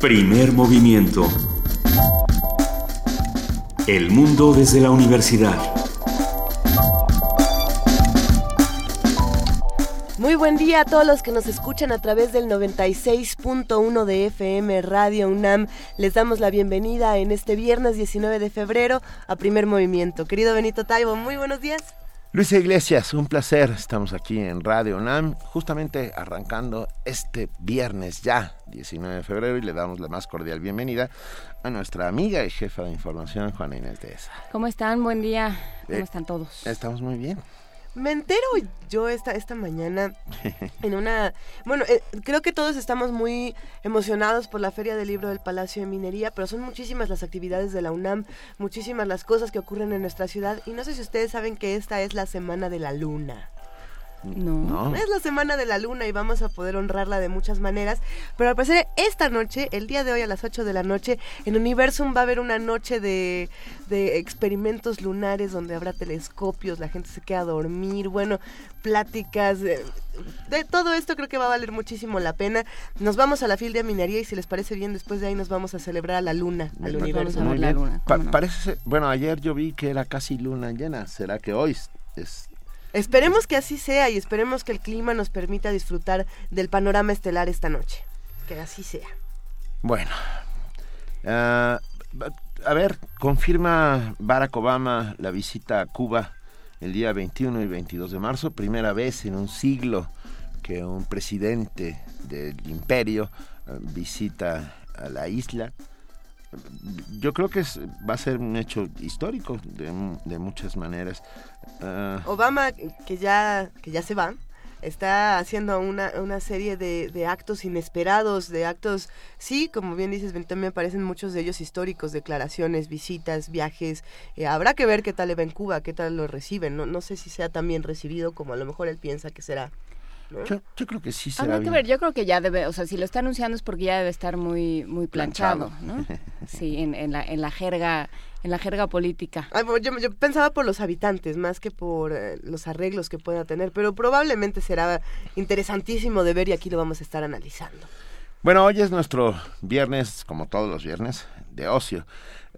Primer movimiento. El mundo desde la universidad. Muy buen día a todos los que nos escuchan a través del 96.1 de FM Radio UNAM. Les damos la bienvenida en este viernes 19 de febrero a Primer Movimiento. Querido Benito Taibo, muy buenos días. Luisa Iglesias, un placer. Estamos aquí en Radio UNAM, justamente arrancando este viernes ya, 19 de febrero, y le damos la más cordial bienvenida a nuestra amiga y jefa de información, Juana Inés de esa. ¿Cómo están? Buen día. ¿Cómo Eh, están todos? Estamos muy bien. Me entero yo esta, esta mañana en una... Bueno, eh, creo que todos estamos muy emocionados por la Feria del Libro del Palacio de Minería, pero son muchísimas las actividades de la UNAM, muchísimas las cosas que ocurren en nuestra ciudad, y no sé si ustedes saben que esta es la Semana de la Luna. No. Es la semana de la luna y vamos a poder honrarla de muchas maneras. Pero al parecer, esta noche, el día de hoy a las 8 de la noche, en Universum va a haber una noche de, de experimentos lunares donde habrá telescopios, la gente se queda a dormir, bueno, pláticas. De, de todo esto creo que va a valer muchísimo la pena. Nos vamos a la fil de minería y si les parece bien, después de ahí nos vamos a celebrar a la luna, al universo. a ver la luna, Pa- ¿cómo no? parece, bueno, ayer yo vi que era casi luna llena. ¿Será que hoy es Esperemos que así sea y esperemos que el clima nos permita disfrutar del panorama estelar esta noche. Que así sea. Bueno, ah, a ver, confirma Barack Obama la visita a Cuba el día 21 y 22 de marzo, primera vez en un siglo que un presidente del imperio ah, visita a la isla. Yo creo que es- va a ser un hecho histórico de, de muchas maneras. Ah, Obama, que ya, que ya se va, está haciendo una, una serie de, de actos inesperados, de actos, sí, como bien dices, Benito, me parecen muchos de ellos históricos, declaraciones, visitas, viajes. Eh, habrá que ver qué tal le va en Cuba, qué tal lo reciben. No, no sé si sea tan bien recibido como a lo mejor él piensa que será. ¿No? yo, yo creo que sí será Habrá que ver, yo creo que ya debe, o sea, si lo está anunciando es porque ya debe estar muy muy planchado, ¿no? Sí, en, en la en la jerga en la jerga política. Ay, bueno, yo, yo pensaba por los habitantes más que por eh, los arreglos que pueda tener, pero probablemente será interesantísimo de ver y aquí lo vamos a estar analizando. Bueno, hoy es nuestro viernes, como todos los viernes, de ocio.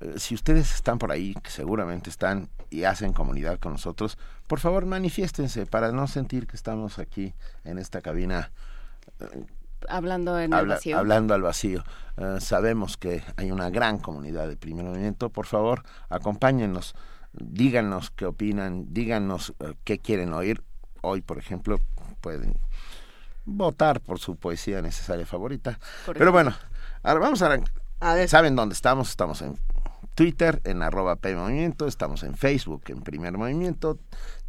Eh, si ustedes están por ahí, que seguramente están y hacen comunidad con nosotros, por favor manifiéstense para no sentir que estamos aquí en esta cabina Hablando en el vacío. hablando al vacío. Eh, sabemos que hay una gran comunidad de primer movimiento. Por favor, acompáñennos, díganos qué opinan, díganos eh, qué quieren oír. Hoy, por ejemplo, pueden votar por su poesía necesaria favorita. Pero bueno, ahora vamos a arrancar. A ver, ¿Saben dónde estamos? Estamos en Twitter, en arroba P Movimiento, estamos en Facebook, en Primer Movimiento,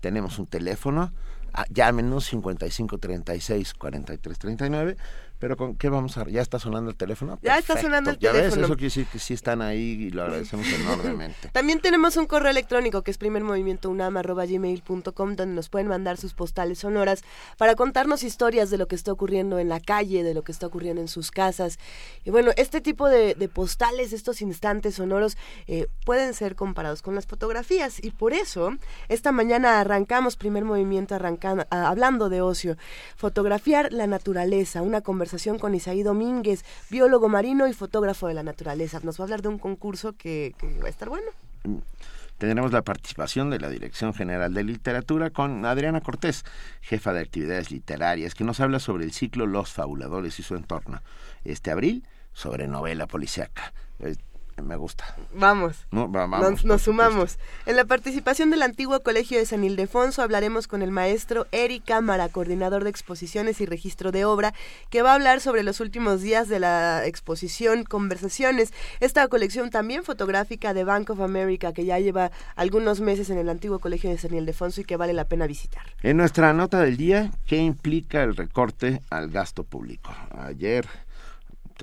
tenemos un teléfono, ah, llámenos 55 36 43 39, pero ¿con qué vamos a...? ¿Ya está sonando el teléfono? Ya está sonando el ¿Ya ves? teléfono. Eso quiere decir que sí están ahí y lo agradecemos enormemente. También tenemos un correo electrónico que es primermovimientounam.gmail.com donde nos pueden mandar sus postales sonoras para contarnos historias de lo que está ocurriendo en la calle, de lo que está ocurriendo en sus casas. Y bueno, este tipo de, de postales, estos instantes sonoros, eh, pueden ser comparados con las fotografías y por eso esta mañana arrancamos primer movimiento arrancando, ah, hablando de ocio. Fotografiar la naturaleza, una conversación con Isaí Domínguez, biólogo marino y fotógrafo de la naturaleza. Nos va a hablar de un concurso que, va a estar bueno. Tendremos la participación de la Dirección General de Literatura con Adriana Cortés, jefa de actividades literarias, que nos habla sobre el ciclo Los Fabuladores y su entorno. Este abril, sobre novela policiaca. Me gusta. Vamos. No, va- vamos, nos, nos sumamos. En la participación del antiguo Colegio de San Ildefonso hablaremos con el maestro Eric Cámara, coordinador de exposiciones y registro de obra, que va a hablar sobre los últimos días de la exposición Conversaciones, esta colección también fotográfica de Bank of America que ya lleva algunos meses en el antiguo Colegio de San Ildefonso y que vale la pena visitar. En nuestra nota del día, ¿qué implica el recorte al gasto público? Ayer,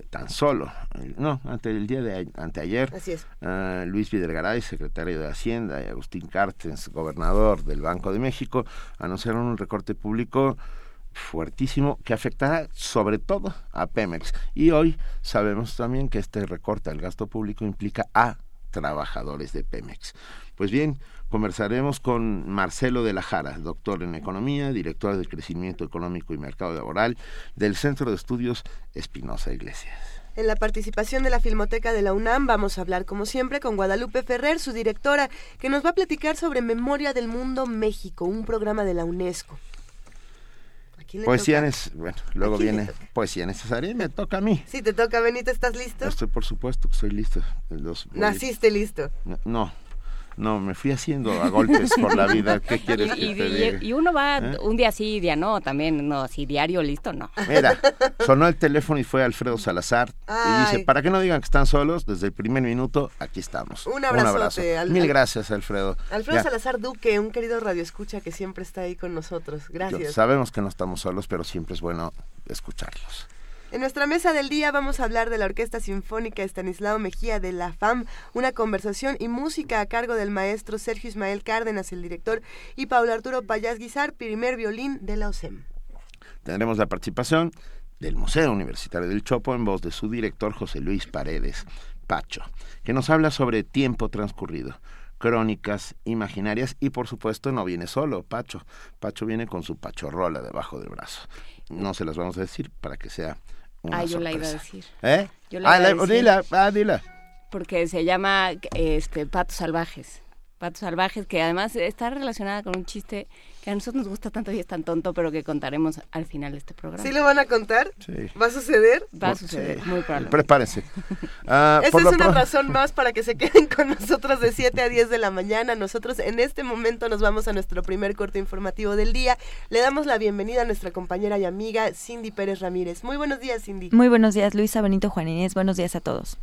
tan solo, eh, no, ante el día de anteayer, Así es. ah, Luis Videgaray, secretario de Hacienda, y Agustín Cartens, gobernador del Banco de México, anunciaron un recorte público fuertísimo que afectará sobre todo a Pemex. Y hoy sabemos también que este recorte al gasto público implica a trabajadores de Pemex. Pues bien, conversaremos con Marcelo de la Jara, doctor en Economía, director de Crecimiento Económico y Mercado Laboral del Centro de Estudios Espinosa Iglesias. En la participación de la Filmoteca de la UNAM vamos a hablar, como siempre, con Guadalupe Ferrer, su directora, que nos va a platicar sobre Memoria del Mundo México, un programa de la UNESCO. Poesía, bueno, luego viene poesía necesaria y me toca a mí. Sí, te toca, Benito, ¿estás listo? Estoy, por supuesto, que estoy listo. Naciste listo. no, no, me fui haciendo a golpes por la vida. ¿Qué quieres y, que te y, y uno va ¿Eh? un día sí, día no, también, no, así diario, listo, no. Mira, sonó el teléfono y fue Alfredo Salazar. Y dice, para que no digan que están solos, desde el primer minuto, aquí estamos. Un, abrazo. Mil gracias, Alfredo. Alfredo Salazar Duque, un querido radioescucha que siempre está ahí con nosotros. Gracias. sabemos que no estamos solos, pero siempre es bueno escucharlos. En nuestra mesa del día vamos a hablar de la Orquesta Sinfónica Estanislao Mejía de la FAM, una conversación y música a cargo del maestro Sergio Ismael Cárdenas, el director, y Paulo Arturo Payás Guizar, primer violín de la OSEM. Tendremos la participación del Museo Universitario del Chopo en voz de su director José Luis Paredes, Pacho, que nos habla sobre tiempo transcurrido crónicas imaginarias y por supuesto no viene solo Pacho. Pacho viene con su pachorrola debajo del brazo. No se las vamos a decir para que sea ah, yo la iba a decir. ¿Eh? Yo la ah, iba a decir. Dila, ah, dila. Porque se llama este Patos Salvajes. Patos Salvajes, que además está relacionada con un chiste que a nosotros nos gusta tanto y es tan tonto, pero que contaremos al final de este programa. ¿Sí lo van a contar? Sí. ¿Va a suceder? Va a suceder, muy probablemente. Prepárense. Uh, Esa es una razón más para que se queden con nosotros de 7 a 10 de la mañana. Nosotros en este momento nos vamos a nuestro primer corte informativo del día. Le damos la bienvenida a nuestra compañera y amiga Cindy Pérez Ramírez. Muy buenos días, Cindy. Muy buenos días, Luisa Benito Juan Inés. Buenos días a todos.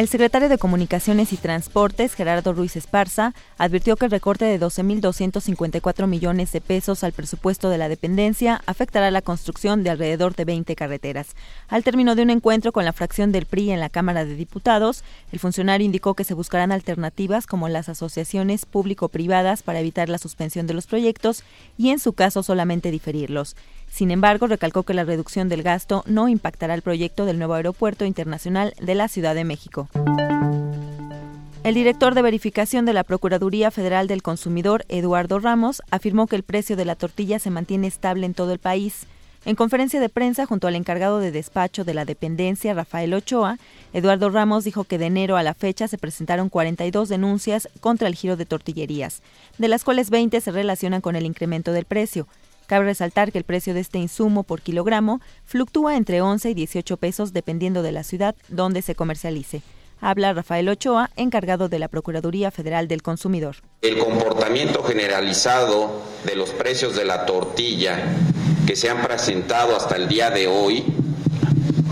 El secretario de Comunicaciones y Transportes, Gerardo Ruiz Esparza, advirtió que el recorte de 12.254 millones de pesos al presupuesto de la dependencia afectará la construcción de alrededor de 20 carreteras. Al término de un encuentro con la fracción del PRI en la Cámara de Diputados, el funcionario indicó que se buscarán alternativas como las asociaciones público-privadas para evitar la suspensión de los proyectos y, en su caso, solamente diferirlos. Sin embargo, recalcó que la reducción del gasto no impactará el proyecto del nuevo aeropuerto internacional de la Ciudad de México. El director de verificación de la Procuraduría Federal del Consumidor, Eduardo Ramos, afirmó que el precio de la tortilla se mantiene estable en todo el país. En conferencia de prensa junto al encargado de despacho de la dependencia, Rafael Ochoa, Eduardo Ramos dijo que de enero a la fecha se presentaron 42 denuncias contra el giro de tortillerías, de las cuales 20 se relacionan con el incremento del precio. Cabe resaltar que el precio de este insumo por kilogramo fluctúa entre 11 y 18 pesos dependiendo de la ciudad donde se comercialice. Habla Rafael Ochoa, encargado de la Procuraduría Federal del Consumidor. El comportamiento generalizado de los precios de la tortilla que se han presentado hasta el día de hoy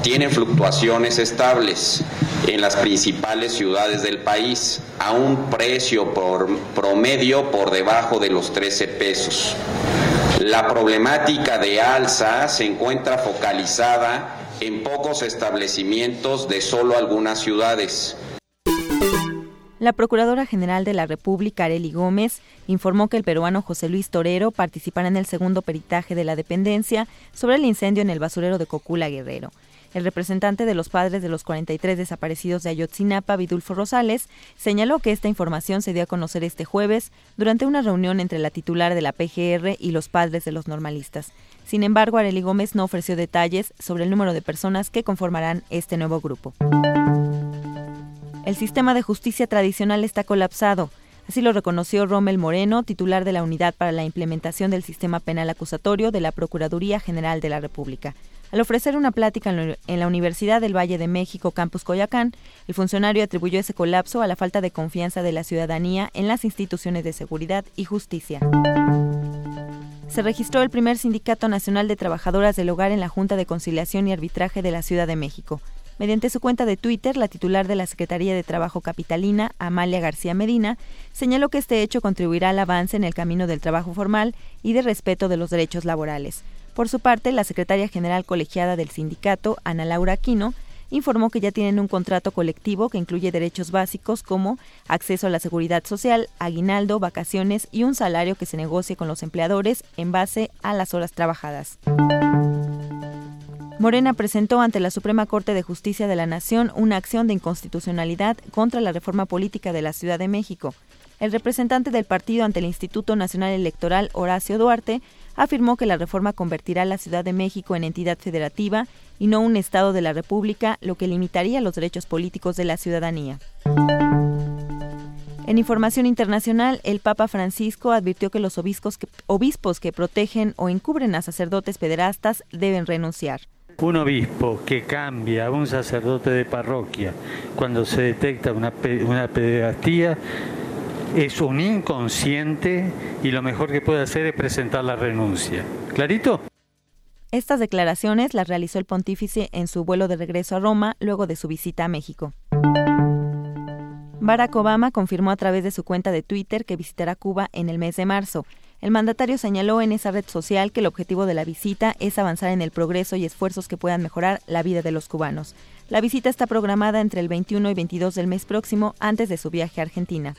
tienen fluctuaciones estables en las principales ciudades del país a un precio por promedio por debajo de los 13 pesos. La problemática de alza se encuentra focalizada en pocos establecimientos de solo algunas ciudades. La Procuradora General de la República, Areli Gómez, informó que el peruano José Luis Torero participará en el segundo peritaje de la dependencia sobre el incendio en el basurero de Cocula Guerrero. El representante de los padres de los 43 desaparecidos de Ayotzinapa, Vidulfo Rosales, señaló que esta información se dio a conocer este jueves durante una reunión entre la titular de la PGR y los padres de los normalistas. Sin embargo, Arely Gómez no ofreció detalles sobre el número de personas que conformarán este nuevo grupo. El sistema de justicia tradicional está colapsado. Así lo reconoció Rommel Moreno, titular de la Unidad para la Implementación del Sistema Penal Acusatorio de la Procuraduría General de la República. Al ofrecer una plática en la Universidad del Valle de México, Campus Coyacán, el funcionario atribuyó ese colapso a la falta de confianza de la ciudadanía en las instituciones de seguridad y justicia. Se registró el primer Sindicato Nacional de Trabajadoras del Hogar en la Junta de Conciliación y Arbitraje de la Ciudad de México. Mediante su cuenta de Twitter, la titular de la Secretaría de Trabajo Capitalina, Amalia García Medina, señaló que este hecho contribuirá al avance en el camino del trabajo formal y de respeto de los derechos laborales. Por su parte, la secretaria general colegiada del sindicato, Ana Laura Aquino, informó que ya tienen un contrato colectivo que incluye derechos básicos como acceso a la seguridad social, aguinaldo, vacaciones y un salario que se negocie con los empleadores en base a las horas trabajadas. Morena presentó ante la Suprema Corte de Justicia de la Nación una acción de inconstitucionalidad contra la reforma política de la Ciudad de México. El representante del partido ante el Instituto Nacional Electoral, Horacio Duarte, afirmó que la reforma convertirá a la Ciudad de México en entidad federativa y no un Estado de la República, lo que limitaría los derechos políticos de la ciudadanía. En información internacional, el Papa Francisco advirtió que los obispos que, protegen o encubren a sacerdotes pederastas deben renunciar. Un obispo que cambia a un sacerdote de parroquia cuando se detecta una, una pederastía es un inconsciente y lo mejor que puede hacer es presentar la renuncia. ¿Clarito? Estas declaraciones las realizó el pontífice en su vuelo de regreso a Roma luego de su visita a México. Barack Obama confirmó a través de su cuenta de Twitter que visitará Cuba en el mes de marzo. El mandatario señaló en esa red social que el objetivo de la visita es avanzar en el progreso y esfuerzos que puedan mejorar la vida de los cubanos. La visita está programada entre el 21 y 22 del mes próximo, antes de su viaje a Argentina.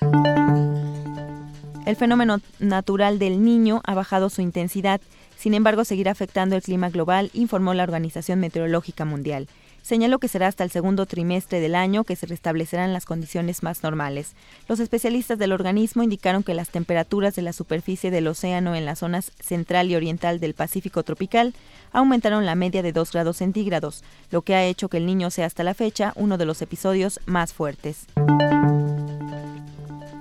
El fenómeno natural del niño ha bajado su intensidad, sin embargo seguirá afectando el clima global, informó la Organización Meteorológica Mundial señaló que será hasta el segundo trimestre del año que se restablecerán las condiciones más normales. Los especialistas del organismo indicaron que las temperaturas de la superficie del océano en las zonas central y oriental del Pacífico tropical aumentaron la media de 2 grados centígrados, lo que ha hecho que el niño sea hasta la fecha uno de los episodios más fuertes.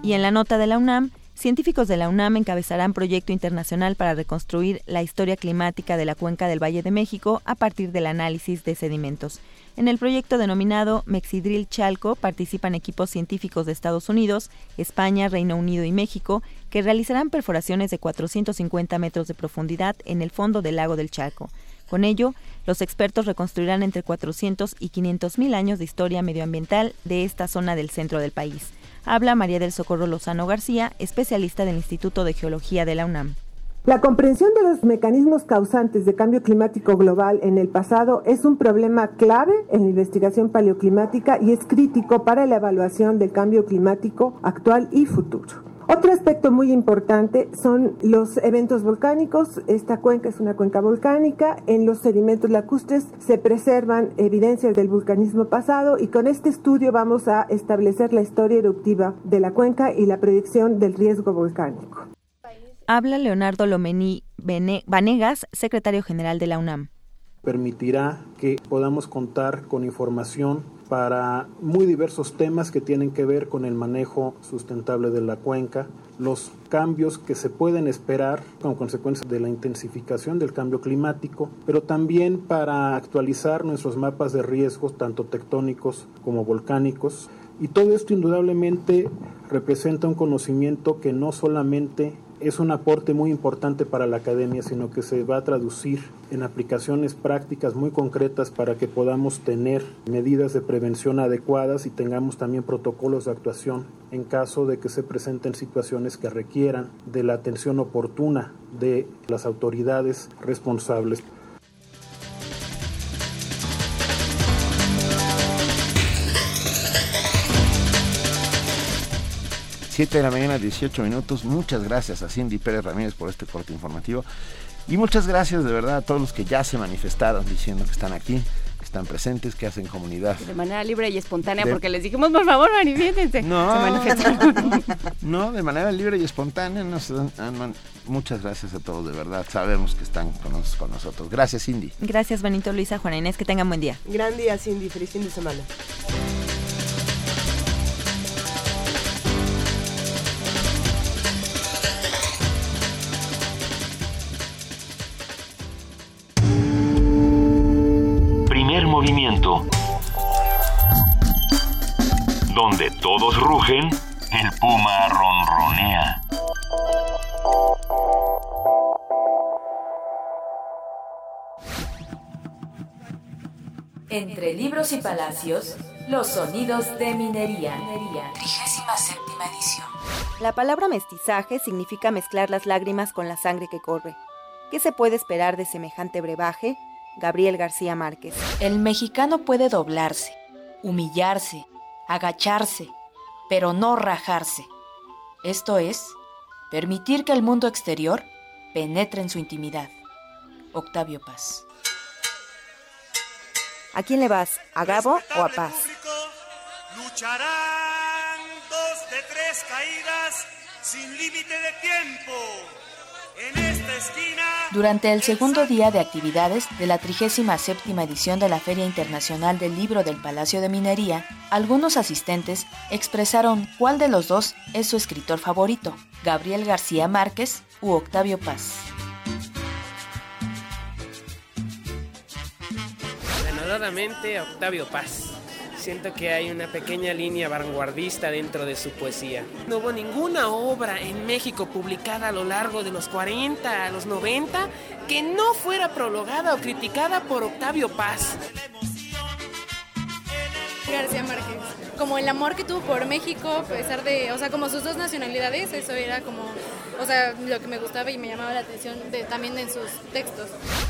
Y en la nota de la UNAM, Científicos de la UNAM encabezarán proyecto internacional para reconstruir la historia climática de la cuenca del Valle de México a partir del análisis de sedimentos. En el proyecto denominado Mexidril Chalco participan equipos científicos de Estados Unidos, España, Reino Unido y México, que realizarán perforaciones de 450 metros de profundidad en el fondo del lago del Chalco. Con ello, los expertos reconstruirán entre 400 y 500 mil años de historia medioambiental de esta zona del centro del país. Habla María del Socorro Lozano García, especialista del Instituto de Geología de la UNAM. La comprensión de los mecanismos causantes de cambio climático global en el pasado es un problema clave en la investigación paleoclimática y es crítico para la evaluación del cambio climático actual y futuro. Otro aspecto muy importante son los eventos volcánicos. Esta cuenca es una cuenca volcánica. En los sedimentos lacustres se preservan evidencias del vulcanismo pasado y con este estudio vamos a establecer la historia eruptiva de la cuenca y la predicción del riesgo volcánico. Habla Leonardo Lomení Vanegas, secretario general de la UNAM. Permitirá que podamos contar con información para muy diversos temas que tienen que ver con el manejo sustentable de la cuenca, los cambios que se pueden esperar como consecuencia de la intensificación del cambio climático, pero también para actualizar nuestros mapas de riesgos, tanto tectónicos como volcánicos. Y todo esto indudablemente representa un conocimiento que no solamente es un aporte muy importante para la academia, sino que se va a traducir en aplicaciones prácticas muy concretas para que podamos tener medidas de prevención adecuadas y tengamos también protocolos de actuación en caso de que se presenten situaciones que requieran de la atención oportuna de las autoridades responsables. 7 de la mañana, 18 minutos. Muchas gracias a Cindy Pérez Ramírez por este corte informativo. Y muchas gracias de verdad a todos los que ya se manifestaron diciendo que están aquí, que están presentes, que hacen comunidad. De manera libre y espontánea, porque les dijimos, por favor, manifiéstense. No, no, de manera libre y espontánea. muchas gracias a todos, de verdad. Sabemos que están con, con nosotros. Gracias, Cindy. Gracias, Benito, Luisa, Juana Inés. Que tengan buen día. Gran día, Cindy. Feliz fin de semana. Movimiento. Donde todos rugen, el puma ronronea. Entre libros y palacios, los sonidos de minería. Trigésima séptima edición. La palabra mestizaje significa mezclar las lágrimas con la sangre que corre. ¿Qué se puede esperar de semejante brebaje? Gabriel García Márquez. El mexicano puede doblarse, humillarse, agacharse, pero no rajarse. Esto es, permitir que el mundo exterior penetre en su intimidad. Octavio Paz. ¿A quién le vas? ¿A Gabo o a Paz? Lucharán dos de tres caídas sin límite de tiempo Durante el segundo día de actividades de la 37 edición de la Feria Internacional del Libro del Palacio de Minería, algunos asistentes expresaron cuál de los dos es su escritor favorito, Gabriel García Márquez u Octavio Paz. Ganadoramente Octavio Paz. Siento que hay una pequeña línea vanguardista dentro de su poesía. No hubo ninguna obra en México publicada a lo largo de los 40 a los 90 que no fuera prologada o criticada por Octavio Paz. García Márquez. Como el amor que tuvo por México, a pesar de, o sea, como sus dos nacionalidades, eso era como, o sea, lo que me gustaba y me llamaba la atención de, también en sus textos.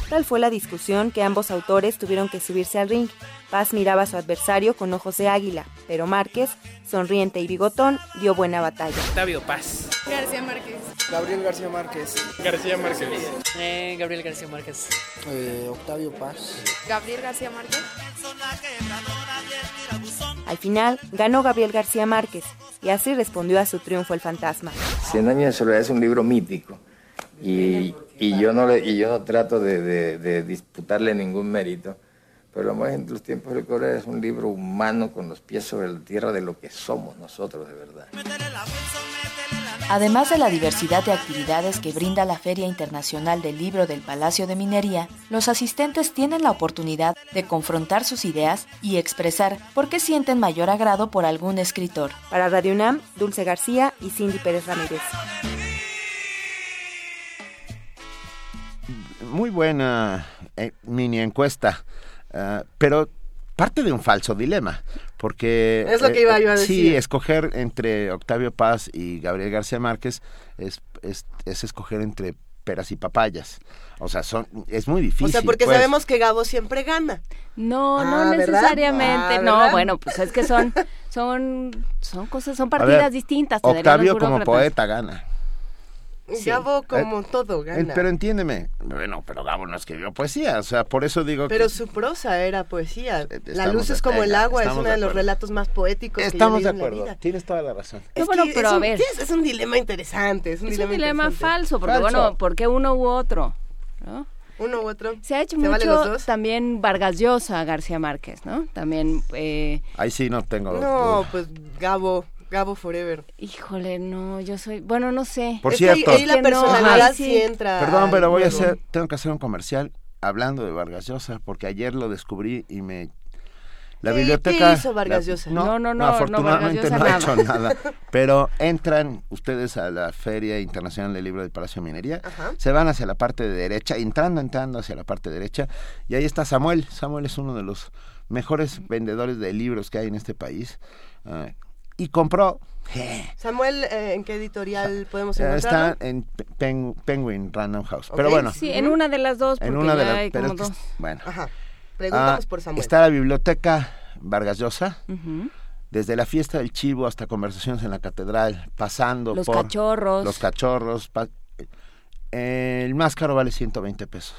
Tal fue la discusión que ambos autores tuvieron que subirse al ring. Paz miraba a su adversario con ojos de águila, pero Márquez, sonriente y bigotón, dio buena batalla. Octavio Paz. García Márquez. Gabriel García Márquez. García Márquez. Eh, Gabriel García Márquez. Eh, Octavio Paz. Gabriel García Márquez. Al final, ganó Gabriel García Márquez, y así respondió a su triunfo el fantasma. Cien años de soledad es un libro mítico, y, y yo, no le, y yo no trato de, de, de disputarle ningún mérito pero lo más en los tiempos de Corea es un libro humano con los pies sobre la tierra de lo que somos nosotros de verdad. Además de la diversidad de actividades que brinda la Feria Internacional del Libro del Palacio de Minería, los asistentes tienen la oportunidad de confrontar sus ideas y expresar por qué sienten mayor agrado por algún escritor. Para Radio UNAM, Dulce García y Cindy Pérez Ramírez. Muy buena eh, mini encuesta Uh, pero parte de un falso dilema, porque... Es lo que iba yo a decir. Sí, escoger entre Octavio Paz y Gabriel García Márquez es, es, es escoger entre peras y papayas. O sea, son, es muy difícil. O sea, porque pues. sabemos que Gabo siempre gana. No, Ah, no necesariamente. Ah, no, bueno, pues es que son, son, son cosas, son partidas ver, distintas. Octavio como poeta gana. Gabo como todo Eh, gana. Pero entiéndeme, bueno, pero Gabo no escribió poesía, o sea, por eso digo Pero que su prosa era poesía. La estamos luz de- es como el agua, es uno de de los relatos más poéticos estamos que de yo en la acuerdo, vida. tienes toda la razón. Es bueno, que pero es a un- ver. Es, es un dilema interesante. Es un Es dilema, un dilema interesante. falso, porque Falso. bueno, ¿por qué uno u otro? ¿no? Uno u otro. Se ha hecho ¿Se valen los mucho dos? también Vargas Llosa, García Márquez, ¿no? También, eh, Ahí sí no tengo... No, pues Gabo, Gabo Forever. híjole, no, yo soy, bueno, no sé. Por Es que ahí- cierto. ahí la no, personalidad ajá, sí, sí. entra. Perdón, pero voy a hacer, tengo que hacer un comercial hablando de Vargas Llosa, porque ayer lo descubrí y me... La ¿Qué- biblioteca... qué hizo Vargas la- Llosa? No, No, no, no, no, afortunadamente no, Llosa ha hecho nada. Pero entran ustedes a la Feria Internacional del Libro del Palacio de Minería, Ajá. se van hacia la parte de derecha, entrando, entrando hacia la parte derecha, y ahí está Samuel. Samuel es uno de los mejores vendedores de libros que hay en este país. ah, y compró... Samuel, eh, ¿en qué editorial podemos encontrarlo? Está en Pe- Pen- Penguin Random House. Pero bueno, Sí, en una de las dos, en una de las pero dos. bueno Ajá. Preguntamos Ah, por Samuel. está la biblioteca Vargas Llosa desde la fiesta del chivo hasta conversaciones en la catedral pasando Los por cachorros. los cachorros el más caro vale 120 pesos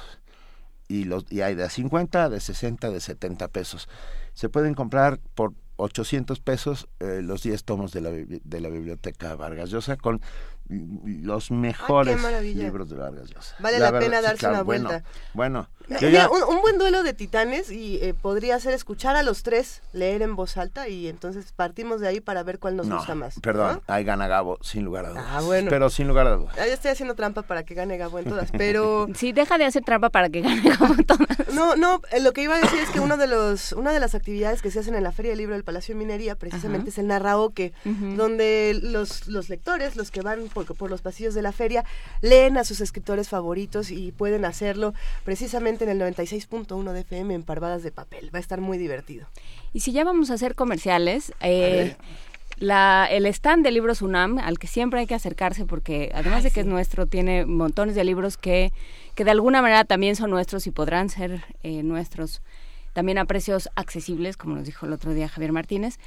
y los y hay de a 50 de 60 de 70 pesos se pueden comprar por 800 pesos eh, los 10 tomos de la, de la biblioteca Vargas Llosa con los mejores libros de Vargas Llosa. Vale la verdad, pena sí, darse claro, una vuelta. Bueno, Mira, yo ya- un, un buen duelo de titanes y eh, podría ser escuchar a los tres leer en voz alta y entonces partimos de ahí para ver cuál nos no, gusta más. Perdón, ahí gana Gabo, sin lugar a dudas. Ah, bueno. Pero sin lugar a dudas. Ah, ya estoy haciendo trampa para que gane Gabo en todas, pero Sí, deja de hacer trampa para que gane como todas. no, no, eh, lo que iba a decir es que uno de los, una de las actividades que se hacen en la Feria del Libro del Palacio de Minería precisamente Ajá. es el narraoke, Ujú. donde los, los lectores, los que van por, por los pasillos de la feria, leen a sus escritores favoritos y pueden hacerlo precisamente en el 96.1 de FM en Parvadas de Papel. Va a estar muy divertido. Y si ya vamos a hacer comerciales, eh, la, el stand de libros UNAM, al que siempre hay que acercarse porque además de que es nuestro, tiene montones de libros que, que de alguna manera también son nuestros y podrán ser eh, nuestros también a precios accesibles, como nos dijo el otro día Javier Martínez.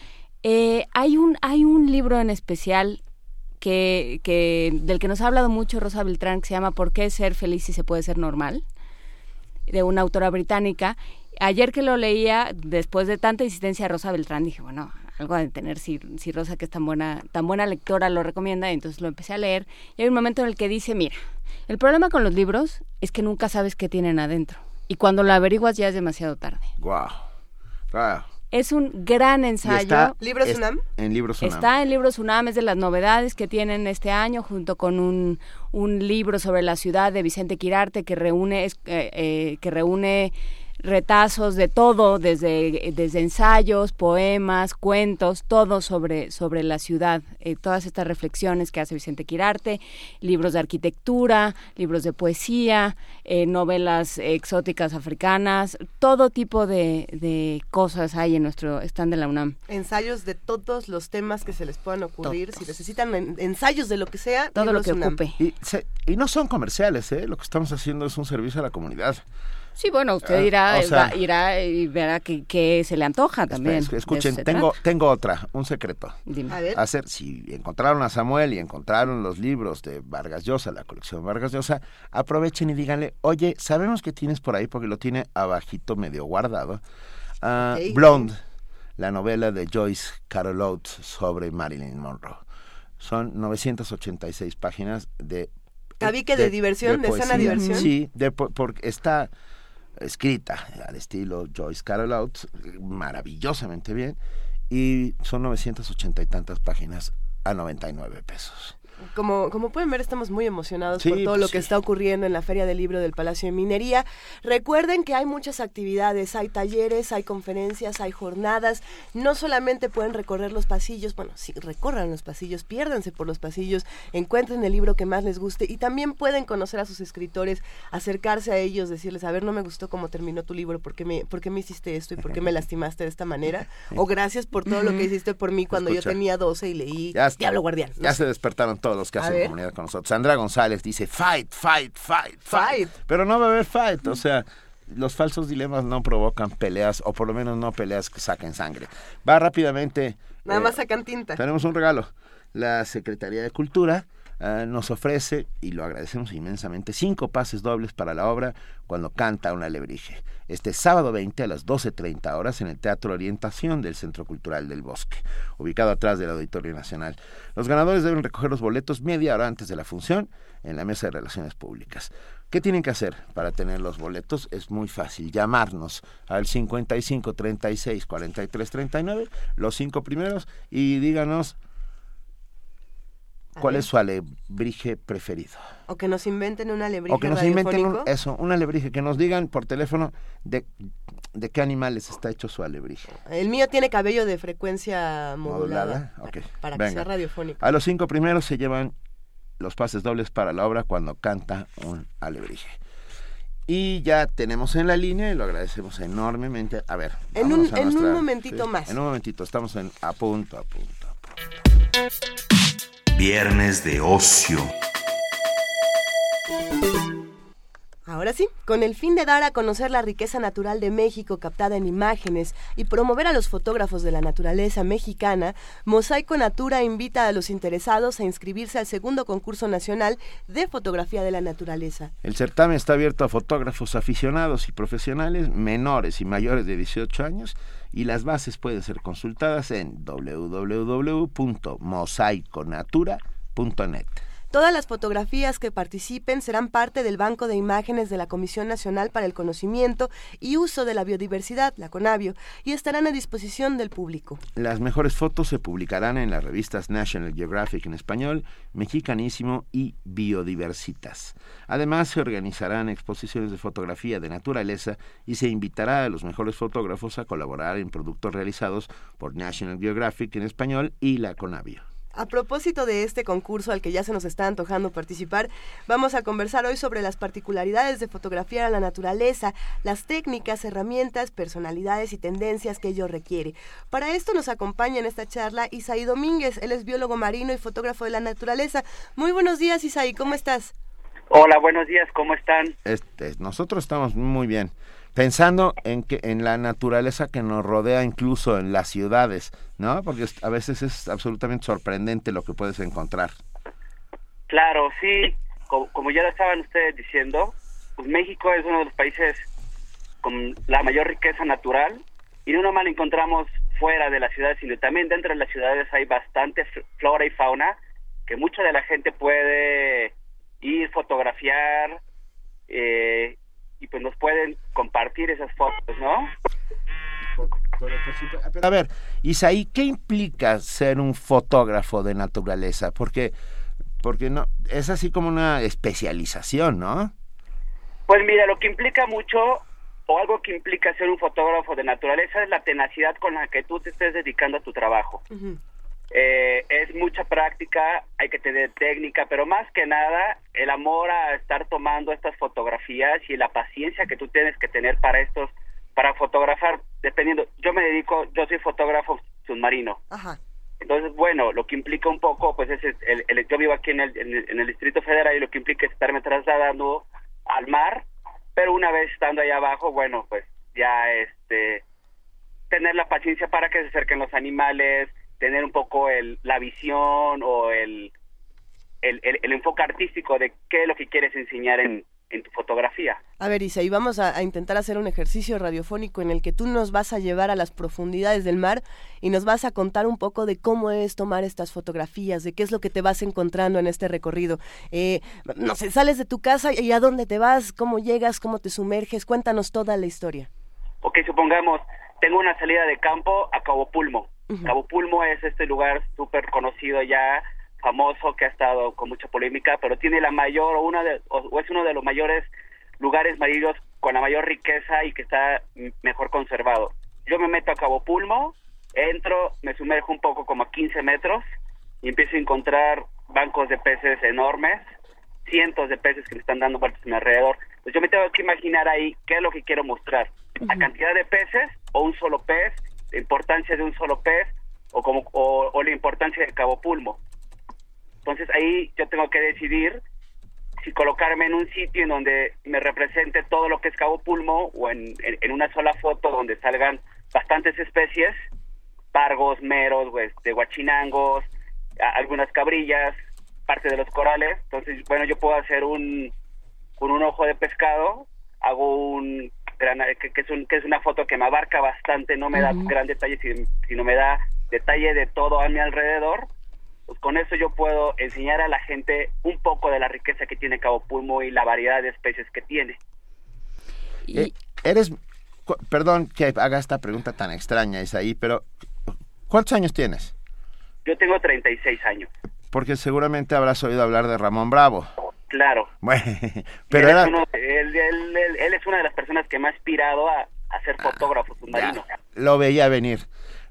Eh, hay, un, hay un libro en especial que, del que nos ha hablado mucho Rosa Beltrán, que se llama ¿Por qué ser feliz si se puede ser normal? de una autora británica. Ayer que lo leía, después de tanta insistencia de Rosa Beltrán, dije, bueno, algo de tener si, si Rosa, que es tan buena, tan buena lectora, lo recomienda, entonces lo empecé a leer. Y hay un momento en el que dice, mira, el problema con los libros es que nunca sabes qué tienen adentro. Y cuando lo averiguas ya es demasiado tarde. Wow. Wow. Es un gran ensayo. está- ¿Libros es- UNAM? En Libros UNAM. Está en Libros UNAM, es de las novedades que tienen este año, junto con un, un libro sobre la ciudad de Vicente Quirarte que reúne, es- eh, eh, que reúne retazos de todo, desde, desde ensayos, poemas, cuentos, todo sobre, sobre la ciudad, eh, todas estas reflexiones que hace Vicente Quirarte, libros de arquitectura, libros de poesía, eh, novelas exóticas africanas, todo tipo de, de cosas hay en nuestro stand de la UNAM. Ensayos de todos los temas que se les puedan ocurrir. Si necesitan en- ensayos de lo que sea, Todo lo que UNAM. ocupe. Y, se- y no son comerciales, ¿eh? Lo que estamos haciendo es un servicio a la comunidad. Sí, bueno, usted Ah, irá, o sea- va- irá y verá que, que se le antoja también. Es- De Escuchen, tengo, trata. tengo otra, un secreto. Dime. A ver. Hacer, si encontraron a Samuel y encontraron los libros de Vargas Llosa, la colección Vargas Llosa, aprovechen y díganle, oye, sabemos que tienes por ahí, porque lo tiene abajito medio guardado, ah, Ok. Blonde, la novela de Joyce Carol Oates sobre Marilyn Monroe. Son 986 páginas de... Tabique de diversión, de sana diversión. Sí, de, po- porque está escrita al estilo Joyce Carol Oates, maravillosamente bien, y son 980 y tantas páginas a 99 pesos. Como, como pueden ver, estamos muy emocionados Sí, por todo pues lo que sí. está ocurriendo en la Feria del Libro del Palacio de Minería. Recuerden que hay muchas actividades, hay talleres, hay conferencias, hay jornadas. No solamente pueden recorrer los pasillos, bueno, sí, recorran los pasillos, piérdanse por los pasillos, encuentren el libro que más les guste y también pueden conocer a sus escritores, acercarse a ellos, decirles, a ver, no me gustó cómo terminó tu libro, ¿por qué me, por qué me hiciste esto y por qué me lastimaste de esta manera? O gracias por todo lo que hiciste por mí cuando Escucha. yo tenía 12 y leí Ya. Diablo Guardián. No Ya sé. se despertaron todos los que hacen comunidad con nosotros. Sandra González dice, fight, fight, fight, fight. Fight. Pero no va a haber fight, o sea, los falsos dilemas no provocan peleas, o por lo menos no peleas que saquen sangre. Va rápidamente. Nada eh, más sacan tinta. Tenemos un regalo. La Secretaría de Cultura ah, nos ofrece, y lo agradecemos inmensamente, cinco pases dobles para la obra cuando canta un alebrije. Este sábado 20 a las 12.30 horas en el Teatro Orientación del Centro Cultural del Bosque, ubicado atrás del Auditorio Nacional. Los ganadores deben recoger los boletos media hora antes de la función en la Mesa de Relaciones Públicas. ¿Qué tienen que hacer para tener los boletos? Es muy fácil, llamarnos al 55 36 43 39, los cinco primeros, y díganos cuál es su alebrije preferido. O que nos inventen un alebrije O que nos inventen un, eso, un alebrije, que nos digan por teléfono de, de qué animales está hecho su alebrije. El mío tiene cabello de frecuencia modulada. ¿Modulada? Para que sea radiofónico. A los cinco primeros se llevan los pases dobles para la obra cuando canta un alebrije. Y ya tenemos en la línea y lo agradecemos enormemente. A ver, En un- a en un nuestra- momentito más. En un momentito, estamos en a punto, a punto. a punto. Viernes de ocio. Ahora sí, con el fin de dar a conocer la riqueza natural de México captada en imágenes y promover a los fotógrafos de la naturaleza mexicana, Mosaico Natura invita a los interesados a inscribirse al segundo concurso nacional de fotografía de la naturaleza. El certamen está abierto a fotógrafos aficionados y profesionales menores y mayores de 18 años y las bases pueden ser consultadas en www.mosaiconatura.net. Todas las fotografías que participen serán parte del Banco de Imágenes de la Comisión Nacional para el Conocimiento y Uso de la Biodiversidad, la CONABIO, y estarán a disposición del público. Las mejores fotos se publicarán en las revistas National Geographic en español, Mexicanísimo y Biodiversitas. Además, se organizarán exposiciones de fotografía de naturaleza y se invitará a los mejores fotógrafos a colaborar en productos realizados por National Geographic en español y la Conavio. A propósito de este concurso al que ya se nos está antojando participar, vamos a conversar hoy sobre las particularidades de fotografiar a la naturaleza, las técnicas, herramientas, personalidades y tendencias que ello requiere. Para esto nos acompaña en esta charla Isaí Domínguez, él es biólogo marino y fotógrafo de la naturaleza. Muy buenos días Isaí, ¿cómo estás? Hola, buenos días, ¿cómo están? Este, nosotros estamos muy bien, pensando en que en la naturaleza que nos rodea incluso en las ciudades, ¿no? Porque a veces es absolutamente sorprendente lo que puedes encontrar. Claro, sí, co- como, ya lo estaban ustedes diciendo, pues México es uno de los países con la mayor riqueza natural y no nomás encontramos fuera de las ciudades, sino también dentro de las ciudades hay bastante flora y fauna que mucha de la gente puede ir, fotografiar eh, y pues nos pueden compartir esas fotos, ¿no? a ver, Isaí, ¿qué implica ser un fotógrafo de naturaleza? Porque, porque no, es así como una especialización, ¿no? Pues mira, lo que implica mucho o algo que implica ser un fotógrafo de naturaleza es la tenacidad con la que tú te estés dedicando a tu trabajo. Eh, es mucha práctica, hay que tener técnica, pero más que nada el amor a estar tomando estas fotografías y la paciencia que tú tienes que tener para estos, para fotografar, dependiendo, yo me dedico, yo soy fotógrafo submarino. Entonces, bueno, lo que implica un poco, pues es el, el, yo vivo aquí en el, en el Distrito Federal y lo que implica es estarme trasladando al mar pero una vez estando ahí abajo, bueno, pues ya este tener la paciencia para que se acerquen los animales, tener un poco el, la visión o el, el, el, enfoque artístico de qué es lo que quieres enseñar en, en tu fotografía. A ver, Isa, y vamos a, intentar hacer un ejercicio radiofónico en el que tú nos vas a llevar a las profundidades del mar y nos vas a contar un poco de cómo es tomar estas fotografías, de qué es lo que te vas encontrando en este recorrido. Eh, no sé, sales de tu casa y a dónde te vas, cómo llegas, cómo te sumerges, cuéntanos toda la historia. Ok, supongamos, tengo una salida de campo a Cabo Pulmo. Cabo Pulmo es este lugar súper conocido ya famoso que ha estado con mucha polémica, pero tiene la mayor una de o, es uno de los mayores lugares marinos con la mayor riqueza y que está mejor conservado. Yo me meto a Cabo Pulmo, entro, me sumerjo un poco como a 15 metros y empiezo a encontrar bancos de peces enormes, cientos de peces que me están dando vueltas a mi alrededor. Pues yo me tengo que imaginar ahí qué es lo que quiero mostrar. La cantidad de peces o un solo pez, la importancia de un solo pez o como o la importancia de Cabo Pulmo. Entonces ahí yo tengo que decidir si colocarme en un sitio en donde me represente todo lo que es Cabo Pulmo o en, en, una sola foto donde salgan bastantes especies, pargos, meros, pues, de guachinangos, algunas cabrillas, parte de los corales. Entonces, bueno, yo puedo hacer un con un ojo de pescado, hago un gran, que, es un, que es una foto que me abarca bastante, no me da gran detalle, sino me da detalle de todo a mi alrededor pues con eso yo puedo enseñar a la gente un poco de la riqueza que tiene Cabo Pulmo y la variedad de especies que tiene. Y... eres, perdón que haga esta pregunta tan extraña, Isaí, pero ¿cuántos años tienes? Yo tengo 36 años. Porque seguramente habrás oído hablar de Ramón Bravo. Claro. Bueno, pero él, es una de las personas que me ha inspirado a, ser ah, fotógrafo submarino. lo veía venir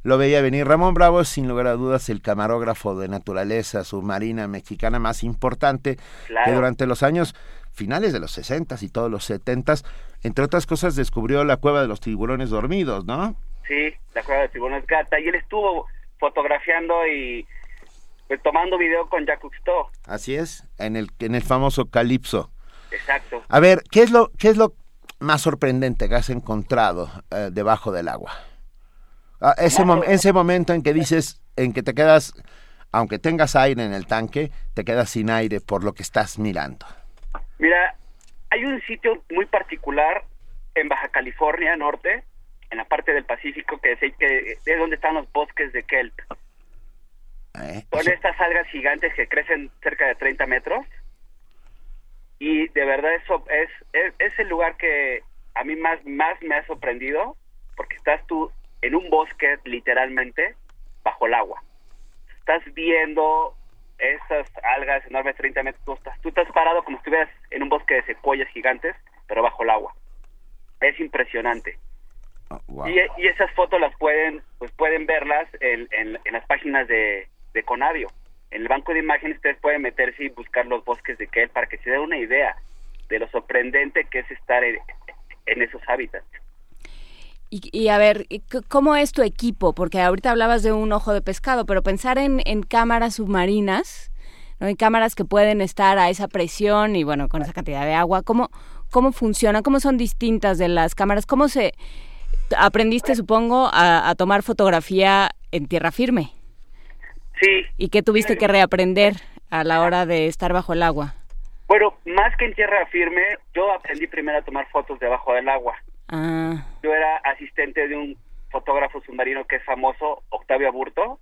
lo veía venir. Ramón Bravo es sin lugar a dudas el camarógrafo de naturaleza submarina mexicana más importante que durante los años finales de los 60 y todos los 70 entre otras cosas descubrió la cueva de los tiburones dormidos, ¿no? Sí, la cueva de tiburones gata y él estuvo fotografiando y pues, tomando video con Jacques Cousteau. Así es, en el en el famoso Calipso. Exacto. A ver, ¿qué es lo qué es lo más sorprendente que has encontrado eh, debajo del agua? Ah, ese, ese momento en que dices, en que te quedas, aunque tengas aire en el tanque, te quedas sin aire por lo que estás mirando. Mira, hay un sitio muy particular en Baja California Norte, en la parte del Pacífico, que es, que es donde están los bosques de kelp. Eh, Son estas algas gigantes que crecen cerca de 30 metros. Y de verdad eso es, es, es el lugar que a mí más, más me ha sorprendido, porque estás tú en un bosque literalmente bajo el agua. Estás viendo esas algas enormes, 30 metros, tú estás, tú estás parado como si estuvieras en un bosque de secuoyas gigantes, pero bajo el agua. Es impresionante. Oh, y, y, esas fotos las pueden, pues pueden verlas en, en, las páginas de, de, Conavio. En el banco de imágenes ustedes pueden meterse y buscar los bosques de Kel para que se den una idea de lo sorprendente que es estar en esos hábitats. Y, a ver, ¿cómo es tu equipo? Porque ahorita hablabas de un ojo de pescado, pero pensar en, cámaras submarinas, ¿no? en cámaras que pueden estar a esa presión y bueno, con esa cantidad de agua, ¿cómo, cómo funciona? ¿Cómo son distintas de las cámaras? ¿Cómo se aprendiste, supongo, a, tomar fotografía en tierra firme? Sí. ¿Y qué tuviste que reaprender a la hora de estar bajo el agua? Bueno, más que en tierra firme, yo aprendí primero a tomar fotos debajo del agua. Ah. Yo era asistente de un fotógrafo submarino que es famoso, Octavio Aburto.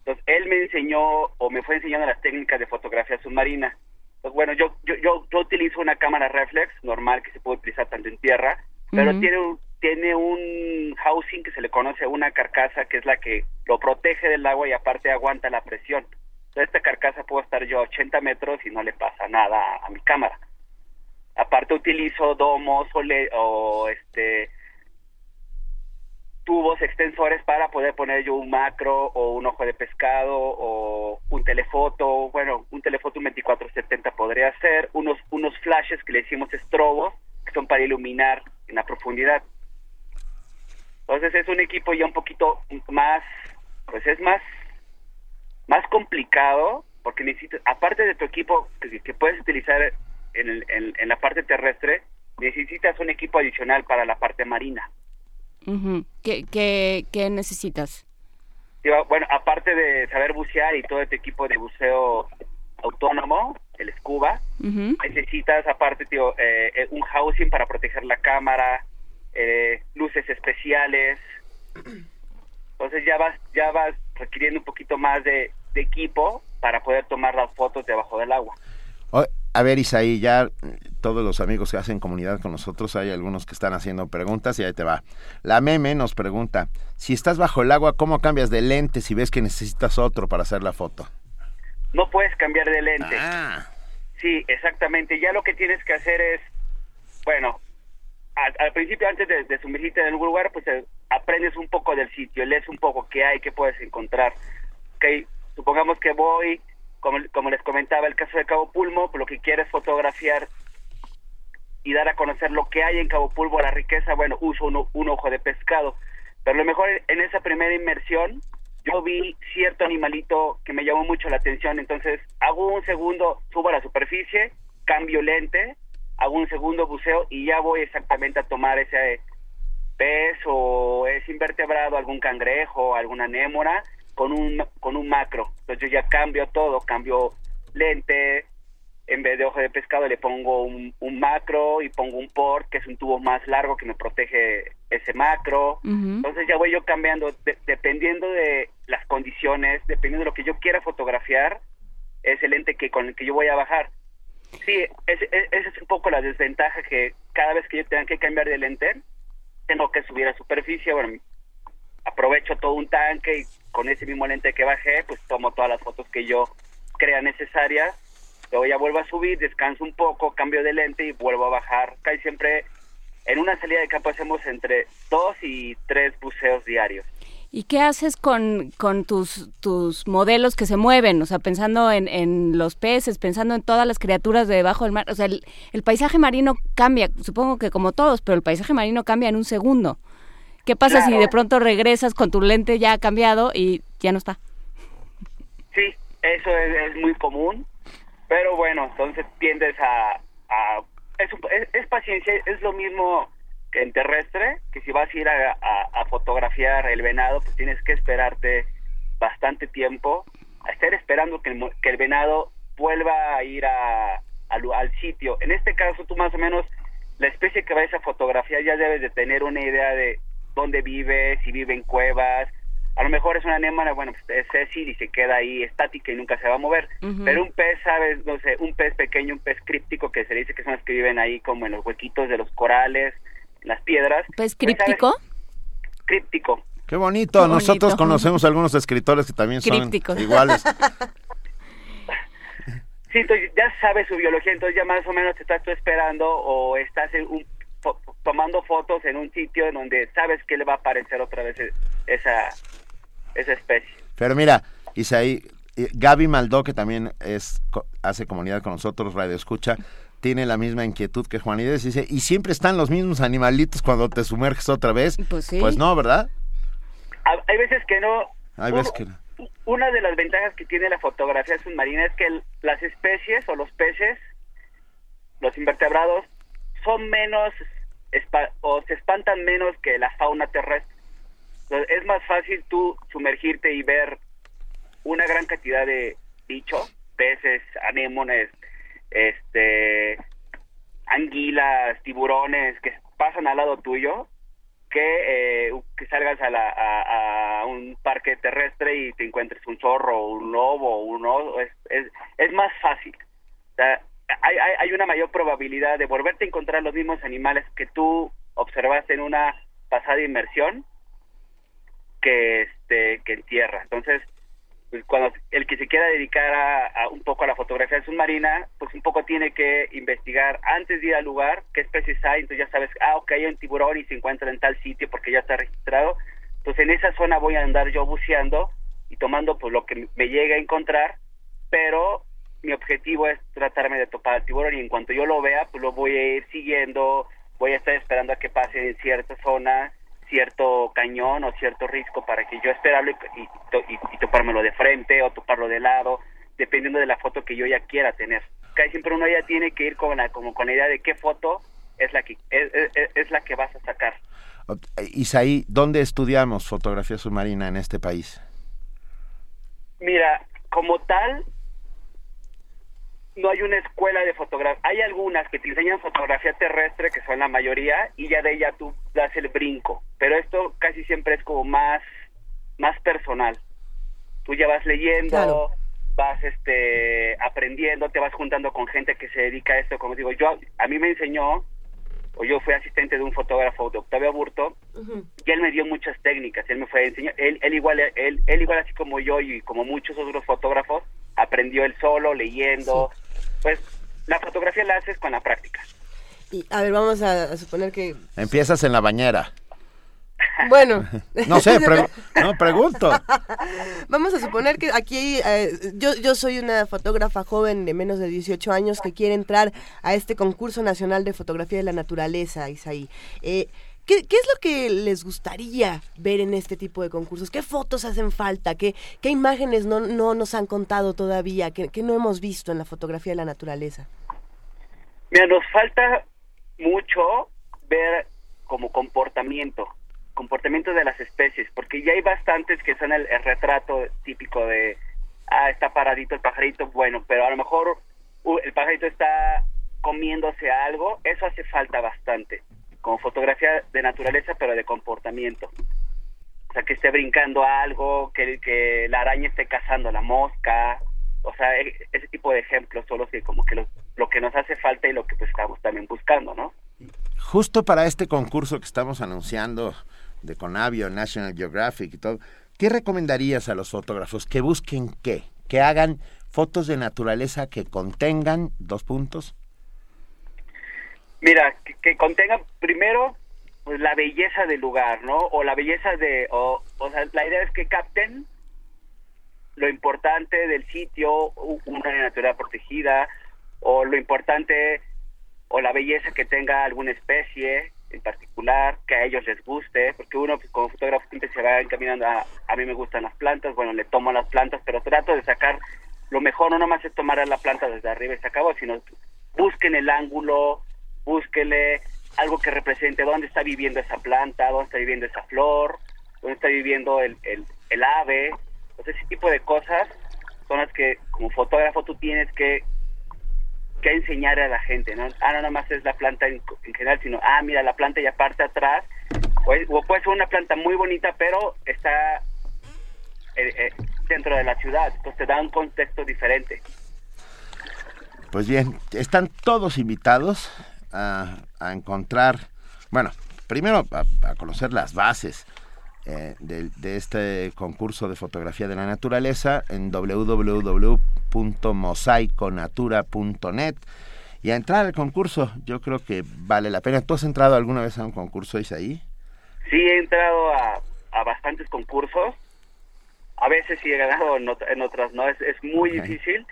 Entonces, él me enseñó o me fue enseñando las técnicas de fotografía submarina. Pues bueno, yo, yo, yo, yo utilizo una cámara reflex normal que se puede utilizar tanto en tierra, pero Ujú. tiene, un, tiene un housing que se le conoce una carcasa que es la que lo protege del agua y aparte aguanta la presión. Entonces, esta carcasa puedo estar yo a 80 metros y no le pasa nada a, mi cámara. Aparte utilizo domos o, le- o este tubos extensores para poder poner yo un macro o un ojo de pescado o un telefoto, bueno, un telefoto un 2470 podría ser, unos unos flashes que le decimos estrobos, que son para iluminar en la profundidad. Entonces es un equipo ya un poquito más, pues es más, más complicado porque necesitas, aparte de tu equipo que, que puedes utilizar en, el- en- en la parte terrestre, necesitas un equipo adicional para la parte marina. ¿Qué, qué, qué necesitas? Bueno, aparte de saber bucear y todo este equipo de buceo autónomo, el scuba, necesitas aparte tío, eh, eh, un housing para proteger la cámara, eh, luces especiales. Entonces ya vas ya vas requiriendo un poquito más de, de equipo para poder tomar las fotos debajo del agua. A ver, Isaí, ya todos los amigos que hacen comunidad con nosotros, hay algunos que están haciendo preguntas y ahí te va. La meme nos pregunta, si estás bajo el agua, ¿cómo cambias de lente si ves que necesitas otro para hacer la foto? No puedes cambiar de lente. Ah. Sí, exactamente. Ya lo que tienes que hacer es, bueno, al, principio antes de, de sumergirte en algún lugar, pues eh, aprendes un poco del sitio, lees un poco qué hay, qué puedes encontrar. Ok, supongamos que voy, como, les comentaba el caso de Cabo Pulmo, pues lo que quieres fotografiar y dar a conocer lo que hay en Cabo Pulmo, la riqueza, bueno, uso un, un ojo de pescado. Pero lo mejor en esa primera inmersión, yo vi cierto animalito que me llamó mucho la atención, entonces hago un segundo, subo a la superficie, cambio lente, hago un segundo buceo y ya voy exactamente a tomar ese pez o ese invertebrado, algún cangrejo, alguna anémora, con un, con un macro. Entonces yo ya cambio todo, cambio lente, en vez de ojo de pescado le pongo un, un macro y pongo un port, que es un tubo más largo que me protege ese macro. Entonces ya voy yo cambiando, de- dependiendo de las condiciones, dependiendo de lo que yo quiera fotografiar, es el lente que con el que yo voy a bajar. Sí, esa es un poco la desventaja que cada vez que yo tenga que cambiar de lente, tengo que subir a superficie, bueno, aprovecho todo un tanque y con ese mismo lente que bajé, pues tomo todas las fotos que yo crea necesarias, luego ya vuelvo a subir, descanso un poco, cambio de lente y vuelvo a bajar. Casi siempre en una salida de campo hacemos entre dos y tres buceos diarios. ¿Y qué haces con, con tus, tus modelos que se mueven? O sea, pensando en, en los peces, pensando en todas las criaturas de debajo del mar. O sea, el, el paisaje marino cambia, supongo que como todos, pero el paisaje marino cambia en un segundo. ¿Qué pasa si de pronto regresas con tu lente ya cambiado y ya no está? Sí, eso es, es muy común, pero bueno, entonces tiendes a... a- es, es- es paciencia, es lo mismo en terrestre, que si vas a ir a, a- a fotografiar el venado, pues tienes que esperarte bastante tiempo, a estar esperando que el, que el venado vuelva a ir a, al, sitio. En este caso, tú más o menos, la especie que vayas a fotografiar ya debes de tener una idea de dónde vive, si vive en cuevas, a lo mejor es una anémona, bueno, pues es Cecil y se queda ahí estática y nunca se va a mover. Pero un pez, ¿sabes? No sé, un pez pequeño, un pez críptico que se dice que son los que viven ahí como en los huequitos de los corales, las piedras. ¿Pez Pues, ¿sabes? críptico? Críptico. Qué bonito. Qué Nosotros bonito. conocemos algunos escritores que también son Crípticos. iguales. Sí, entonces ya sabes su biología, entonces ya más o menos te estás tú esperando o estás en un, tomando fotos en un sitio en donde sabes que le va a aparecer otra vez e- esa, esa especie. Pero mira, Isaí, eh, Gaby Maldó, que también es co- hace comunidad con nosotros, Radio Escucha, tiene la misma inquietud que Juanides. Dice, ¿y siempre están los mismos animalitos cuando te sumerges otra vez? Pues sí. Pues no, ¿verdad? Ha- Hay veces que no. Hay veces que... Una de las ventajas que tiene la fotografía submarina es que el- las especies o los peces, los invertebrados, son menos espa- o se espantan menos que la fauna terrestre. Entonces, es más fácil tú sumergirte y ver una gran cantidad de bichos, peces, anémones, este, anguilas, tiburones que pasan al lado tuyo que, eh, que salgas a, la, a, un parque terrestre y te encuentres un zorro, un lobo, un oso, es, es, es más fácil. O sea, hay, hay, hay una mayor probabilidad de volverte a encontrar los mismos animales que tú observaste en una pasada inmersión que este que en tierra. Entonces, pues cuando el que se quiera dedicar a, a un poco a la fotografía submarina, pues un poco tiene que investigar antes de ir al lugar qué especies hay, entonces ya sabes, ah, ok, hay un tiburón y se encuentra en tal sitio porque ya está registrado. Entonces en esa zona voy a andar yo buceando y tomando pues lo que me llegue a encontrar, pero mi objetivo es tratarme de topar al tiburón y en cuanto yo lo vea, pues lo voy a ir siguiendo, voy a estar esperando a que pase en cierta zona, cierto cañón o cierto risco para que yo esperarlo y, y, y- y topármelo de frente o toparlo de lado, dependiendo de la foto que yo ya quiera tener. Casi siempre uno ya tiene que ir con la, como con la idea de qué foto es la que es, es- es la que vas a sacar. Isaí, ¿dónde estudiamos fotografía submarina en este país? Mira, como tal, no hay una escuela de fotografía. Hay algunas que te enseñan fotografía terrestre, que son la mayoría, y ya de ella tú das el brinco. Pero esto casi siempre es como más, más personal. Tú ya vas leyendo, Claro. vas este aprendiendo, te vas juntando con gente que se dedica a esto. Como digo, yo a mí me enseñó, o yo fui asistente de un fotógrafo de Octavio Aburto, y él me dio muchas técnicas, él me fue a enseñar, él, él igual, él, él igual así como yo y como muchos otros fotógrafos, aprendió él solo, leyendo, pues la fotografía la haces con la práctica. Y, a ver, vamos a, a suponer que... Empiezas en la bañera. Bueno. No sé, pre- no, pregunto. Vamos a suponer que aquí eh, yo, yo soy una fotógrafa joven de menos de 18 años que quiere entrar a este concurso nacional de fotografía de la naturaleza, Isaí. Eh, ¿qué, es lo que les gustaría ver en este tipo de concursos? ¿Qué fotos hacen falta? ¿Qué, qué imágenes no, no nos han contado todavía? ¿Qué, qué no hemos visto en la fotografía de la naturaleza? Mira, nos falta mucho ver como comportamiento, comportamiento de las especies, porque ya hay bastantes que son el, el retrato típico de, ah, está paradito el pajarito, bueno, pero a lo mejor uh, el pajarito está comiéndose algo, eso hace falta bastante, como fotografía de naturaleza, pero de comportamiento. O sea, que esté brincando algo, que, que la araña esté cazando la mosca, o sea, e- ese tipo de ejemplos son los que como que lo, lo que nos hace falta y lo que pues estamos también buscando, ¿no? Justo para este concurso que estamos anunciando de Conavio, National Geographic y todo, ¿qué recomendarías a los fotógrafos? ¿Que busquen qué? ¿Que hagan fotos de naturaleza que contengan dos puntos? Mira, que, que contengan primero pues la belleza del lugar, ¿no? O la belleza de, o, o sea, la idea es que capten lo importante del sitio, una área natural protegida, o lo importante, o la belleza que tenga alguna especie en particular, que a ellos les guste, porque uno pues, como fotógrafo siempre se va encaminando a, a mí me gustan las plantas, bueno, le tomo las plantas, pero trato de sacar lo mejor, no nomás es tomar la planta desde arriba y se acabó, sino busquen el ángulo, búsquenle algo que represente dónde está viviendo esa planta, dónde está viviendo esa flor, dónde está viviendo el, el, el ave. Entonces, ese tipo de cosas son las que como fotógrafo tú tienes que, que enseñar a la gente, ¿no? Ah, no nada más es la planta en, en general, sino, ah, mira, la planta ya parte atrás, o, es- puede ser una planta muy bonita, pero está eh, eh, dentro de la ciudad, entonces te da un contexto diferente. Pues bien, están todos invitados a, a encontrar, bueno, primero a, a conocer las bases eh, de, de este concurso de fotografía de la naturaleza en www.mosaiconatura.net y a entrar al concurso. Yo creo que vale la pena. ¿Tú has entrado alguna vez a un concurso, Isaí? Sí, he entrado a, a bastantes concursos. A veces sí he ganado, en otras no. Es, es muy difícil,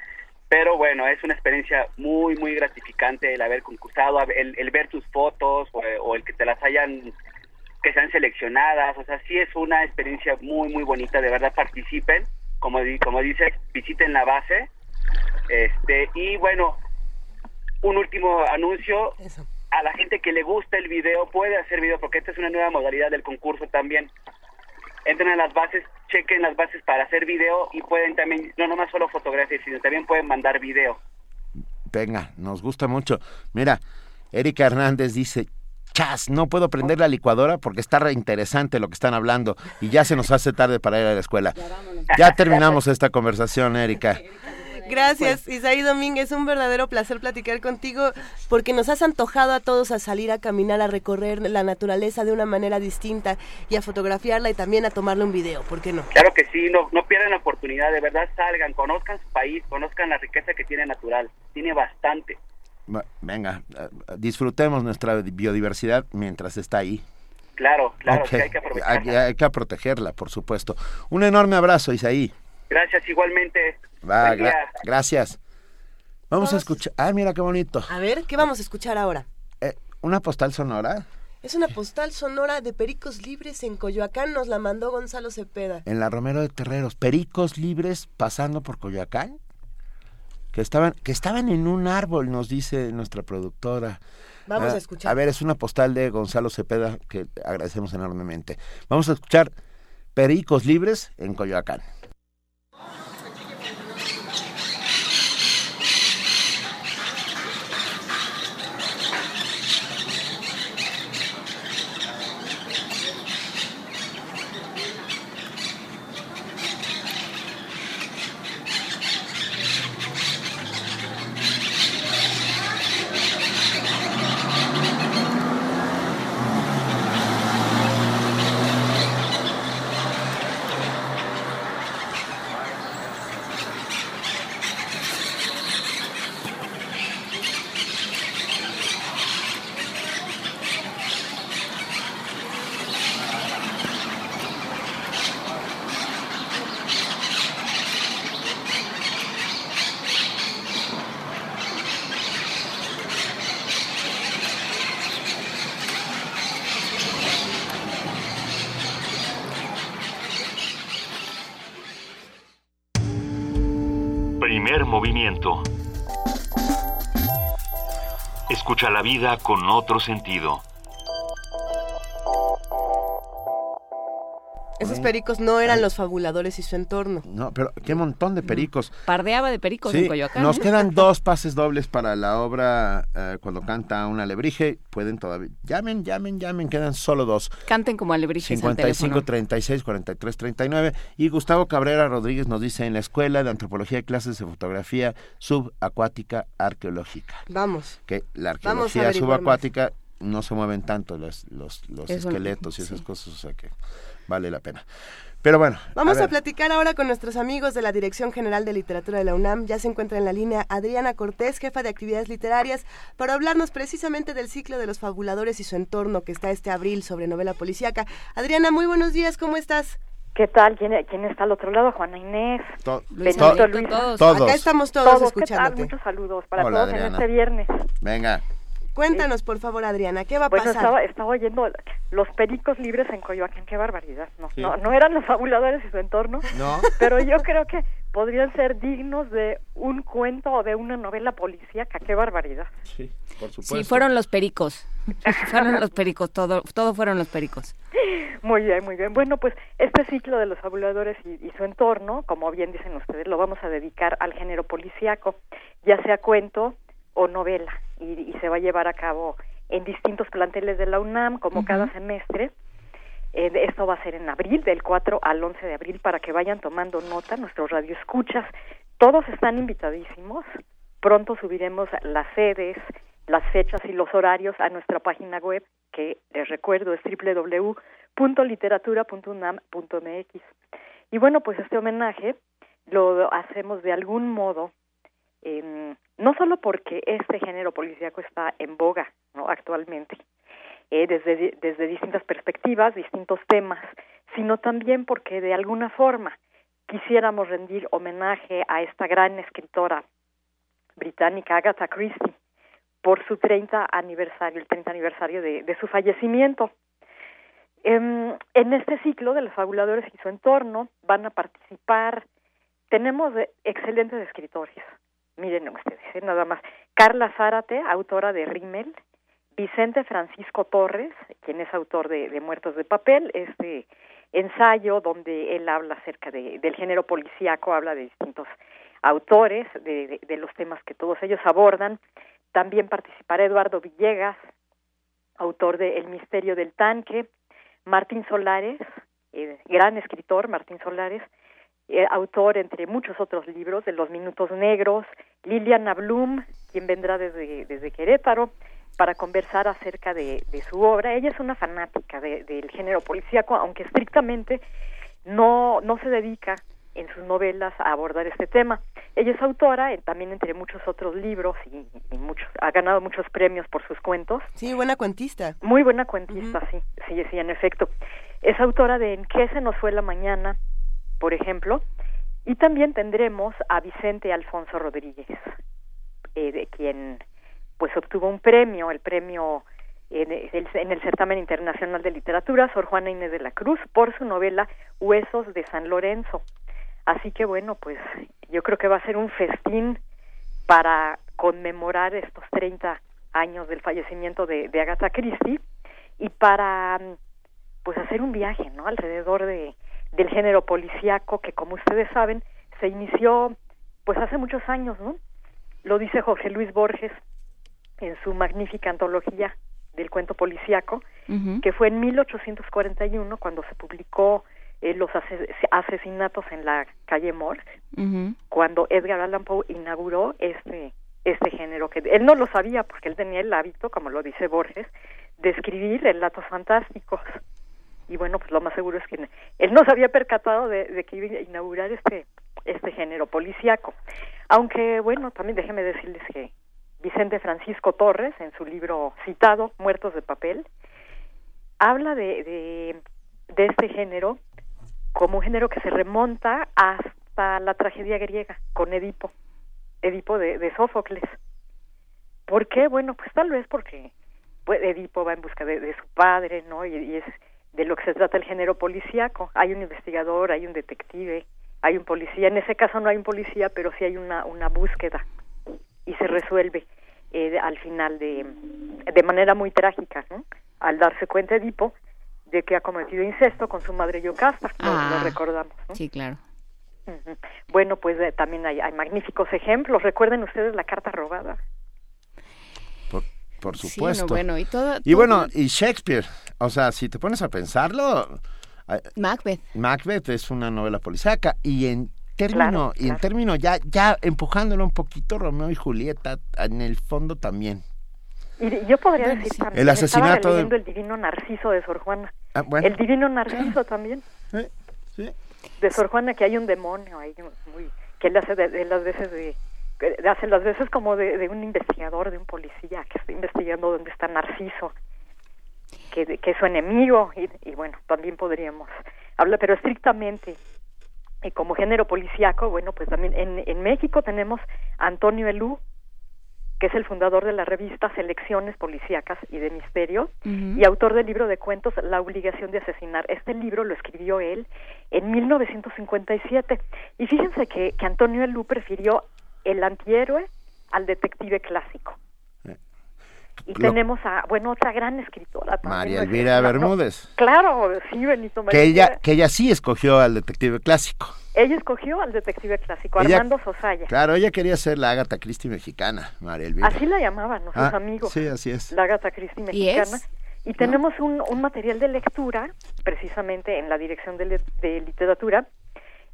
pero bueno, es una experiencia muy, muy gratificante el haber concursado, el, el ver tus fotos o, o el que te las hayan, que sean seleccionadas. O sea, sí es una experiencia muy, muy bonita. De verdad, participen. Como, como dices, visiten la base. Este, y bueno, un último anuncio. A la gente que le gusta el video puede hacer video porque esta es una nueva modalidad del concurso también. Entren a las bases, chequen las bases para hacer video y pueden también, no nomás solo fotografías, sino también pueden mandar video. Venga, nos gusta mucho. Mira, Erika Hernández dice, chas, no puedo prender la licuadora porque está re interesante lo que están hablando y ya se nos hace tarde para ir a la escuela. Ya terminamos esta conversación, Erika. Gracias, Isaí Domínguez. Un verdadero placer platicar contigo porque nos has antojado a todos a salir a caminar, a recorrer la naturaleza de una manera distinta y a fotografiarla y también a tomarle un video. ¿Por qué no? Claro que sí, no, no pierdan la oportunidad, de verdad salgan, conozcan su país, conozcan la riqueza que tiene natural. Tiene bastante. Venga, eh, disfrutemos nuestra biodiversidad mientras está ahí. Claro, claro, Ok, que hay que aprovechar. hay, hay que protegerla, por supuesto. Un enorme abrazo, Isaí. Gracias igualmente. Va, gra- gracias. Vamos a escuchar. Ah, mira qué bonito. A ver, ¿qué vamos a escuchar ahora? Eh, ¿Una postal sonora? Es una postal sonora de Pericos Libres en Coyoacán, nos la mandó Gonzalo Cepeda. En la Romero de Terreros. Pericos libres pasando por Coyoacán. Que estaban, que estaban en un árbol, nos dice nuestra productora. Vamos Ah, a escuchar. A ver, es una postal de Gonzalo Cepeda que agradecemos enormemente. Vamos a escuchar Pericos libres en Coyoacán. Primer movimiento. Escucha la vida con otro sentido. Pericos no eran los fabuladores y su entorno. No, pero qué montón de pericos. Pardeaba de pericos Sí, en Coyoacán. nos ¿eh? quedan dos pases dobles para la obra eh, cuando canta un alebrije. Pueden todavía. Llamen, llamen, llamen. Quedan solo dos. Canten como alebrijes al 55 teléfono. 36 43 39 y Gustavo Cabrera Rodríguez nos dice en la escuela de antropología y clases de fotografía subacuática arqueológica Vamos. que la arqueología subacuática no se mueven tanto los los, los esqueletos y esas sí. cosas o sea que vale la pena pero bueno Vamos a, platicar ahora con nuestros amigos de la Dirección General de Literatura de la UNAM. Ya se encuentra en la línea Adriana Cortés, jefa de actividades literarias, para hablarnos precisamente del ciclo de los fabuladores y su entorno que está este abril sobre novela policíaca. Adriana, muy buenos días, ¿cómo estás? ¿Qué tal? ¿Quién, quién está al otro lado? Juana Inés, To- Benito, to- Luisa. todos. Todos. Acá estamos todos, ¿Qué tal? escuchándote. Muchos saludos para Hola, todos Adriana. en este viernes. venga Cuéntanos, por favor, Adriana, ¿qué va a Bueno, pasar? estaba, estaba oyendo los pericos libres en Coyoacán, qué barbaridad. No, Sí. no, no eran los fabuladores y su entorno, no pero yo creo que podrían ser dignos de un cuento o de una novela policíaca, qué barbaridad. sí por supuesto Sí, fueron los pericos. fueron los pericos, todo, todo fueron los pericos. Muy bien, muy bien. Bueno, pues este ciclo de los fabuladores y, y su entorno, como bien dicen ustedes, lo vamos a dedicar al género policíaco, ya sea cuento o novela, y, y se va a llevar a cabo en distintos planteles de la UNAM, como cada semestre. Eh, esto va a ser en abril, del 4 al 11 de abril, para que vayan tomando nota nuestros radioescuchas. Todos están invitadísimos. Pronto subiremos las sedes, las fechas y los horarios a nuestra página web, que les recuerdo es www.literatura.unam.mx. Y bueno, pues este homenaje lo hacemos de algún modo, em, no solo porque este género policíaco está en boga ¿no? actualmente, eh, desde, desde distintas perspectivas, distintos temas, sino también porque de alguna forma quisiéramos rendir homenaje a esta gran escritora británica Agatha Christie por su 30 aniversario, el 30 aniversario de, su fallecimiento. Em, en este ciclo de los fabuladores y su entorno van a participar, tenemos de- excelentes escritores, miren ustedes, ¿eh? nada más, Carla Zárate, autora de Rimmel, Vicente Francisco Torres, quien es autor de, Muertos de Papel, este ensayo donde él habla acerca de- del género policíaco, habla de distintos autores, de, de- de los temas que todos ellos abordan. También participará Eduardo Villegas, autor de El misterio del tanque, Martín Solares, eh, gran escritor Martín Solares, eh, autor entre muchos otros libros de Los Minutos Negros, Liliana Blum, quien vendrá desde, desde Querétaro para conversar acerca de, de su obra. Ella es una fanática de- del género policíaco, aunque estrictamente no, no se dedica en sus novelas a abordar este tema. Ella es autora, eh, también entre muchos otros libros y, y muchos, ha ganado muchos premios por sus cuentos. Sí, buena cuentista. Muy buena cuentista, sí, sí, sí, en efecto. Es autora de En qué se nos fue la mañana, por ejemplo, y también tendremos a Vicente Alfonso Rodríguez, eh, de quien pues obtuvo un premio, el premio en el, en el certamen internacional de literatura, Sor Juana Inés de la Cruz, por su novela Huesos de San Lorenzo. Así que bueno, pues yo creo que va a ser un festín para conmemorar estos 30 años del fallecimiento de, de Agatha Christie y para pues hacer un viaje, ¿no? Alrededor de del género policíaco que como ustedes saben se inició pues hace muchos años, ¿no? Lo dice Jorge Luis Borges en su magnífica antología del cuento policíaco, que fue en 1841 cuando se publicó eh, los ase- asesinatos en la calle Morgue, cuando Edgar Allan Poe inauguró este este género que él no lo sabía porque él tenía el hábito, como lo dice Borges, de escribir relatos fantásticos. Y bueno, pues lo más seguro es que él no se había percatado de, que iba a inaugurar este este género policíaco. Aunque bueno, también déjeme decirles que Vicente Francisco Torres, en su libro citado, Muertos de Papel, habla de, de, este género como un género que se remonta hasta la tragedia griega con Edipo, Edipo de, de Sófocles. ¿Por qué? Bueno, pues tal vez porque pues, Edipo va en busca de, su padre, ¿no? Y es de lo que se trata el género policíaco. Hay un investigador, hay un detective, hay un policía. En ese caso no hay un policía, pero sí hay una, una búsqueda y se resuelve eh, al final de, de manera muy trágica, ¿no? Al darse cuenta Edipo de que ha cometido incesto con su madre Yocasta, lo, Ah. lo recordamos. ¿no? Sí, claro. Bueno, pues eh, también hay, hay magníficos ejemplos. Recuerden ustedes la carta robada. Por, por Sí, supuesto. no, bueno, y todo- Y todo- bueno, y Shakespeare, o sea, si te pones a pensarlo, Macbeth. Macbeth es una novela policíaca y en término Claro, y en término ya ya empujándolo un poquito Romeo y Julieta en el fondo también. Y yo podría decir también, El asesinato estaba de- el divino Narciso de Sor Juana. Ah, bueno. El divino Narciso también. sí. De Sor Juana que hay un demonio ahí muy que él hace de, de las veces de que hace las veces como de, de un investigador, de un policía que está investigando dónde está Narciso, que, que es su enemigo y, y bueno, también podríamos hablar, pero estrictamente eh, como género policíaco, bueno, pues también en, en México tenemos a Antonio Elú, que es el fundador de la revista Selecciones Policíacas y de Misterio, y autor del libro de cuentos La obligación de asesinar. Este libro lo escribió él en 1957. Y fíjense que, que Antonio Elú prefirió el antihéroe al detective clásico. Y Lo- tenemos a, bueno, otra gran escritora también. María. Elvira No, no, Bermúdez. Claro, sí, Benito María. Que ella que ella sí escogió al detective clásico. Ella escogió al detective clásico, Ella- Armando Sosaya. Claro, ella quería ser la Agatha Christie mexicana, María Elvira. Así la llamaban, ¿no? Sus Ah, amigos. Sí, así es. la Agatha Christie ¿Y mexicana. es? Y tenemos un, un material de lectura, precisamente en la Dirección de, de Literatura,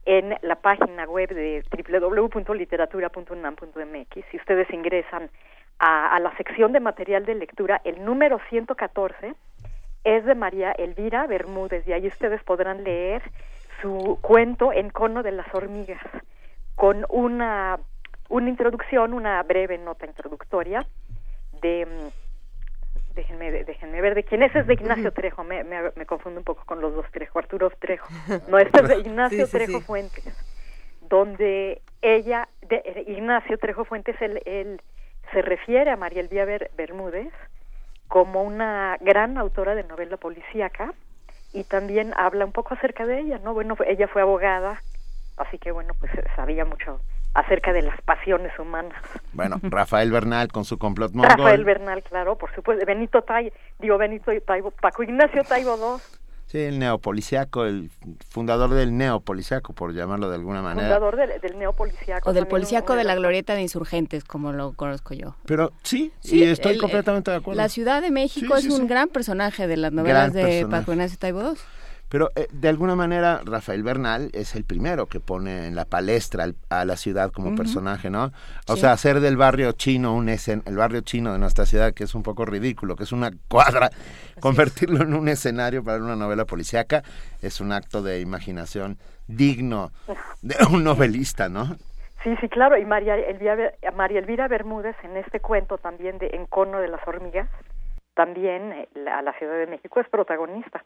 en la página web de www.literatura.unam.mx. Si ustedes ingresan a, a la sección de material de lectura, el número 114 es de María Elvira Bermúdez y ahí ustedes podrán leer su cuento En cono de las hormigas con una una introducción, una breve nota introductoria de déjenme déjenme ver de quién es es de Ignacio Trejo me, me, me confundo un poco con los dos Trejo Arturo Trejo no este es de Ignacio Sí, sí, Trejo sí. Fuentes donde ella de, eh, Ignacio Trejo Fuentes él, él se refiere a María Elvira Ber- Bermúdez como una gran autora de novela policíaca y también habla un poco acerca de ella, ¿no? Bueno, ella fue abogada, así que bueno, pues sabía mucho acerca de las pasiones humanas. Bueno, Rafael Bernal con su complot mongol. Rafael Bernal, claro, por supuesto, Benito Tai, digo Benito Taibo, Paco Ignacio Taibo II, Sí, el neopoliciaco, el fundador del neopoliciaco, por llamarlo de alguna manera. Fundador del, del neopoliciaco. O del un- de la glorieta de insurgentes, como lo conozco yo. Pero sí, Sí, y estoy el- completamente de acuerdo. La Ciudad de México Sí, es sí, un sí. gran personaje de las novelas Gran de personaje. Paco Ignacio Taibo II. Pero eh, de alguna manera Rafael Bernal es el primero que pone en la palestra al- a la ciudad como personaje, ¿no? O Sí. sea, hacer del barrio chino un escen el barrio chino de nuestra ciudad que es un poco ridículo, que es una cuadra, convertirlo en un escenario para una novela policíaca es un acto de imaginación digno de un novelista, ¿no? Sí, sí, claro. Y María Elvira, María Elvira Bermúdez en este cuento también de Encono de las hormigas, también eh, la, la Ciudad de México es protagonista.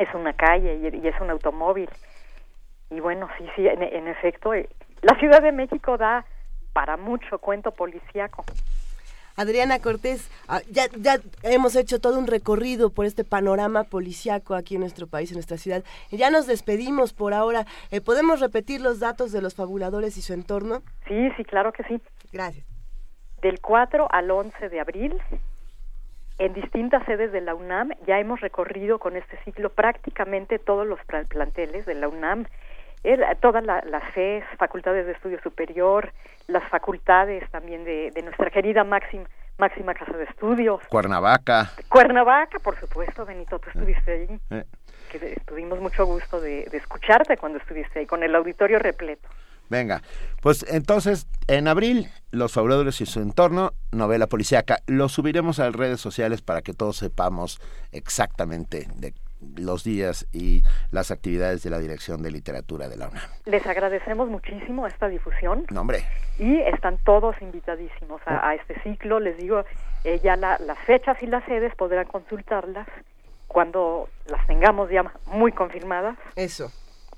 Es una calle y, y es un automóvil. Y bueno, sí, sí, en, en efecto, eh, la Ciudad de México da para mucho cuento policíaco. Adriana Cortés, ah, ya, ya hemos hecho todo un recorrido por este panorama policiaco aquí en nuestro país, en nuestra ciudad. Ya nos despedimos por ahora. Eh, ¿Podemos repetir los datos de los fabuladores y su entorno? Sí, sí, claro que sí. Gracias. Del 4 al 11 de abril, en distintas sedes de la UNAM, ya hemos recorrido con este ciclo prácticamente todos los pla- planteles de la UNAM, el- todas la- las FES, facultades de estudio superior, las facultades también de, de nuestra querida máxima, máxima casa de estudios. Cuernavaca. Cuernavaca, por supuesto, Benito, tú estuviste ahí. eh, Que tuvimos mucho gusto de, de escucharte cuando estuviste ahí, con el auditorio repleto. Venga, pues entonces en abril Los Fabuladores y su entorno, novela policíaca. Lo subiremos a las redes sociales para que todos sepamos exactamente de los días y las actividades de la Dirección de Literatura de la UNAM. Les agradecemos muchísimo esta difusión. No, hombre, y están todos invitadísimos a, a este ciclo. Les digo, eh, ya la- las fechas y las sedes podrán consultarlas cuando las tengamos ya muy confirmadas. Eso.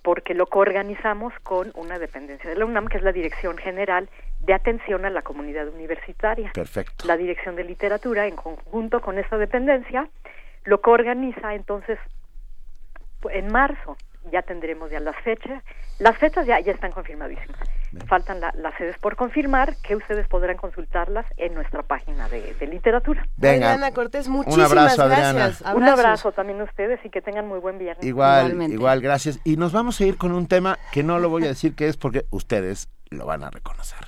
Porque lo coorganizamos con una dependencia de la UNAM, que es la Dirección General de Atención a la Comunidad Universitaria. perfecto. La Dirección de Literatura, en conjunto con esta dependencia, lo coorganiza entonces en marzo. Ya tendremos ya las fechas. Las fechas ya, ya están confirmadísimas. Faltan la- las sedes por confirmar, que ustedes podrán consultarlas en nuestra página de, de literatura. Venga, Adriana Cortés, un muchísimas abrazo, gracias. Adriana. Un abrazo también a ustedes y que tengan muy buen viernes. Igual, igual, gracias. Y nos vamos a ir con un tema que no lo voy a decir que es porque ustedes lo van a reconocer.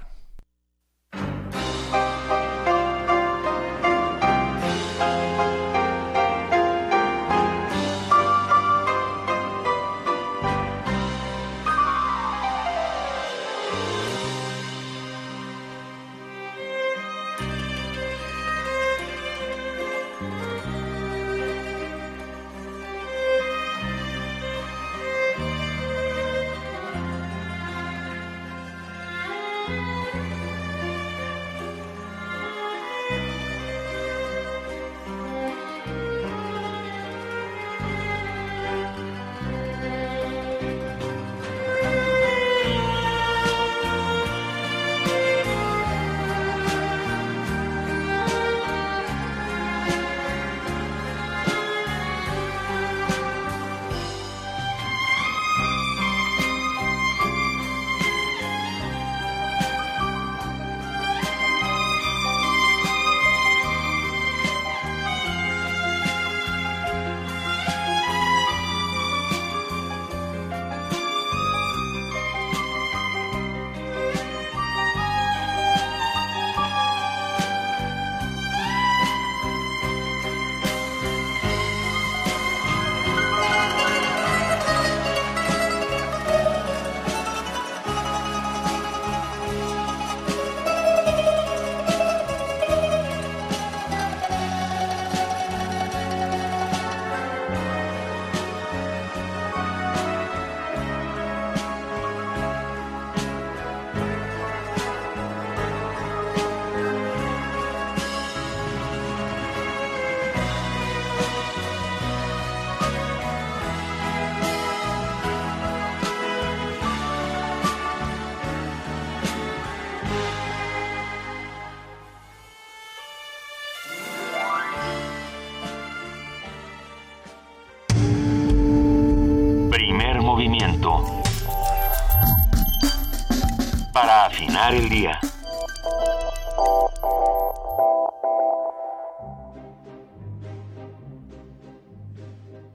El día.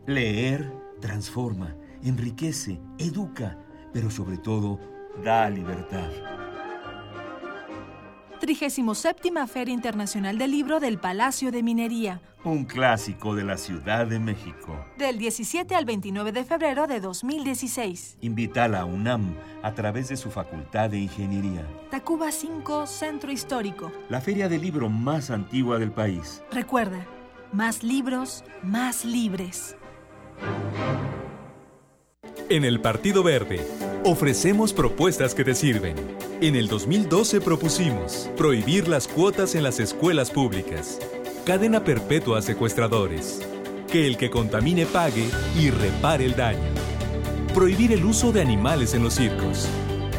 Leer transforma, enriquece, educa, pero sobre todo da libertad. 37 Feria Internacional del Libro del Palacio de Minería. Un clásico de la Ciudad de México. Del 17 al 29 de febrero de 2016. Invita a la UNAM a través de su Facultad de Ingeniería. Tacuba 5, Centro Histórico. La feria del libro más antigua del país. Recuerda, más libros, más libres. En el Partido Verde, ofrecemos propuestas que te sirven. En el 2012 propusimos prohibir las cuotas en las escuelas públicas, cadena perpetua a secuestradores, que el que contamine pague y repare el daño, prohibir el uso de animales en los circos.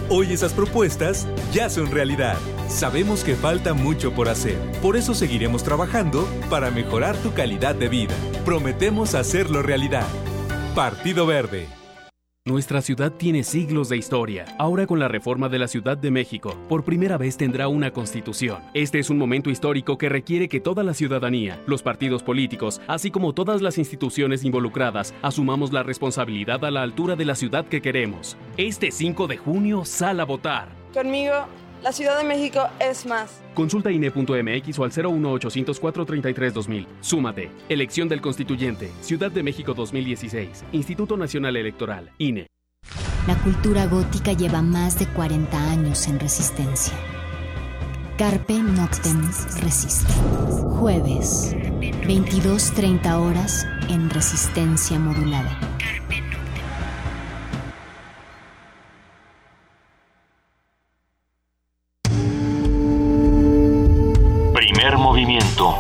Hoy esas propuestas ya son realidad. Sabemos que falta mucho por hacer, por eso seguiremos trabajando para mejorar tu calidad de vida. Prometemos hacerlo realidad. Partido Verde. Nuestra ciudad tiene siglos de historia. Ahora con la reforma de la Ciudad de México, por primera vez tendrá una constitución. Este es un momento histórico que requiere que toda la ciudadanía, los partidos políticos, así como todas las instituciones involucradas, asumamos la responsabilidad a la altura de la ciudad que queremos. Este 5 de junio, sal a votar. Conmigo, la Ciudad de México es más. Consulta INE.mx o al 01804 33 2000. Súmate. Elección del Constituyente. Ciudad de México 2016. Instituto Nacional Electoral. INE. La cultura gótica lleva más de 40 años en resistencia. Carpe Noctem Resiste. Jueves, 22.30 horas en resistencia modulada. Primer movimiento.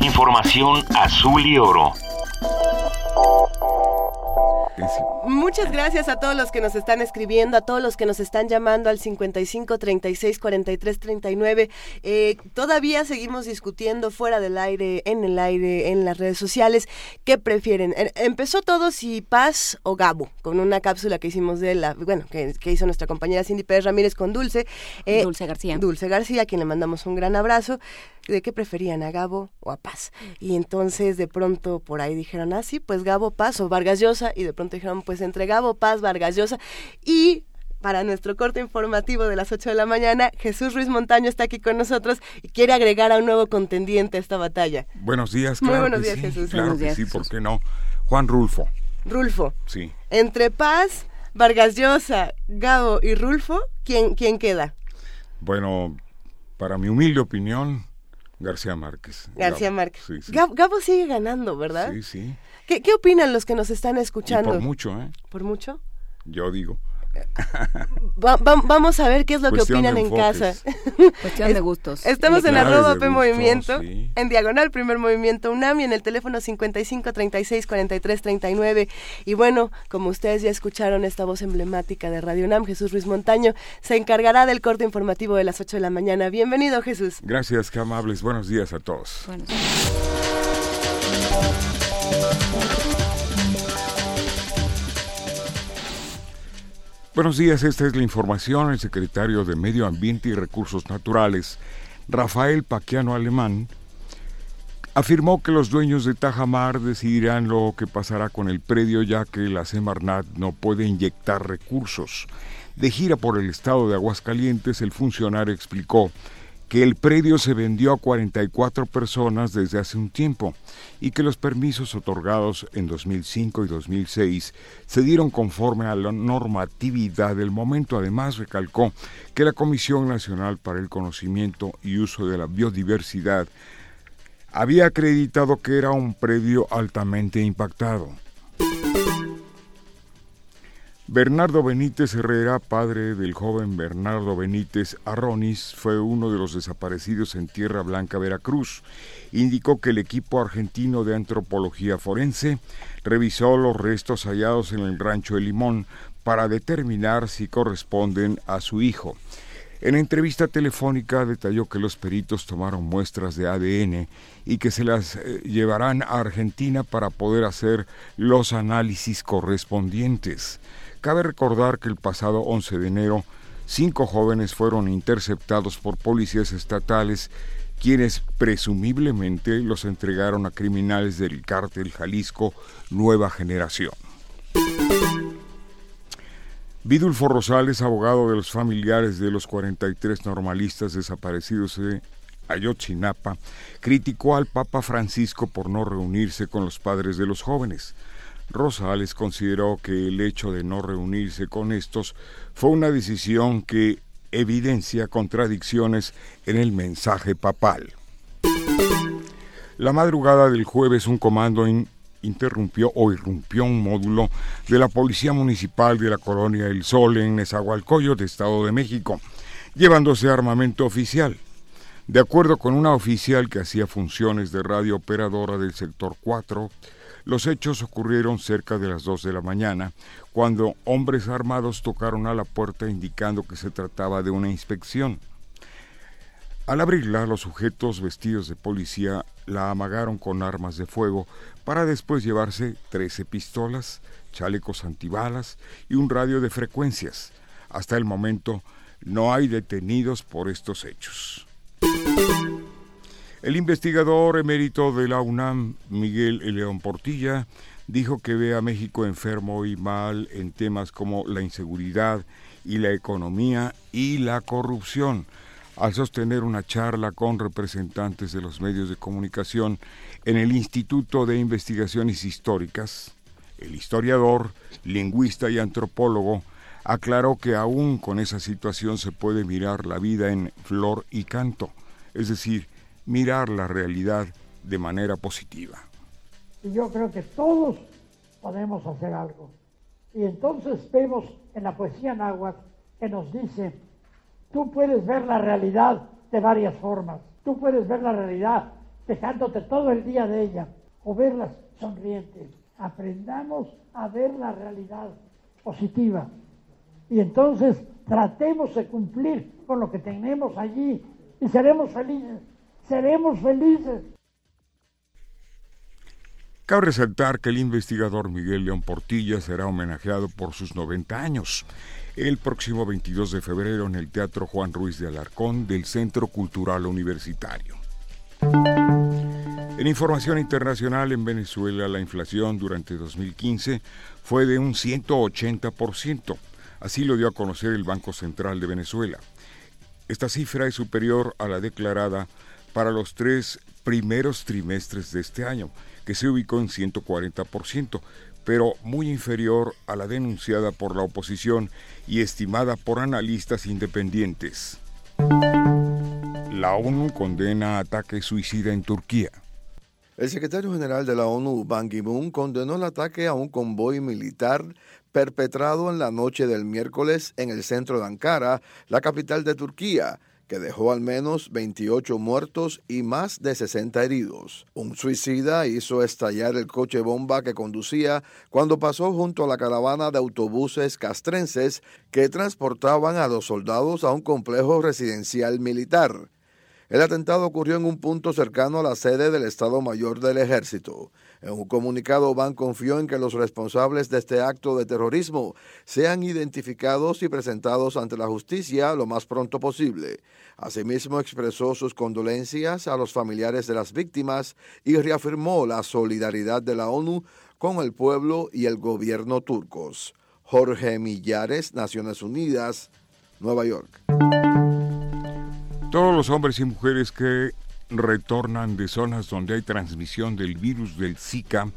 Información azul y oro. Muchas gracias a todos los que nos están escribiendo, a todos los que nos están llamando al 55 36 43 39. Eh, todavía seguimos discutiendo fuera del aire, en el aire, en las redes sociales. ¿Qué prefieren? Eh, Empezó todo si Paz o Gabo, con una cápsula que hicimos de la, bueno, que, que hizo nuestra compañera Cindy Pérez Ramírez con Dulce. Eh, Dulce García. Dulce García, a quien le mandamos un gran abrazo. ¿De qué preferían, a Gabo o a Paz? Y entonces de pronto por ahí dijeron, ah, sí, pues Gabo Paz o Vargas Llosa. Y de pronto dijeron, pues entre Gabo Paz, Vargas Llosa. Y para nuestro corte informativo de las 8 de la mañana, Jesús Ruiz Montaño está aquí con nosotros y quiere agregar a un nuevo contendiente a esta batalla. Buenos días, Muy claro buenos que días, sí, Jesús. Claro Buenos que días, sí, Jesús. ¿por qué no? Juan Rulfo, Rulfo. sí. Entre Paz, Vargas Llosa, Gabo y Rulfo, ¿quién, quién queda? Bueno, para mi humilde opinión, García Márquez. García Gabo. Márquez. Sí, sí. Gab- Gabo sigue ganando, ¿verdad? Sí, sí. ¿Qué, qué opinan los que nos están Y escuchando? por mucho, ¿eh? ¿Por mucho? Yo digo. Va- va- vamos a ver qué es lo Cuestión que opinan en casa. Cuestión de gustos. Estamos en Claro, arroba P Movimiento, sí. en diagonal Primer Movimiento UNAM y en el teléfono 55 36 43 39. Y bueno, como ustedes ya escucharon esta voz emblemática de Radio UNAM, Jesús Ruiz Montaño, se encargará del corte informativo de las 8 de la mañana. Bienvenido, Jesús. Gracias, qué amables. Buenos días a todos. Buenos días, esta es la información. El secretario de Medio Ambiente y Recursos Naturales, Rafael Paquiano Alemán, afirmó que los dueños de Tajamar decidirán lo que pasará con el predio ya que la Semarnat no puede inyectar recursos. De gira por el estado de Aguascalientes, el funcionario explicó que el predio se vendió a 44 personas desde hace un tiempo y que los permisos otorgados en 2005 y 2006 se dieron conforme a la normatividad del momento. Además, recalcó que la Comisión Nacional para el Conocimiento y Uso de la Biodiversidad había acreditado que era un predio altamente impactado. Bernardo Benítez Herrera, padre del joven Bernardo Benítez Arronis, fue uno de los desaparecidos en Tierra Blanca, Veracruz. Indicó que el equipo argentino de antropología forense revisó los restos hallados en el rancho de Limón para determinar si corresponden a su hijo. En entrevista telefónica detalló que los peritos tomaron muestras de ADN y que se las eh, llevarán a Argentina para poder hacer los análisis correspondientes. Cabe recordar que el pasado 11 de enero, cinco jóvenes fueron interceptados por policías estatales quienes presumiblemente los entregaron a criminales del cártel Jalisco Nueva Generación. Vidulfo Rosales, abogado de los familiares de los 43 normalistas desaparecidos de Ayotzinapa, criticó al Papa Francisco por no reunirse con los padres de los jóvenes. Rosales consideró que el hecho de no reunirse con estos fue una decisión que evidencia contradicciones en el mensaje papal. La madrugada del jueves un comando interrumpió o irrumpió un módulo de la Policía Municipal de la Colonia El Sol en Nezahualcóyotl, Estado de México, llevándose armamento oficial. De acuerdo con una oficial que hacía funciones de radio operadora del sector 4, los hechos ocurrieron cerca de las 2 de la mañana, cuando hombres armados tocaron a la puerta indicando que se trataba de una inspección. Al abrirla, los sujetos vestidos de policía la amagaron con armas de fuego para después llevarse 13 pistolas, chalecos antibalas y un radio de frecuencias. Hasta el momento no hay detenidos por estos hechos. El investigador emérito de la UNAM, Miguel León Portilla, dijo que ve a México enfermo y mal en temas como la inseguridad y la economía y la corrupción, al sostener una charla con representantes de los medios de comunicación en el Instituto de Investigaciones Históricas. El historiador, lingüista y antropólogo aclaró que aún con esa situación se puede mirar la vida en flor y canto, es decir, mirar la realidad de manera positiva. Y yo creo que todos podemos hacer algo. Y entonces vemos en la poesía náhuatl que nos dice, tú puedes ver la realidad de varias formas. Tú puedes ver la realidad dejándote todo el día de ella o verla sonriente. Aprendamos a ver la realidad positiva. Y entonces tratemos de cumplir con lo que tenemos allí y seremos felices seremos felices. Cabe resaltar que el investigador Miguel León Portilla será homenajeado por sus 90 años el próximo 22 de febrero en el Teatro Juan Ruiz de Alarcón del Centro Cultural Universitario. En información internacional, en Venezuela la inflación durante 2015 fue de un 180%. Así lo dio a conocer el Banco Central de Venezuela. Esta cifra es superior a la declarada para los tres primeros trimestres de este año, que se ubicó en 140%, pero muy inferior a la denunciada por la oposición y estimada por analistas independientes. La ONU condena ataque suicida en Turquía. El secretario general de la ONU, Ban Ki-moon, condenó el ataque a un convoy militar perpetrado en la noche del miércoles en el centro de Ankara, la capital de Turquía, que dejó al menos 28 muertos y más de 60 heridos. Un suicida hizo estallar el coche bomba que conducía cuando pasó junto a la caravana de autobuses castrenses que transportaban a los soldados a un complejo residencial militar. El atentado ocurrió en un punto cercano a la sede del Estado Mayor del Ejército. En un comunicado, Ban confió en que los responsables de este acto de terrorismo sean identificados y presentados ante la justicia lo más pronto posible. Asimismo, expresó sus condolencias a los familiares de las víctimas y reafirmó la solidaridad de la ONU con el pueblo y el gobierno turcos. Jorge Millares, Naciones Unidas, Nueva York. Todos los hombres y mujeres que retornan de zonas donde hay transmisión del virus del Zika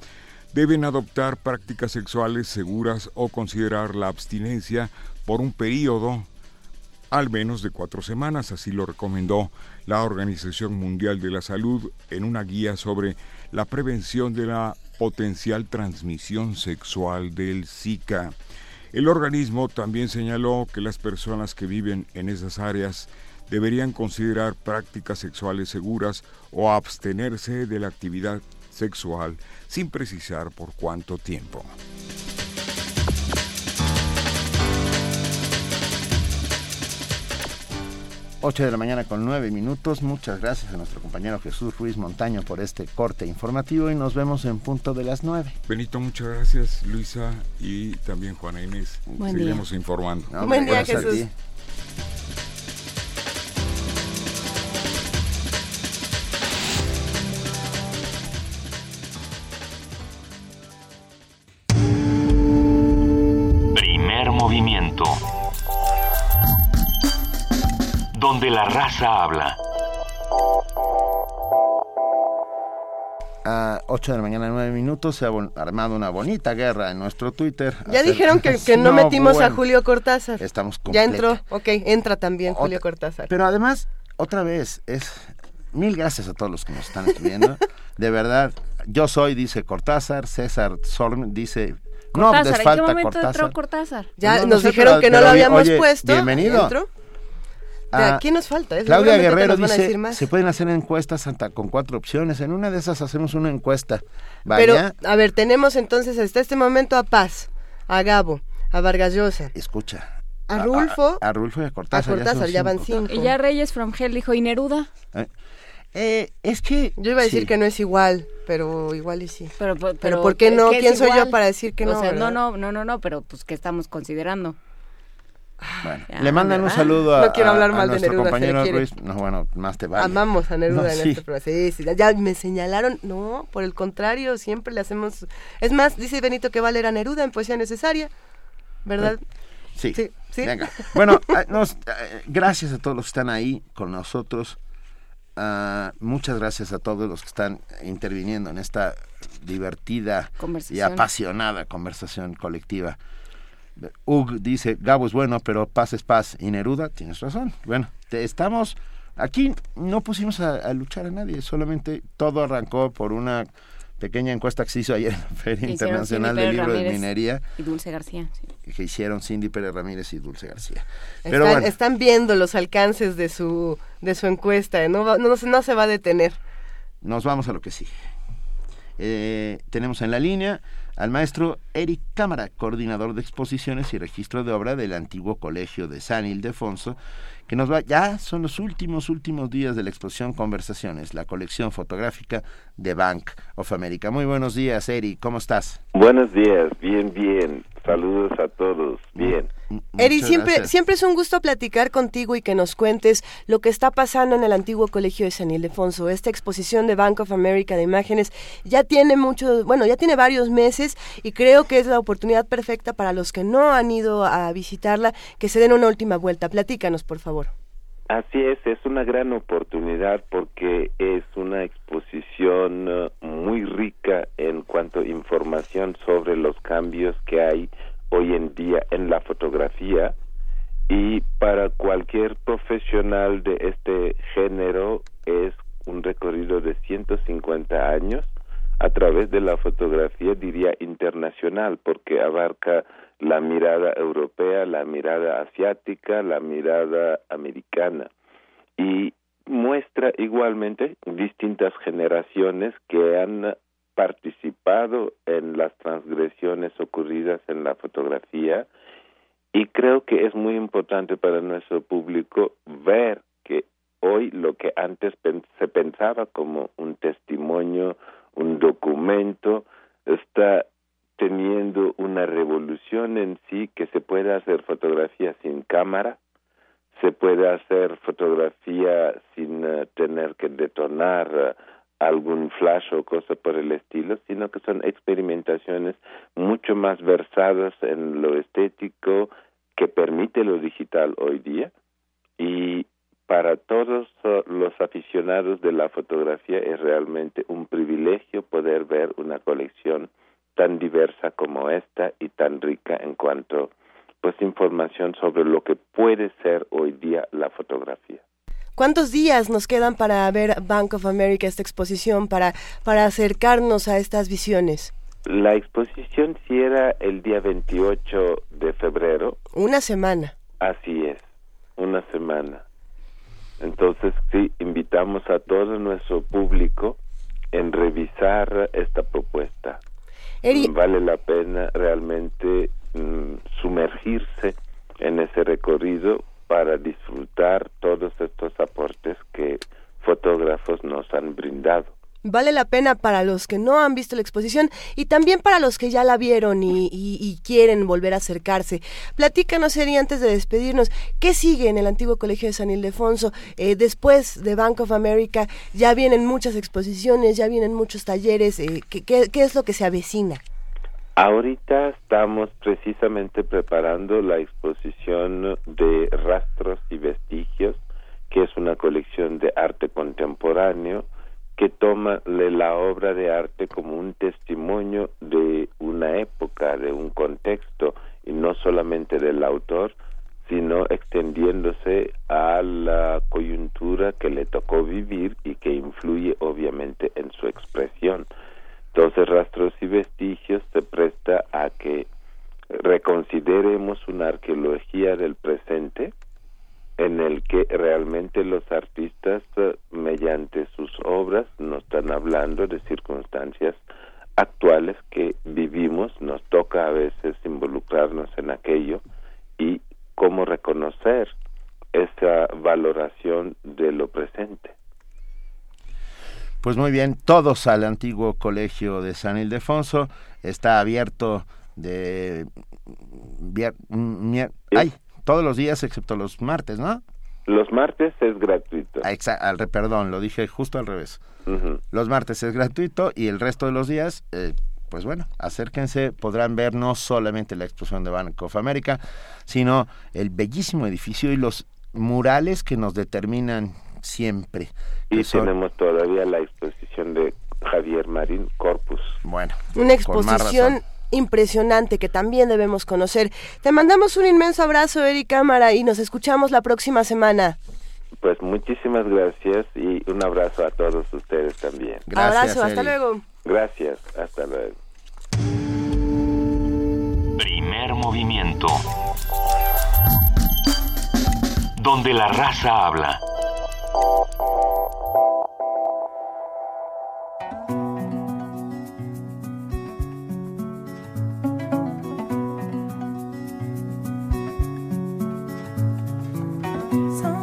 deben adoptar prácticas sexuales seguras o considerar la abstinencia por un periodo al menos de cuatro semanas, así lo recomendó la Organización Mundial de la Salud en una guía sobre la prevención de la potencial transmisión sexual del Zika. El organismo también señaló que las personas que viven en esas áreas deberían considerar prácticas sexuales seguras o abstenerse de la actividad sexual sin precisar por cuánto tiempo. 8 de la mañana con 9 minutos. Muchas gracias a nuestro compañero Jesús Ruiz Montaño por este corte informativo y nos vemos en punto de las 9. Benito, muchas gracias, Luisa y también Juana Inés. Seguiremos informando. Buen día, Jesús. Momento. Donde la raza habla. A 8 de la mañana, 9 minutos, se ha armado una bonita guerra en nuestro Twitter. Ya dijeron que, que no, metimos a Julio Cortázar. Estamos Ya completa. entró, ok, entra también Julio Otra- Cortázar. Pero además, otra vez, es mil gracias a todos los que nos están escribiendo. de verdad, yo soy, dice Cortázar, César Sorm dice, no Cortázar, les ¿en qué falta momento Cortázar. entró Cortázar? Ya No, no nos sé, dijeron pero- que no pero lo habíamos oye, puesto. bienvenido. ¿Entró? ¿De Ah, aquí nos falta? ¿eh? Claudia Guerrero dice, decir más. se pueden hacer encuestas hasta con cuatro opciones. En una de esas hacemos una encuesta. Pero, Vaya, a ver, tenemos entonces hasta este momento a Paz, a Gabo, a Vargas Llosa, escucha. a Rulfo, A, a Rulfo y a Cortázar. a Cortázar, ya van cinco. cinco. Y ya Reyes from Hell dijo, ¿y Neruda? Eh, es que... Yo iba a decir sí. que no es igual, pero igual y sí. Pero, pero, Pero ¿por qué no? ¿Quién soy yo para decir que O no, sea, no, no, no, no, no, pero pues ¿qué estamos considerando? Bueno, Ya, le mandan un saludo a, No quiero hablar a- a mal de nuestro Neruda, compañero quiere. Ruiz. No, bueno, más te vale. Amamos a Neruda No, en sí. este programa. Sí, sí, ya- me señalaron. No, por el contrario, siempre le hacemos... Es más, dice Benito que va a a Neruda en Poesía Necesaria, ¿verdad? Sí. Sí, sí. Venga. Bueno, nos- ah, gracias a todos los que están ahí con nosotros. Ah, muchas gracias a todos los que están interviniendo en esta divertida y apasionada conversación colectiva. Ug dice, Gabo es bueno, pero paz es paz. Y Neruda, tienes razón. Bueno, te- estamos... Aquí no pusimos a, a luchar a nadie, solamente todo arrancó por una pequeña encuesta que se hizo ayer en la Feria Que Internacional Cindy del Libro de Ramírez Minería Y Dulce García. sí. que hicieron Cindy Pérez Ramírez y Dulce García. Pero están, bueno, están viendo los alcances de su, de su encuesta, ¿eh? no, va- no, se- no se va a detener. nos vamos a lo que sigue. Eh, tenemos en la línea al maestro Eric Cámara, coordinador de exposiciones y registro de obra del antiguo colegio de San Ildefonso, que nos va, ya son los últimos, últimos días de la exposición Conversaciones, la colección fotográfica de Bank of America. Muy buenos días, Eric, ¿cómo estás? Buenos días, bien, bien. Saludos a todos, bien. Eri, siempre, gracias. siempre es un gusto platicar contigo y que nos cuentes lo que está pasando en el antiguo colegio de San Ildefonso. Esta exposición de Bank of America de imágenes ya tiene mucho, bueno, ya tiene varios meses y creo que es la oportunidad perfecta para los que no han ido a visitarla que se den una última vuelta. Platícanos, por favor. Así es, es una gran oportunidad porque es una exposición eh, muy rica en cuanto a información sobre los cambios que hay hoy en día en la fotografía. Y para cualquier profesional de este género es un recorrido de 150 años a través de la fotografía, diría, internacional, porque abarca la mirada europea, la mirada asiática, la mirada americana. Y muestra igualmente distintas generaciones que han participado en las transgresiones ocurridas en la fotografía. Y creo que es muy importante para nuestro público ver que hoy lo que antes se pensaba como un testimonio, un documento, está teniendo una revolución en sí que se puede hacer fotografía sin cámara, se puede hacer fotografía sin eh, tener que detonar eh, algún flash o cosa por el estilo, sino que son experimentaciones mucho más versadas en lo estético que permite lo digital hoy día. Y para todos uh, los aficionados de la fotografía es realmente un privilegio poder ver una colección tan diversa como esta y tan rica en cuanto pues información sobre lo que puede ser hoy día la fotografía. ¿Cuántos días nos quedan para ver Bank of America, esta exposición, para, para acercarnos a estas visiones? La exposición cierra el día 28 de febrero, Una semana. así es, una semana. Entonces, sí, invitamos a todo nuestro público en revisar esta propuesta. Vale la pena realmente mm, sumergirse en ese recorrido para disfrutar todos estos aportes que fotógrafos nos han brindado. Vale la pena para los que no han visto la exposición y también para los que ya la vieron y, y- y quieren volver a acercarse. Platícanos, Eri, antes de despedirnos, ¿qué sigue en el antiguo colegio de San Ildefonso? Eh, después de Bank of America ya vienen muchas exposiciones, ya vienen muchos talleres. eh, ¿qué, qué, qué es lo que se avecina? Ahorita estamos precisamente preparando la exposición de rastros y vestigios, que es una colección de arte contemporáneo que toma la obra de arte como un testimonio de una época, de un contexto, y no solamente del autor, sino extendiéndose a la coyuntura que le tocó vivir y que influye obviamente en su expresión. Entonces, rastros y vestigios se presta a que reconsideremos una arqueología del presente en el que realmente los artistas eh, mediante sus obras nos están hablando de circunstancias actuales que vivimos, nos toca a veces involucrarnos en aquello y cómo reconocer esa valoración de lo presente. Pues muy bien, todos al antiguo colegio de San Ildefonso. Está abierto de... Ay, todos los días excepto los martes, ¿no? Los martes es gratuito. Ah, perdón, lo dije justo al revés. Los martes es gratuito y el resto de los días, eh, pues bueno, acérquense, podrán ver no solamente la exposición de Bank of America, sino el bellísimo edificio y los murales que nos determinan siempre. Y tenemos todavía la exposición de Javier Marín Corpus. Bueno. Una exposición impresionante que también debemos conocer. Te mandamos un inmenso abrazo, Eric Cámara, y nos escuchamos la próxima semana. Pues muchísimas gracias y un abrazo a todos ustedes también. abrazo, hasta luego. Gracias, hasta luego. Primer movimiento. Donde la raza habla. 走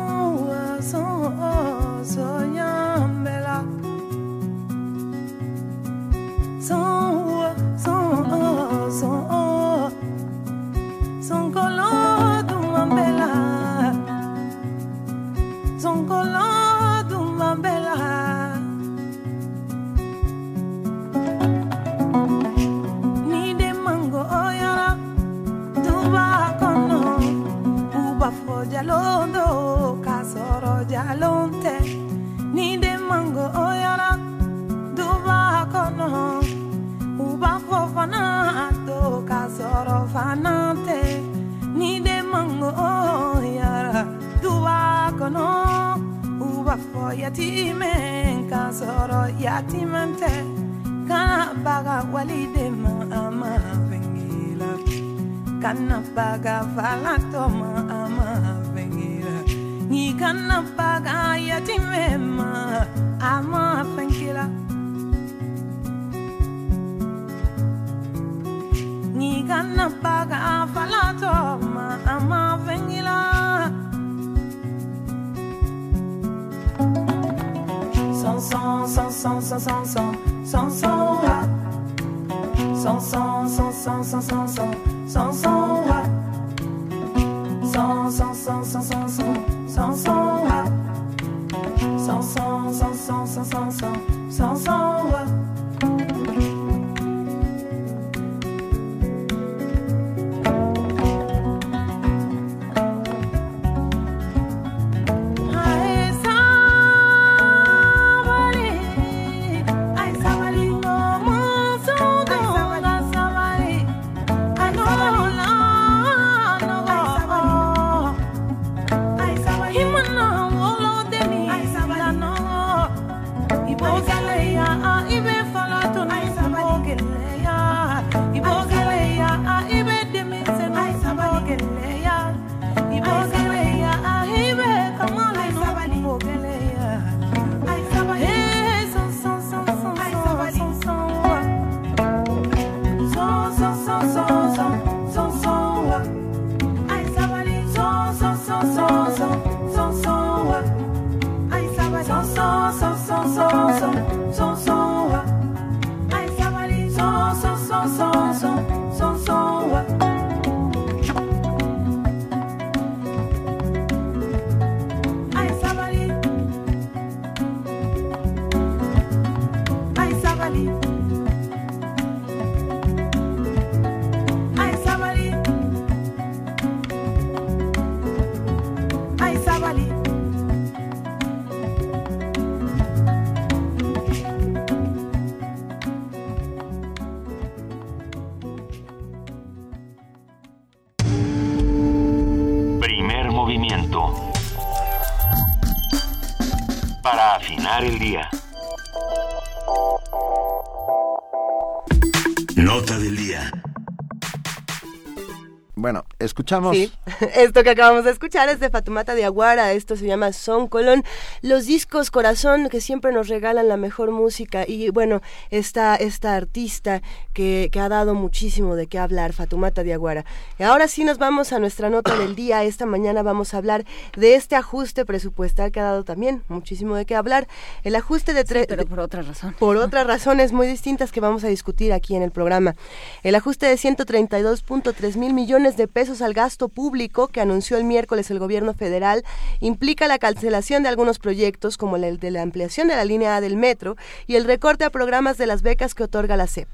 escuchamos. Sí, esto que acabamos de escuchar es de Fatumata de Aguara, esto se llama Son Colón, los discos Corazón que siempre nos regalan la mejor música y bueno, esta, esta artista que, que ha dado muchísimo de qué hablar, Fatumata de Aguara. Y ahora sí nos vamos a nuestra nota del día, esta mañana vamos a hablar de este ajuste presupuestal que ha dado también muchísimo de qué hablar, el ajuste de tres... pero por otra razón. Por otras razones muy distintas que vamos a discutir aquí en el programa. El ajuste de 132.3 mil millones de pesos al gasto público que anunció el miércoles el gobierno federal implica la cancelación de algunos proyectos como el de la ampliación de la línea A del metro y el recorte a programas de las becas que otorga la CEP.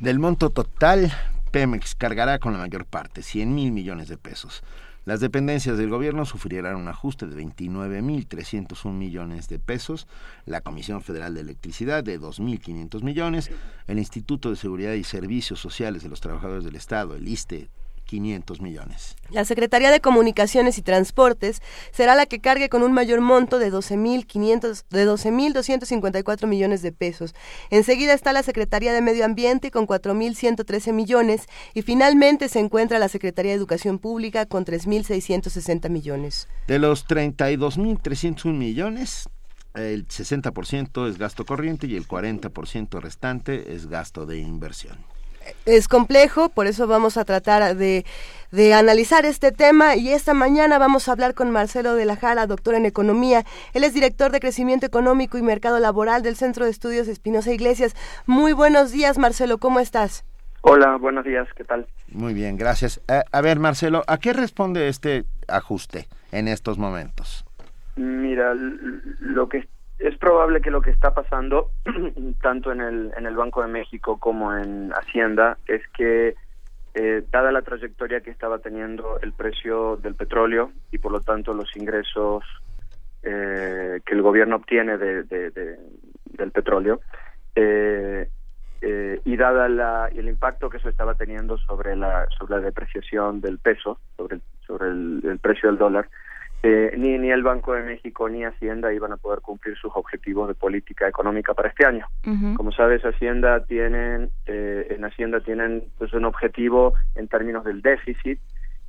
Del monto total, Pemex cargará con la mayor parte, 100 mil millones de pesos. Las dependencias del gobierno sufrirán un ajuste de 29.301 millones de pesos, la Comisión Federal de Electricidad de 2.500 millones, el Instituto de Seguridad y Servicios Sociales de los Trabajadores del Estado, el ISTE, 500 millones. La Secretaría de Comunicaciones y Transportes será la que cargue con un mayor monto de 12.500 de 12.254 millones de pesos. Enseguida está la Secretaría de Medio Ambiente con 4.113 millones y finalmente se encuentra la Secretaría de Educación Pública con 3.660 millones. De los 32.301 millones, el 60% es gasto corriente y el 40% restante es gasto de inversión es complejo, por eso vamos a tratar de, de, analizar este tema y esta mañana vamos a hablar con Marcelo de la Jara, doctor en economía. Él es director de crecimiento económico y mercado laboral del Centro de Estudios Espinosa Iglesias. Muy buenos días, Marcelo, ¿cómo estás? Hola, buenos días, ¿qué tal? Muy bien, gracias. A, a ver, Marcelo, ¿a qué responde este ajuste en estos momentos? Mira, lo que es probable que lo que está pasando tanto en el en el Banco de México como en Hacienda es que eh, dada la trayectoria que estaba teniendo el precio del petróleo y por lo tanto los ingresos eh, que el gobierno obtiene de, del petróleo eh, y dada la, el impacto que eso estaba teniendo sobre la sobre la depreciación del peso sobre sobre el precio del dólar eh, ni, ni el Banco de México ni Hacienda iban a poder cumplir sus objetivos de política económica para este año. Como sabes, Hacienda tienen, eh, en Hacienda tienen pues, un objetivo en términos del déficit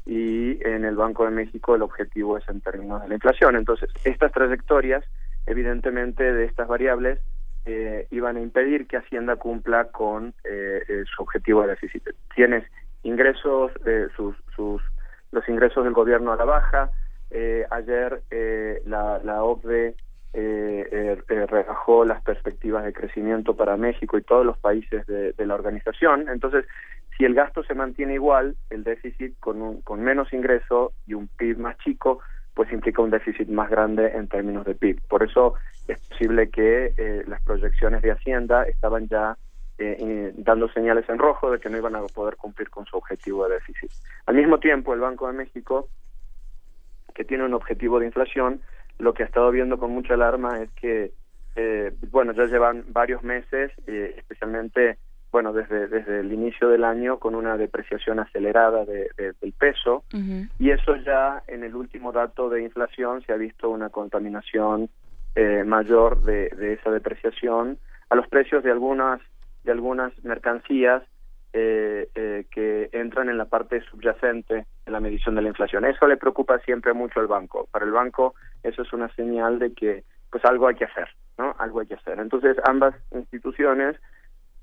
y en el Banco de México el objetivo es en términos de la inflación. Entonces, estas trayectorias, evidentemente, de estas variables, eh, iban a impedir que Hacienda cumpla con su objetivo de déficit. Tienes ingresos, sus, sus, los ingresos del gobierno a la baja, eh, ayer eh, la, la OCDE eh, eh, rebajó las perspectivas de crecimiento para México y todos los países de, la organización. Entonces, si el gasto se mantiene igual, el déficit con, un, con menos ingreso y un PIB más chico, pues implica un déficit más grande en términos de PIB. Por eso es posible que las proyecciones de Hacienda estaban ya dando señales en rojo de que no iban a poder cumplir con su objetivo de déficit. Al mismo tiempo, el Banco de México que tiene un objetivo de inflación, lo que ha estado viendo con mucha alarma es que, eh, bueno, ya llevan varios meses, eh, especialmente, bueno, desde, desde el inicio del año, con una depreciación acelerada de, del peso, y eso ya en el último dato de inflación se ha visto una contaminación eh, mayor de, de esa depreciación. A los precios de algunas de algunas mercancías eh, eh, que entran en la parte subyacente de la medición de la inflación. Eso le preocupa siempre mucho al banco. Para el banco eso es una señal de que pues algo hay que hacer, ¿no? Algo hay que hacer. Entonces ambas instituciones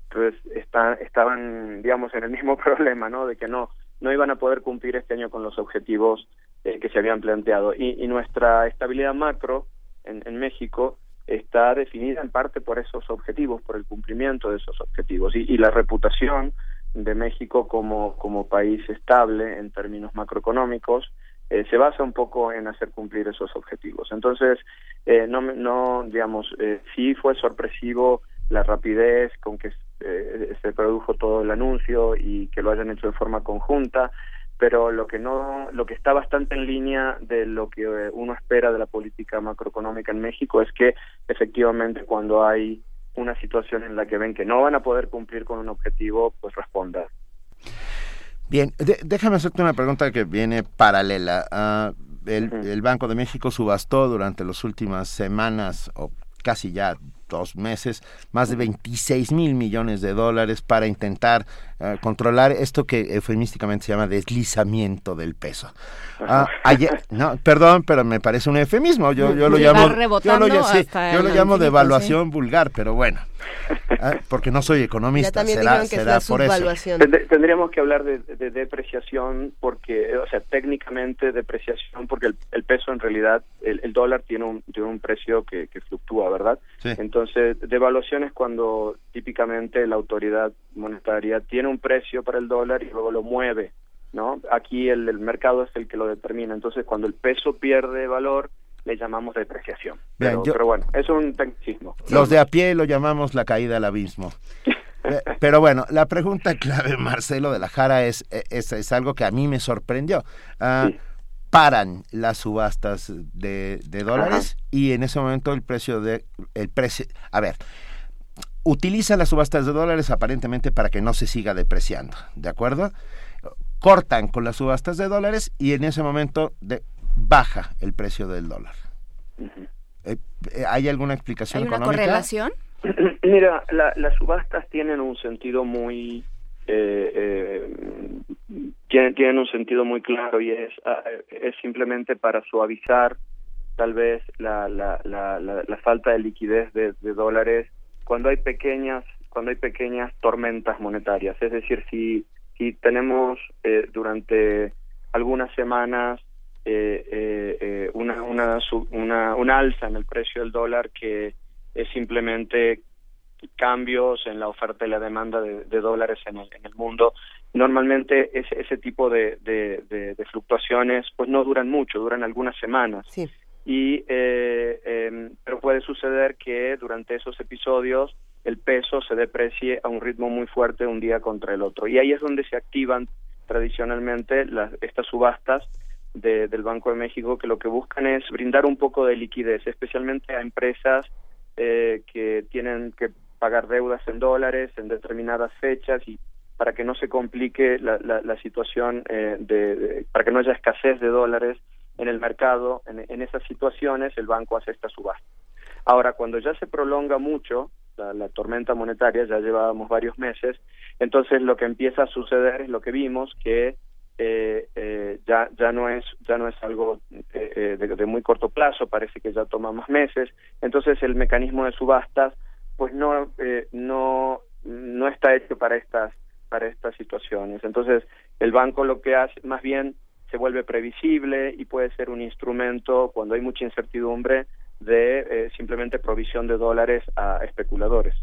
pues está, estaban digamos en el mismo problema, ¿no? De que no no iban a poder cumplir este año con los objetivos eh, que se habían planteado y, nuestra estabilidad macro en, en México está definida en parte por esos objetivos, por el cumplimiento de esos objetivos y la reputación de México como, como país estable en términos macroeconómicos eh, se basa un poco en hacer cumplir esos objetivos. Entonces, eh, no, no, digamos, eh, sí fue sorpresivo la rapidez con que eh, se produjo todo el anuncio y que lo hayan hecho de forma conjunta, pero lo que no, lo que está bastante en línea de lo que uno espera de la política macroeconómica en México es que efectivamente cuando hay una situación en la que ven que no van a poder cumplir con un objetivo, pues responda. Bien, déjame hacerte una pregunta que viene paralela. Ah, el, el Banco de México subastó durante las últimas semanas o casi ya dos meses más de 26 mil millones de dólares para intentar eh, controlar esto que eufemísticamente se llama deslizamiento del peso. Ah, ayer, no, perdón, pero me parece un eufemismo. Yo, yo lo llamo, yo lo, sí, yo lo llamo devaluación vulgar, pero bueno, Ah, porque no soy economista, también será, que por eso. Tendríamos que hablar de, de depreciación porque, o sea, técnicamente depreciación porque el, el peso en realidad, el, el dólar tiene un, tiene un precio que, que fluctúa, ¿verdad? Sí. Entonces, devaluación es cuando típicamente la autoridad monetaria tiene un precio para el dólar y luego lo mueve, ¿no? Aquí el, el mercado es el que lo determina. Entonces, cuando el peso pierde valor, le llamamos depreciación. Bien, Pero, yo- pero bueno, es un tecnicismo. Los de a pie lo llamamos la caída al abismo. Eh, Pero bueno, la pregunta clave, Marcelo de la Jara, es, es, es algo que a mí me sorprendió. Ah, Paran las subastas de, de dólares y en ese momento el precio de... el precio A ver, utilizan las subastas de dólares aparentemente para que no se siga depreciando, ¿de acuerdo? Cortan con las subastas de dólares y en ese momento de, baja el precio del dólar. Eh, eh, ¿Hay alguna explicación ¿Hay una económica? correlación? Mira, la- las subastas tienen un sentido muy eh, eh, tienen, un sentido muy claro y es ah, es simplemente para suavizar tal vez la, la, la, la, falta de liquidez de, dólares cuando hay pequeñas cuando hay pequeñas tormentas monetarias. Es decir si si tenemos eh, durante algunas semanas eh, eh, eh, una, una, una, una alza en el precio del dólar que es simplemente cambios en la oferta y la demanda de, de dólares en el, en el mundo. Normalmente ese, ese tipo de, de, fluctuaciones pues no duran mucho, duran algunas semanas. Y, eh, em, pero puede suceder que durante esos episodios el peso se deprecie a un ritmo muy fuerte un día contra el otro. Y ahí es donde se activan tradicionalmente las, estas subastas de- del Banco de México que lo que buscan es brindar un poco de liquidez, especialmente a empresas eh, que tienen que pagar deudas en dólares en determinadas fechas y para que no se complique la, la, la situación, eh, de, para que no haya escasez de dólares en el mercado, en, esas situaciones el banco hace esta subasta. Ahora, cuando ya se prolonga mucho la, la tormenta monetaria, ya llevábamos varios meses, entonces lo que empieza a suceder es lo que vimos, que eh, eh, ya ya no es ya no es algo eh, eh, de, de muy corto plazo, parece que ya toma más meses, entonces el mecanismo de subastas pues no eh, no no está hecho para estas para estas situaciones. Entonces el banco lo que hace más bien se vuelve previsible y puede ser un instrumento cuando hay mucha incertidumbre de eh, simplemente provisión de dólares a especuladores.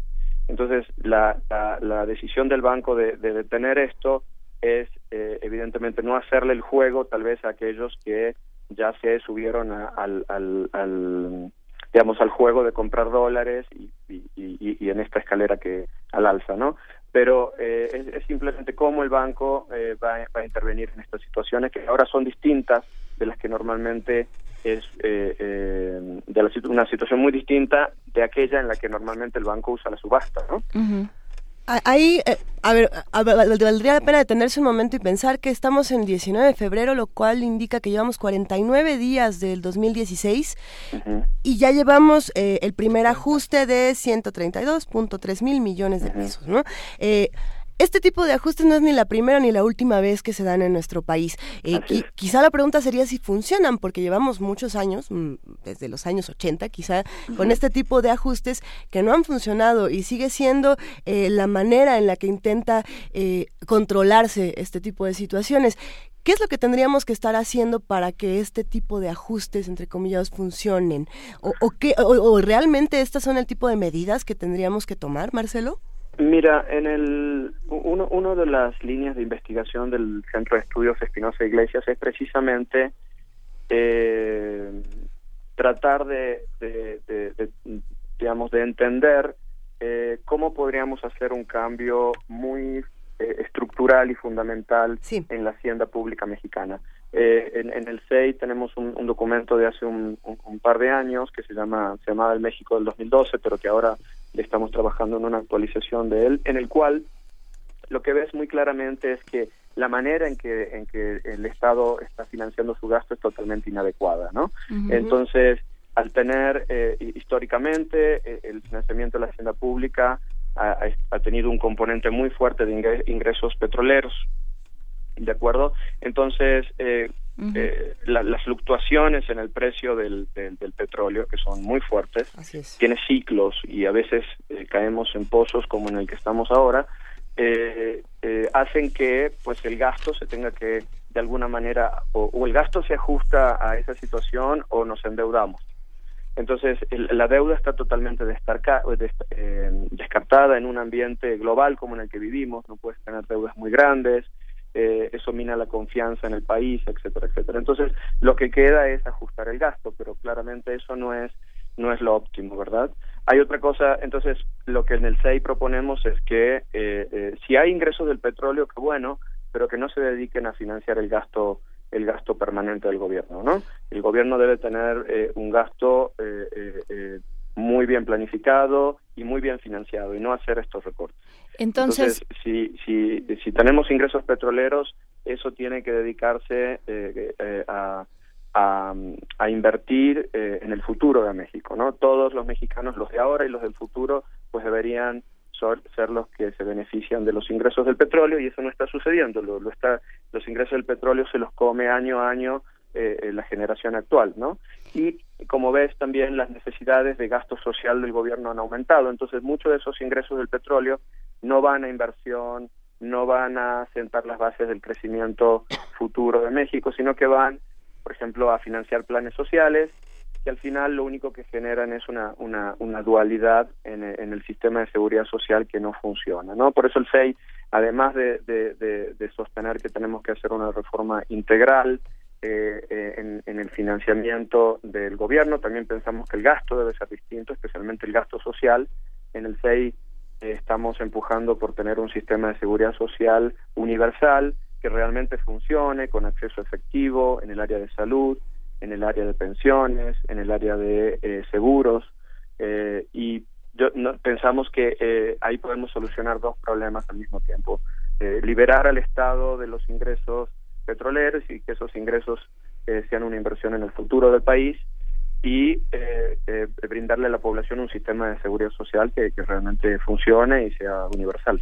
Entonces, la, la, la decisión del banco de, de detener esto es, eh, evidentemente, no hacerle el juego tal vez a aquellos que ya se subieron a- al, al, al, digamos, al juego de comprar dólares y, en esta escalera que al alza, ¿no? Pero eh, es, es simplemente cómo el banco eh, va, va a intervenir en estas situaciones que ahora son distintas de las que normalmente es eh, eh, de la una situación muy distinta de aquella en la que normalmente el banco usa la subasta, ¿no? Ahí, eh, a ver, a- valdría la pena detenerse un momento y pensar que estamos en 19 de febrero, lo cual indica que llevamos 49 días del 2016 y ya llevamos eh, el primer ajuste de 132.3 mil millones de pesos, ¿no? Eh, este tipo de ajustes no es ni la primera ni la última vez que se dan en nuestro país. Eh, qui- quizá la pregunta sería si funcionan, porque llevamos muchos años, mm, desde los años 80 quizá, con este tipo de ajustes que no han funcionado y sigue siendo eh, la manera en la que intenta eh, controlarse este tipo de situaciones. ¿Qué es lo que tendríamos que estar haciendo para que este tipo de ajustes, entre comillas, funcionen? ¿O, o qué, o- o realmente estas son el tipo de medidas que tendríamos que tomar, Marcelo? Mira, en el uno, uno de las líneas de investigación del Centro de Estudios Espinosa Iglesias es precisamente eh, tratar de, de- de- de, digamos, de entender eh, cómo podríamos hacer un cambio muy eh, estructural y fundamental en la hacienda pública mexicana. Eh, en, en el CEI tenemos un, un documento de hace un, un- un par de años que se llama se llamaba el México del 2012, pero que ahora estamos trabajando en una actualización de él, en el cual lo que ves muy claramente es que la manera en que en que el Estado está financiando su gasto es totalmente inadecuada, ¿no? Entonces, al tener eh, históricamente eh, el financiamiento de la hacienda pública ha, ha- tenido un componente muy fuerte de ingre- ingresos petroleros, ¿de acuerdo? Entonces, eh, eh, la- las fluctuaciones en el precio del, del- del petróleo, que son muy fuertes, tiene ciclos y a veces eh, caemos en pozos como en el que estamos ahora, eh, hacen que pues el gasto se tenga que de alguna manera o, o el gasto se ajusta a esa situación o nos endeudamos. Entonces, el- la deuda está totalmente destarca- des- eh, descartada en un ambiente global como en el que vivimos. No puedes tener deudas muy grandes, eh, eso mina la confianza en el país, etcétera, etcétera. Entonces, lo que queda es ajustar el gasto, pero claramente eso no es no es lo óptimo, ¿verdad? Hay otra cosa, entonces, lo que en el SEI proponemos es que eh, eh, si hay ingresos del petróleo, que bueno, pero que no se dediquen a financiar el gasto el gasto permanente del gobierno, ¿no? El gobierno debe tener eh, un gasto eh, muy bien planificado y muy bien financiado y no hacer estos recortes. Entonces, si, si, si tenemos ingresos petroleros, eso tiene que dedicarse eh, eh, a, a, a invertir eh, en el futuro de México, ¿no? Todos los mexicanos, los de ahora y los del futuro, pues deberían ser los que se benefician de los ingresos del petróleo y eso no está sucediendo. Lo, lo está, los ingresos del petróleo se los come año a año eh, eh, la generación actual, ¿no? Y como ves también las necesidades de gasto social del gobierno han aumentado, entonces muchos de esos ingresos del petróleo no van a inversión, no van a sentar las bases del crecimiento futuro de México, sino que van, por ejemplo, a financiar planes sociales que al final lo único que generan es una, una, una dualidad en, el- sistema de seguridad social que no funciona, ¿no? Por eso el FEI, además de, de, de- de sostener que tenemos que hacer una reforma integral eh, eh, en, el financiamiento del gobierno, también pensamos que el gasto debe ser distinto, especialmente el gasto social. En el FEI eh, estamos empujando por tener un sistema de seguridad social universal que realmente funcione, con acceso efectivo en el área de salud, en el área de pensiones, en el área de eh, seguros, y yo, no- pensamos que ahí podemos solucionar dos problemas al mismo tiempo. Liberar al Estado de los ingresos petroleros y que esos ingresos eh, sean una inversión en el futuro del país y eh, eh, brindarle a la población un sistema de seguridad social que, que realmente funcione y sea universal.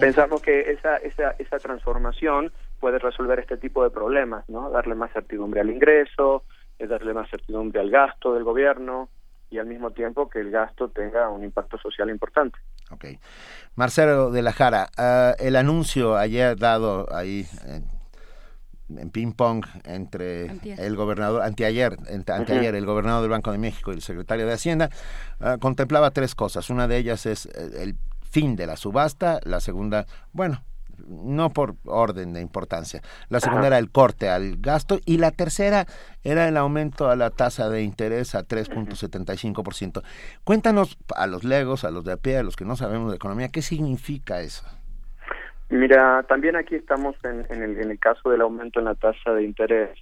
Pensamos que esa, esa, esa transformación puede resolver este tipo de problemas, ¿no? Darle más certidumbre al ingreso, eh, darle más certidumbre al gasto del gobierno y al mismo tiempo que el gasto tenga un impacto social importante. Ok. Marcelo de la Jara, ah, el anuncio ayer dado ahí en, en ping pong entre Antier. el gobernador, anteayer, ante- anteayer, el gobernador del Banco de México y el secretario de Hacienda, ah, contemplaba tres cosas. Una de ellas es eh, el fin de la subasta, la segunda, bueno, no por orden de importancia. La segunda Ajá. era el corte al gasto y la tercera era el aumento a la tasa de interés a 3.75%. Cuéntanos a los legos, a los de a pie, a los que no sabemos de economía, ¿qué significa eso? Mira, también aquí estamos en, en el, en el caso del aumento en la tasa de interés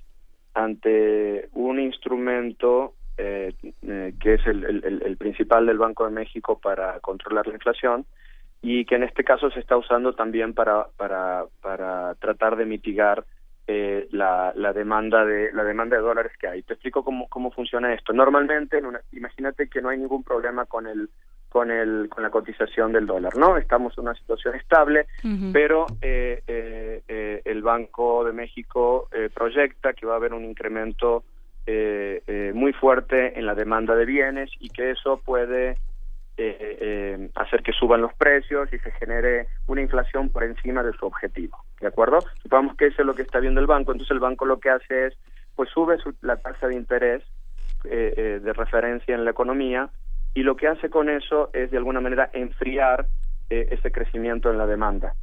ante un instrumento eh, eh, que es el, principal del Banco de México para controlar la inflación y que en este caso se está usando también para tratar de mitigar eh, la, la demanda de la demanda de dólares que hay. Te explico cómo cómo funciona esto. Normalmente, en una- imagínate que no hay ningún problema con el con el con la cotización del dólar, ¿no? Estamos en una situación estable, pero eh, eh, eh, el Banco de México eh, proyecta que va a haber un incremento eh, eh, muy fuerte en la demanda de bienes y que eso puede eh, eh, hacer que suban los precios y se genere una inflación por encima de su objetivo, ¿de acuerdo? Supongamos que eso es lo que está viendo el banco, entonces el banco lo que hace es, pues sube su- la tasa de interés eh, eh, de referencia en la economía y lo que hace con eso es de alguna manera enfriar eh, ese crecimiento en la demanda.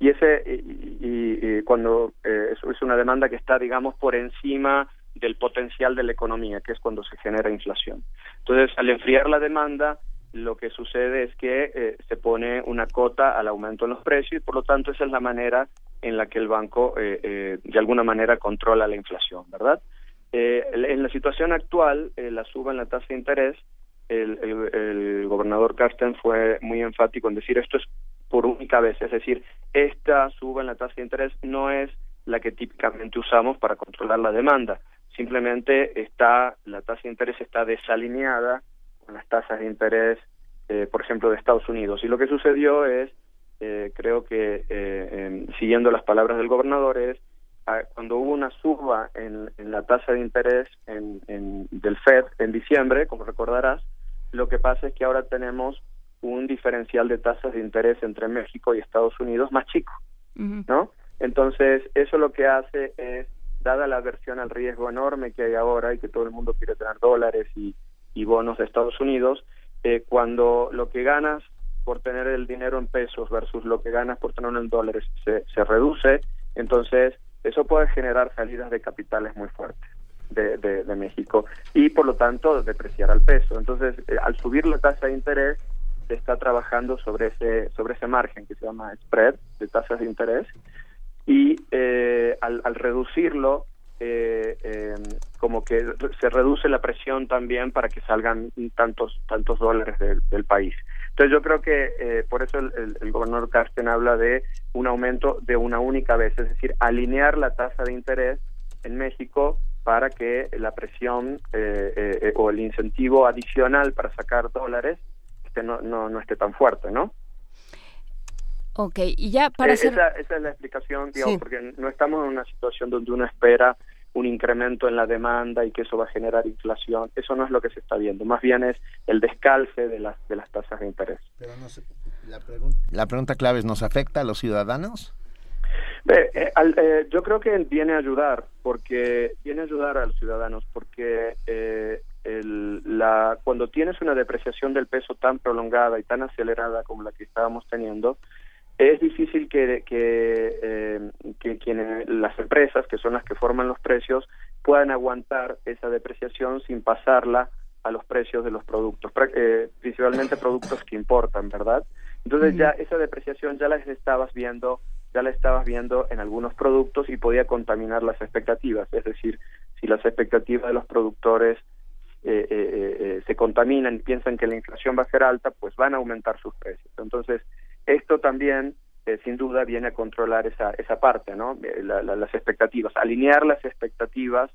Y ese y, cuando eh, es, es una demanda que está, digamos, por encima del potencial de la economía, que es cuando se genera inflación. Entonces, al enfriar la demanda, lo que sucede es que eh, se pone una cota al aumento en los precios y, por lo tanto, esa es la manera en la que el banco, eh, eh, de alguna manera, controla la inflación, ¿verdad? Eh, en la situación actual, eh, la suba en la tasa de interés, el, el- gobernador Carsten fue muy enfático en decir esto es por única vez, es decir, esta suba en la tasa de interés no es la que típicamente usamos para controlar la demanda, simplemente está la tasa de interés está desalineada con las tasas de interés, eh, por ejemplo, de Estados Unidos. Y lo que sucedió es, eh, creo que eh, siguiendo las palabras del gobernador, es ah, cuando hubo una suba en, en la tasa de interés en, en, del Fed en diciembre, como recordarás, lo que pasa es que ahora tenemos un diferencial de tasas de interés entre México y Estados Unidos más chico, ¿no? Entonces, eso lo que hace es, dada la aversión al riesgo enorme que hay ahora y que todo el mundo quiere tener dólares y, y bonos de Estados Unidos, eh, cuando lo que ganas por tener el dinero en pesos versus lo que ganas por tenerlo en dólares se, se reduce, entonces eso puede generar salidas de capitales muy fuertes de, México y por lo tanto depreciar al peso. Entonces, eh, al subir la tasa de interés, se está trabajando sobre ese sobre ese margen que se llama spread de tasas de interés y eh, al, reducirlo eh, eh, como que se reduce la presión también para que salgan tantos tantos dólares del, país entonces yo creo que eh, por eso el, el, el, gobernador Carsten habla de un aumento de una única vez es decir alinear la tasa de interés en México para que la presión o el incentivo adicional para sacar dólares no, no, no esté tan fuerte, ¿no? Ok, y ya para hacer... esa, esa, es la explicación, digamos, sí. porque no estamos en una situación donde uno espera un incremento en la demanda y que eso va a generar inflación. Eso no es lo que se está viendo. Más bien es el descalce de las, de las tasas de interés. Pero no sé, la, pregunta, la pregunta clave es, ¿nos afecta a los ciudadanos? Eh, eh, al, eh, yo creo que viene a ayudar, porque viene a ayudar a los ciudadanos, porque eh, el, la, cuando tienes una depreciación del peso tan prolongada y tan acelerada como la que estábamos teniendo, es difícil que, que, eh, que quienes, las empresas, que son las que forman los precios, puedan aguantar esa depreciación sin pasarla a los precios de los productos, eh, principalmente productos que importan, ¿verdad? Entonces ya esa depreciación ya la estabas viendo, ya la estabas viendo en algunos productos y podía contaminar las expectativas, es decir, si las expectativas de los productores eh, eh, eh, se contaminan y piensan que la inflación va a ser alta, pues van a aumentar sus precios. Entonces, esto también, eh, sin duda, viene a controlar esa, esa parte, ¿no? Eh, la, la, las expectativas, alinear las expectativas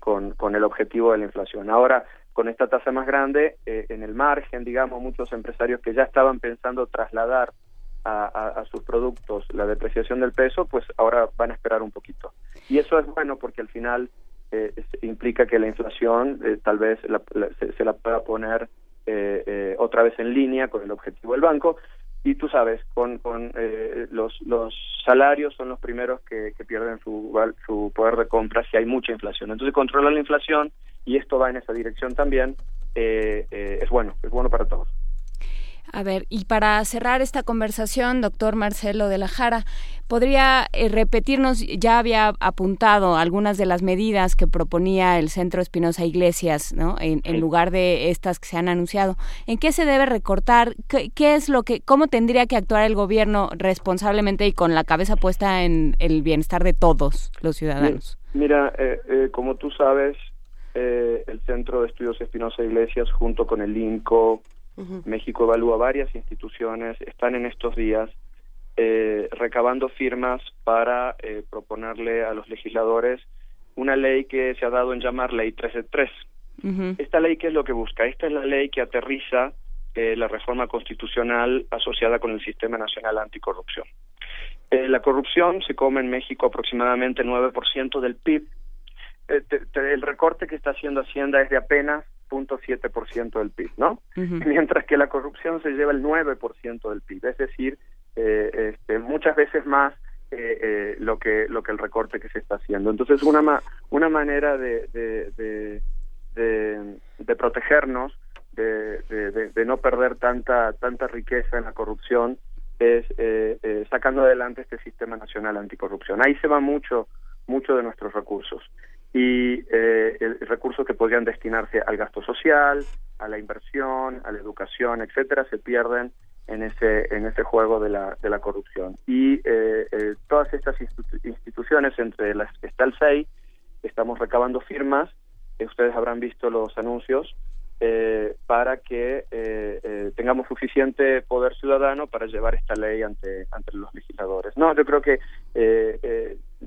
con, con el objetivo de la inflación. Ahora, con esta tasa más grande, en el margen, digamos, muchos empresarios que ya estaban pensando trasladar a, a, sus productos la depreciación del peso, pues ahora van a esperar un poquito. Y eso es bueno porque al final eh, implica que la inflación eh, tal vez la, la, se, se, la pueda poner eh, eh, otra vez en línea con el objetivo del banco. Y tú sabes con, con eh, los los salarios son los primeros que, que pierden su su poder de compra si hay mucha inflación. Entonces controlar la inflación y esto va en esa dirección también es bueno es bueno para todos a ver, y para cerrar esta conversación, doctor Marcelo de la Jara, ¿podría eh, repetirnos, ya había apuntado algunas de las medidas que proponía el Centro Espinosa Iglesias, ¿no? En, en, lugar de estas que se han anunciado. ¿En qué se debe recortar? ¿Qué, ¿Qué, es lo que, cómo tendría que actuar el gobierno responsablemente y con la cabeza puesta en el bienestar de todos los ciudadanos? Mira, eh, eh, como tú sabes, eh, el Centro de Estudios Espinosa Iglesias, junto con el INCO, Uh -huh. México evalúa varias instituciones, están en estos días eh, recabando firmas para eh, proponerle a los legisladores una ley que se ha dado en llamar Ley 13.3. Uh -huh. Esta ley, ¿qué es lo que busca? Esta es la ley que aterriza eh, la reforma constitucional asociada con el Sistema Nacional Anticorrupción. Eh, la corrupción se come en México aproximadamente el 9% del PIB. Eh, te, te, el recorte que está haciendo Hacienda es de apenas 0.7% del PIB, ¿no? Uh -huh. Mientras que la corrupción se lleva el 9% del PIB, es decir, eh, este, muchas veces más eh, eh, lo que lo que el recorte que se está haciendo. Entonces, una ma una manera de de, de, de, de protegernos, de, de, de, no perder tanta tanta riqueza en la corrupción, es eh, eh, sacando adelante este sistema nacional anticorrupción. Ahí se va mucho mucho de nuestros recursos y eh, el, recursos que podrían destinarse al gasto social, a la inversión, a la educación, etcétera, se pierden en ese en ese juego de la de la corrupción. Y eh, eh, todas estas institu instituciones, entre las que está el SEI, estamos recabando firmas. ustedes habrán visto los anuncios eh, para que eh, eh, tengamos suficiente poder ciudadano para llevar esta ley ante, ante los legisladores. No, yo creo que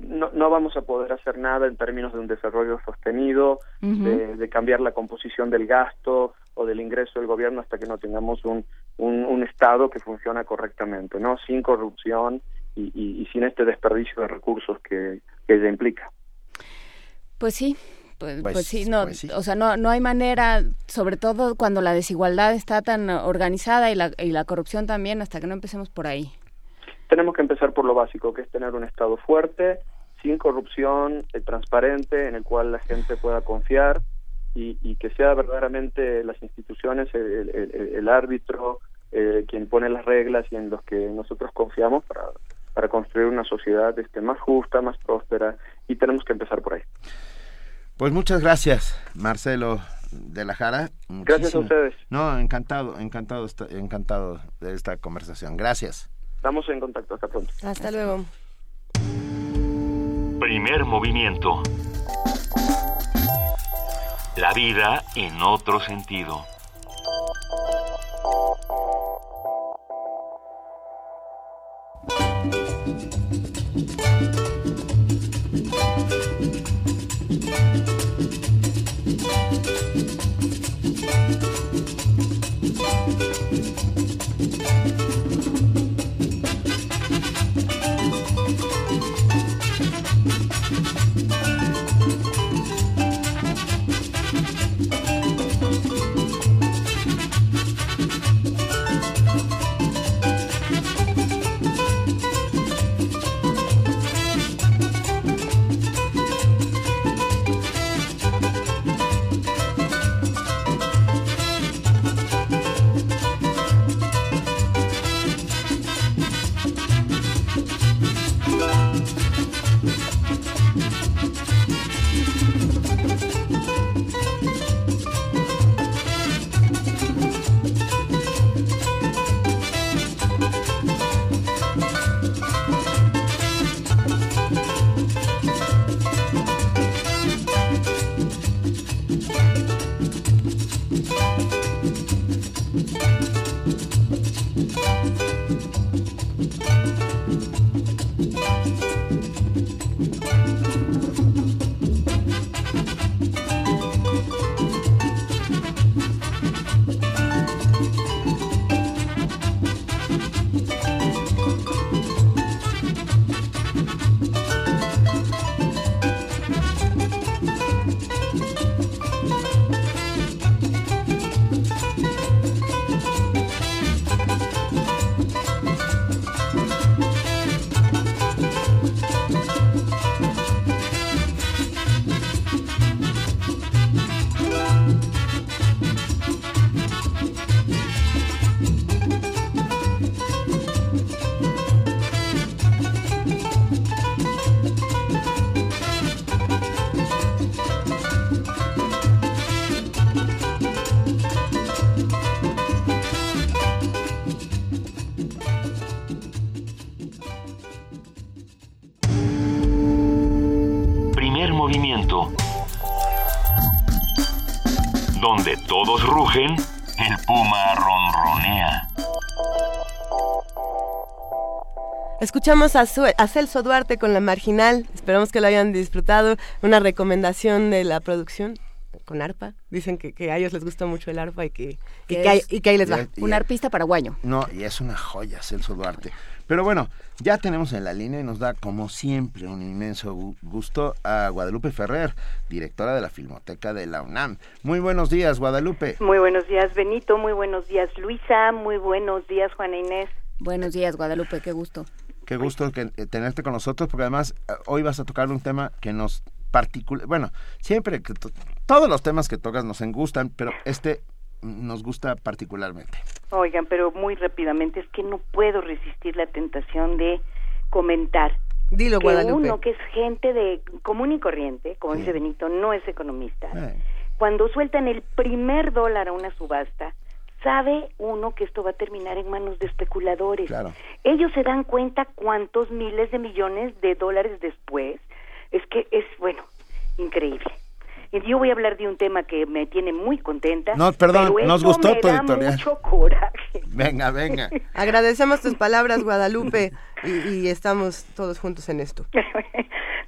no, no vamos a poder hacer nada en términos de un desarrollo sostenido, de, de cambiar la composición del gasto o del ingreso del gobierno hasta que no tengamos un, un, un Estado que funciona correctamente, no sin corrupción y, y- y sin este desperdicio de recursos que, que ella implica. Pues sí. Pues, Pues- pues sí, no, pues sí. o sea, no, no hay manera, sobre todo cuando la desigualdad está tan organizada y la, y la corrupción también, hasta que no empecemos por ahí. Tenemos que empezar por lo básico, que es tener un Estado fuerte, sin corrupción, eh, transparente, en el cual la gente pueda confiar y, y que sea verdaderamente las instituciones, el, el- el- el árbitro, eh, quien pone las reglas y en los que nosotros confiamos para, para construir una sociedad este, más justa, más próspera y tenemos que empezar por ahí. Pues muchas gracias, Marcelo de la Jara. Gracias a ustedes. No, encantado, encantado, encantado de esta conversación. Gracias. Estamos en contacto, hasta pronto. Hasta luego. Primer movimiento. La vida en otro sentido. El puma ronronea. Escuchamos a, a Celso Duarte con La Marginal. Esperamos que lo hayan disfrutado. Una recomendación de la producción con arpa. Dicen que, que a ellos les gusta mucho el arpa y que, y Que ahí- es y que ahí les va. Y- Un arpista paraguayo. No, y es una joya, Celso Duarte. Pero bueno, ya tenemos en la línea y nos da, como siempre, un inmenso gu- gusto a Guadalupe Ferrer, directora de la Filmoteca de la UNAM. Muy buenos días, Guadalupe. Muy buenos días, Benito. Muy buenos días, Luisa. Muy buenos días, Juana Inés. Buenos días, Guadalupe, qué gusto. Qué gusto que, eh, tenerte con nosotros, porque además eh, hoy vas a tocar un tema que nos particular, bueno, siempre que todos los temas que tocas nos gustan, pero este nos gusta particularmente. Oigan, pero muy rápidamente, es que no puedo resistir la tentación de comentar. Dilo, que Guadalupe. uno que es gente de común y corriente, como dice Benito, no es economista. Eh, Cuando sueltan el primer dólar a una subasta, sabe uno que esto va a terminar en manos de especuladores. Claro. Ellos se dan cuenta cuántos miles de millones de dólares después. Es que es, bueno, increíble. Y yo voy a hablar de un tema que me tiene muy contenta. No, perdón, pero nos gustó me tu da editorial. mucho coraje. Venga, venga. Agradecemos tus palabras, Guadalupe, y, y estamos todos juntos en esto.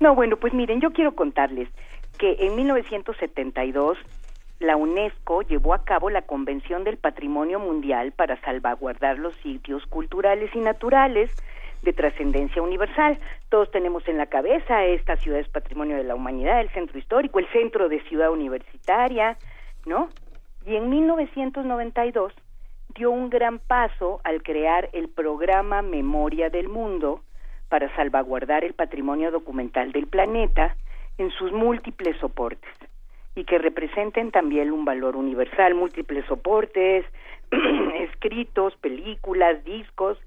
No, bueno, pues miren, yo quiero contarles que en 1972 la UNESCO llevó a cabo la Convención del Patrimonio Mundial para salvaguardar los sitios culturales y naturales de trascendencia universal. Todos tenemos en la cabeza esta ciudad es patrimonio de la humanidad, el centro histórico, el centro de ciudad universitaria, ¿no? Y en 1992 dio un gran paso al crear el programa Memoria del Mundo para salvaguardar el patrimonio documental del planeta en sus múltiples soportes y que representen también un valor universal, múltiples soportes, escritos, películas, discos,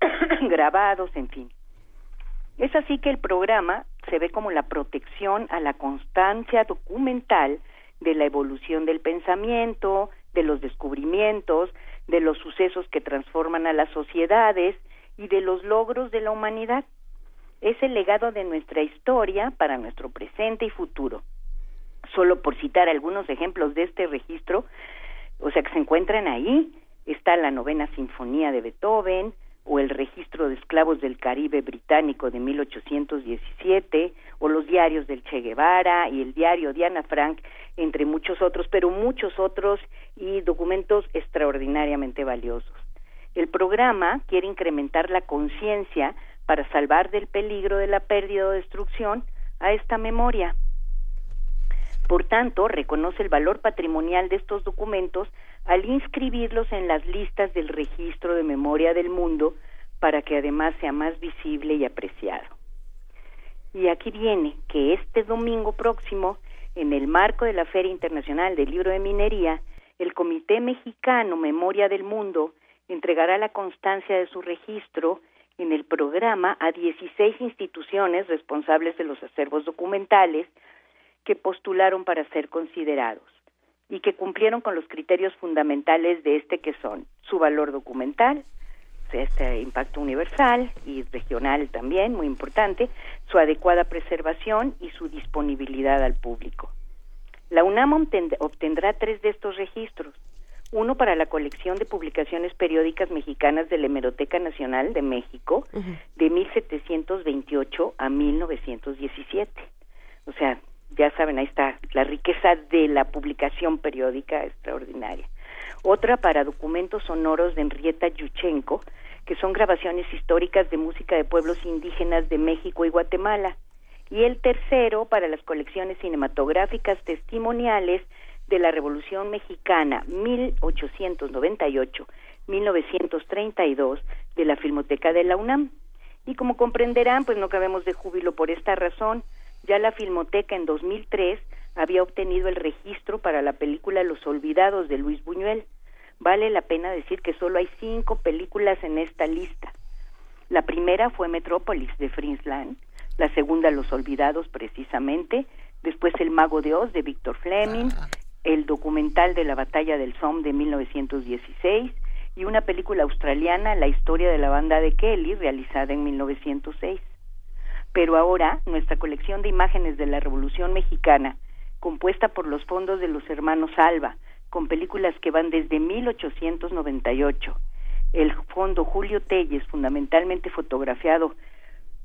grabados, en fin. Es así que el programa se ve como la protección a la constancia documental de la evolución del pensamiento, de los descubrimientos, de los sucesos que transforman a las sociedades y de los logros de la humanidad. Es el legado de nuestra historia para nuestro presente y futuro. Solo por citar algunos ejemplos de este registro, o sea que se encuentran ahí, está la novena sinfonía de Beethoven, o el registro de esclavos del Caribe británico de 1817, o los diarios del Che Guevara y el diario de Ana Frank, entre muchos otros, pero muchos otros y documentos extraordinariamente valiosos. El programa quiere incrementar la conciencia para salvar del peligro de la pérdida o destrucción a esta memoria. Por tanto, reconoce el valor patrimonial de estos documentos al inscribirlos en las listas del registro de memoria del mundo para que además sea más visible y apreciado. Y aquí viene que este domingo próximo, en el marco de la Feria Internacional del Libro de Minería, el Comité Mexicano Memoria del Mundo entregará la constancia de su registro en el programa a 16 instituciones responsables de los acervos documentales que postularon para ser considerados y que cumplieron con los criterios fundamentales de este que son su valor documental, este impacto universal y regional también, muy importante, su adecuada preservación y su disponibilidad al público. La UNAM obtendrá tres de estos registros, uno para la colección de publicaciones periódicas mexicanas de la Hemeroteca Nacional de México de 1728 a 1917. O sea, ya saben, ahí está la riqueza de la publicación periódica extraordinaria. Otra para documentos sonoros de Henrietta Yuchenko, que son grabaciones históricas de música de pueblos indígenas de México y Guatemala. Y el tercero para las colecciones cinematográficas testimoniales de la Revolución Mexicana 1898-1932 de la Filmoteca de la UNAM. Y como comprenderán, pues no cabemos de júbilo por esta razón, ya la Filmoteca en 2003 había obtenido el registro para la película Los Olvidados de Luis Buñuel. Vale la pena decir que solo hay cinco películas en esta lista. La primera fue Metrópolis de Fritz Lang, la segunda Los Olvidados precisamente, después El Mago de Oz de Víctor Fleming, el documental de la Batalla del Somme de 1916 y una película australiana, La historia de la banda de Kelly, realizada en 1906 pero ahora nuestra colección de imágenes de la Revolución Mexicana, compuesta por los fondos de los hermanos Alba, con películas que van desde 1898, el fondo Julio Telles, fundamentalmente fotografiado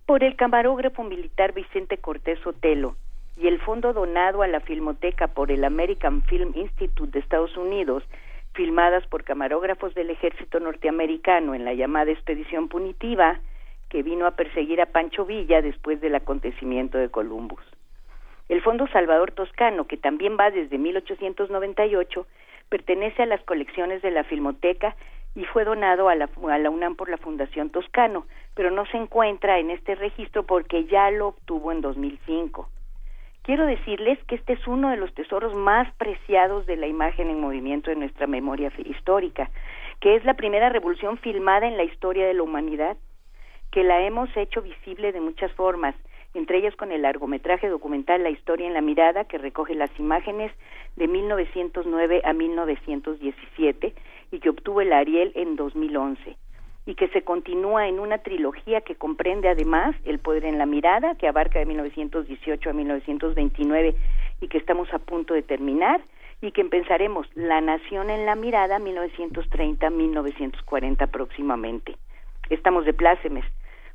por el camarógrafo militar Vicente Cortés Otelo, y el fondo donado a la Filmoteca por el American Film Institute de Estados Unidos, filmadas por camarógrafos del ejército norteamericano en la llamada expedición punitiva, que vino a perseguir a Pancho Villa después del acontecimiento de Columbus. El Fondo Salvador Toscano, que también va desde 1898, pertenece a las colecciones de la Filmoteca y fue donado a la, a la, UNAM por la Fundación Toscano, pero no se encuentra en este registro porque ya lo obtuvo en 2005. Quiero decirles que este es uno de los tesoros más preciados de la imagen en movimiento de nuestra memoria histórica, que es la primera revolución filmada en la historia de la humanidad que la hemos hecho visible de muchas formas, entre ellas con el largometraje documental La historia en la mirada, que recoge las imágenes de 1909 a 1917 y que obtuvo el Ariel en 2011 y que se continúa en una trilogía que comprende además El poder en la mirada, que abarca de 1918 a 1929 y que estamos a punto de terminar y que empezaremos La Nación en la Mirada 1930-1940 próximamente. Estamos de plácemes,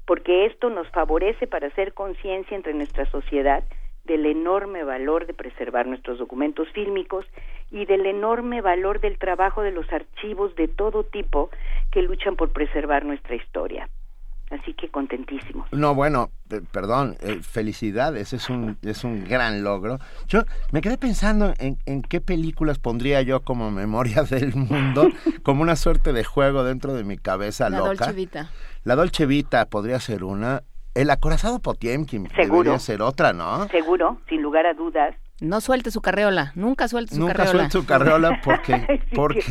porque esto nos favorece para hacer conciencia entre nuestra sociedad del enorme valor de preservar nuestros documentos fílmicos y del enorme valor del trabajo de los archivos de todo tipo que luchan por preservar nuestra historia. Así que contentísimos. No, bueno, perdón, eh, felicidades, es un, es un gran logro. Yo me quedé pensando en, en qué películas pondría yo como memoria del mundo, como una suerte de juego dentro de mi cabeza La loca. Dolce Vita. La Dolce Vita podría ser una. El acorazado Potiemkin Seguro. debería ser otra, ¿no? Seguro, sin lugar a dudas. No suelte su carreola, nunca suelte su Nunca carreola. suelte su carreola porque, porque,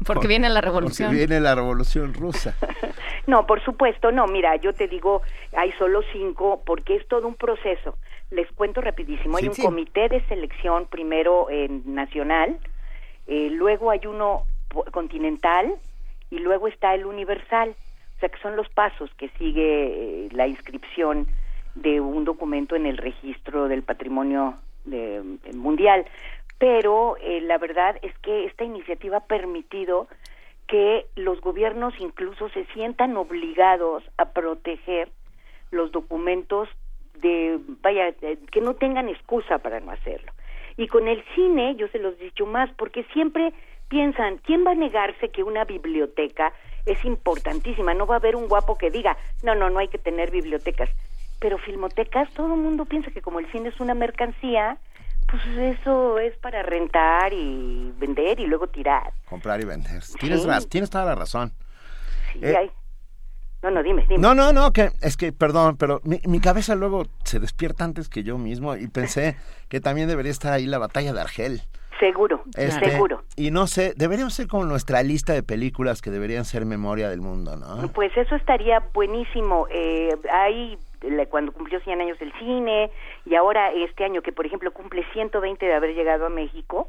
Porque viene la revolución. porque viene la revolución rusa. No, por supuesto, no. Mira, yo te digo, hay solo cinco porque es todo un proceso. Les cuento rapidísimo. Hay un sí. comité de selección primero en nacional, eh, luego hay uno continental y luego está el universal. O sea, que son los pasos que sigue eh, la inscripción de un documento en el registro del patrimonio de- eh, mundial. Pero eh, la verdad es que esta iniciativa ha permitido que los gobiernos incluso se sientan obligados a proteger los documentos de, vaya, que no tengan excusa para no hacerlo. Y con el cine, yo se los he dicho más, porque siempre piensan, ¿quién va a negarse que una biblioteca es importantísima? No va a haber un guapo que diga, no, no, no hay que tener bibliotecas. Pero filmotecas, todo el mundo piensa que como el cine es una mercancía, pues eso es para rentar y vender y luego tirar. Comprar y vender. Tienes, Sí. raz- tienes toda la razón. Sí, Eh, hay. No, no, dime, dime. No, no, no, que es que, perdón, pero mi, mi cabeza luego se despierta antes que yo mismo y pensé que también debería estar ahí la batalla de Argel. Seguro, Este, seguro. Y no sé, deberíamos ser como nuestra lista de películas que deberían ser memoria del mundo, ¿no? Pues eso estaría buenísimo. Eh, hay cuando cumplió 100 años el cine y ahora este año que por ejemplo cumple 120 de haber llegado a México,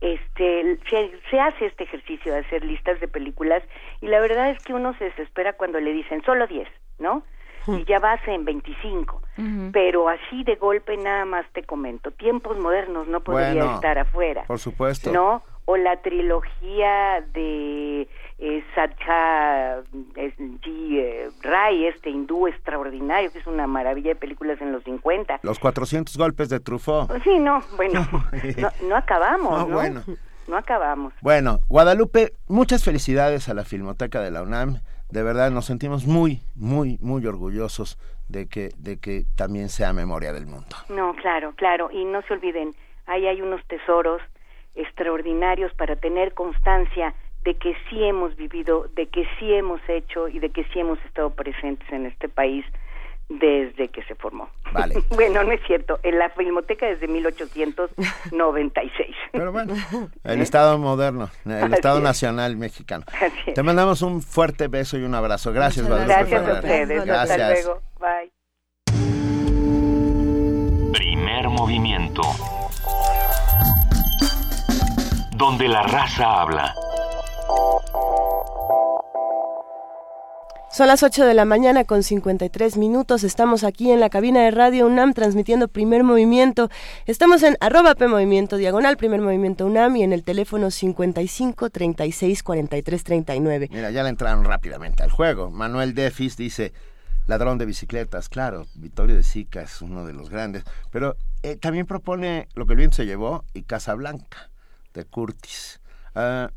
este se, se hace este ejercicio de hacer listas de películas y la verdad es que uno se desespera cuando le dicen solo 10, ¿no? Y ya vas en 25. Pero así de golpe nada más te comento, tiempos modernos no podría Bueno, estar afuera. Por supuesto. ¿no? O la trilogía de eh, Sacha eh, G. eh, Ray, este hindú extraordinario, que es una maravilla de películas en los 50. Los 400 golpes de Truffaut. Sí, no, bueno, no, no acabamos, No, ¿no? bueno. No acabamos. Bueno, Guadalupe, muchas felicidades a la Filmoteca de la UNAM. De verdad nos sentimos muy, muy, muy orgullosos de que, de que también sea memoria del mundo. No, claro, claro. Y no se olviden, ahí hay unos tesoros extraordinarios para tener constancia de que sí hemos vivido, de que sí hemos hecho y de que sí hemos estado presentes en este país desde que se formó. Vale. bueno, no es cierto, en la Filmoteca desde 1896. Pero bueno, el Estado moderno, el Así Estado es. Nacional mexicano. Así es. Te mandamos un fuerte beso y un abrazo. Gracias, Gracias a ustedes. Gracias. Hasta luego. Bye. Primer movimiento. Donde la raza habla. Son las 8 de la mañana con 53 minutos. Estamos aquí en la cabina de Radio UNAM transmitiendo primer movimiento. Estamos en arroba P Movimiento Diagonal, primer movimiento UNAM y en el teléfono 55 36 43 39. Mira, ya le entraron rápidamente al juego. Manuel Defis dice, ladrón de bicicletas, claro, Vittorio de Sica es uno de los grandes, pero eh, también propone Lo que el viento se llevó y Casablanca, de Curtis. Ah,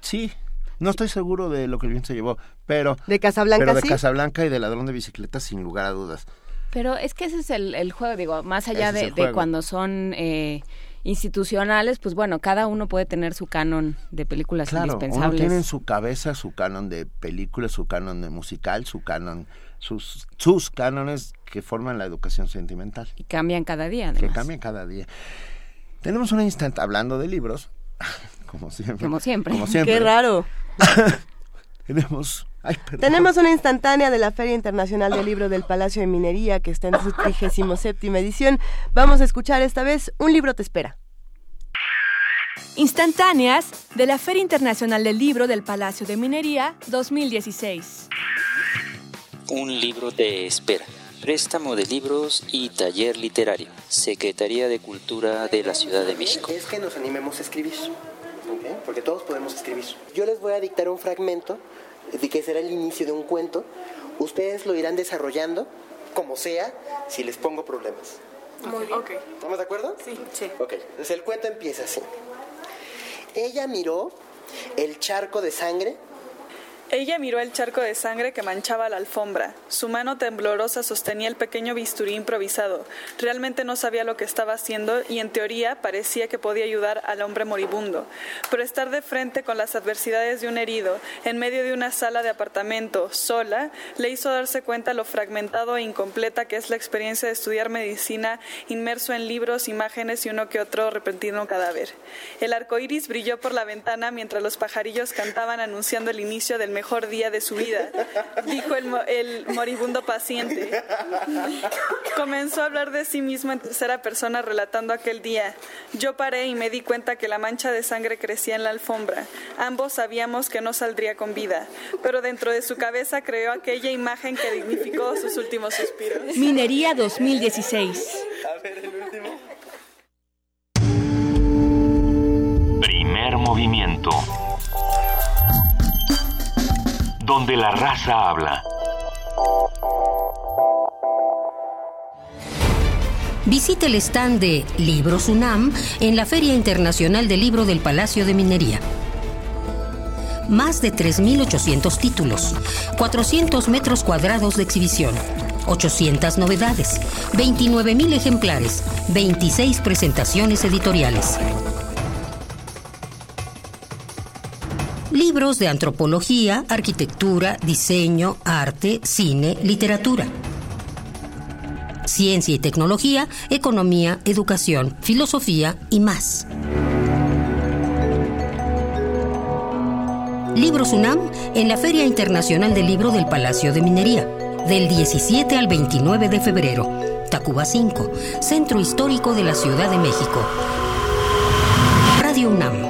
sí, no estoy seguro de Lo que el viento se llevó, pero... De Casablanca, Pero de sí. Casablanca y de Ladrón de bicicletas, sin lugar a dudas. Pero es que ese es el, el juego, digo, más allá de, de cuando son eh, institucionales, pues bueno, cada uno puede tener su canon de películas Claro, uno indispensables. tiene en su cabeza su canon de películas, su canon de musical, su canon, sus, sus cánones que forman la educación sentimental. Y cambian cada día, que además. cambian cada día. Tenemos un instante hablando de libros, como siempre. Como siempre. Como siempre. Qué raro. Tenemos, ay. Tenemos una instantánea de la Feria Internacional del Libro del Palacio de Minería que está en su 37 edición. Vamos a escuchar esta vez Un libro te espera. Instantáneas de la Feria Internacional del Libro del Palacio de Minería 2016. Un libro de espera. préstamo de libros y taller literario. Secretaría de Cultura de la Ciudad de México. Es que nos animemos a escribir, ¿ok? porque todos podemos escribir. Yo les voy a dictar un fragmento de que será el inicio de un cuento. Ustedes lo irán desarrollando como sea si les pongo problemas. Muy bien. ¿Estamos de acuerdo? Sí. sí. Ok, entonces el cuento empieza así. Ella miró el charco de sangre Ella miró el charco de sangre que manchaba la alfombra. Su mano temblorosa sostenía el pequeño bisturí improvisado. Realmente no sabía lo que estaba haciendo y en teoría parecía que podía ayudar al hombre moribundo. Pero estar de frente con las adversidades de un herido, en medio de una sala de apartamento, sola, le hizo darse cuenta lo fragmentado e incompleta que es la experiencia de estudiar medicina inmerso en libros, imágenes y uno que otro repentino cadáver. El arco iris brilló por la ventana mientras los pajarillos cantaban anunciando el inicio del mejor día de su vida, dijo el, mo- el moribundo paciente. Comenzó a hablar de sí mismo en tercera persona relatando aquel día. Yo paré y me di cuenta que la mancha de sangre crecía en la alfombra. Ambos sabíamos que no saldría con vida, pero dentro de su cabeza creó aquella imagen que dignificó sus últimos suspiros. Minería 2016. A ver, el último. Primer movimiento. Donde la raza habla. Visite el stand de Libros UNAM en la Feria Internacional del Libro del Palacio de Minería. Más de 3.800 títulos, 400 metros cuadrados de exhibición, 800 novedades, 29.000 ejemplares, 26 presentaciones editoriales. Libros de antropología, arquitectura, diseño, arte, cine, literatura. Ciencia y tecnología, economía, educación, filosofía y más. Libros UNAM en la Feria Internacional del Libro del Palacio de Minería, del 17 al 29 de febrero. Tacuba 5, Centro Histórico de la Ciudad de México. Radio UNAM,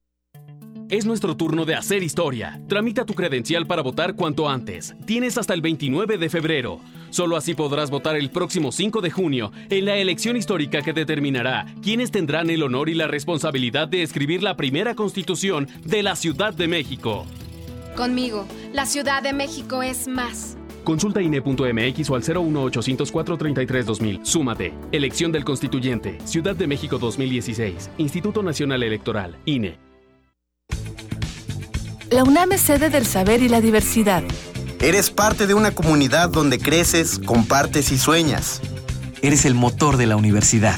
Es nuestro turno de hacer historia. Tramita tu credencial para votar cuanto antes. Tienes hasta el 29 de febrero. Solo así podrás votar el próximo 5 de junio en la elección histórica que determinará quiénes tendrán el honor y la responsabilidad de escribir la primera constitución de la Ciudad de México. Conmigo, la Ciudad de México es más. Consulta INE.mx o al 01804 33 2000. Súmate. Elección del Constituyente. Ciudad de México 2016. Instituto Nacional Electoral. INE. La UNAM es sede del saber y la diversidad. Eres parte de una comunidad donde creces, compartes y sueñas. Eres el motor de la universidad.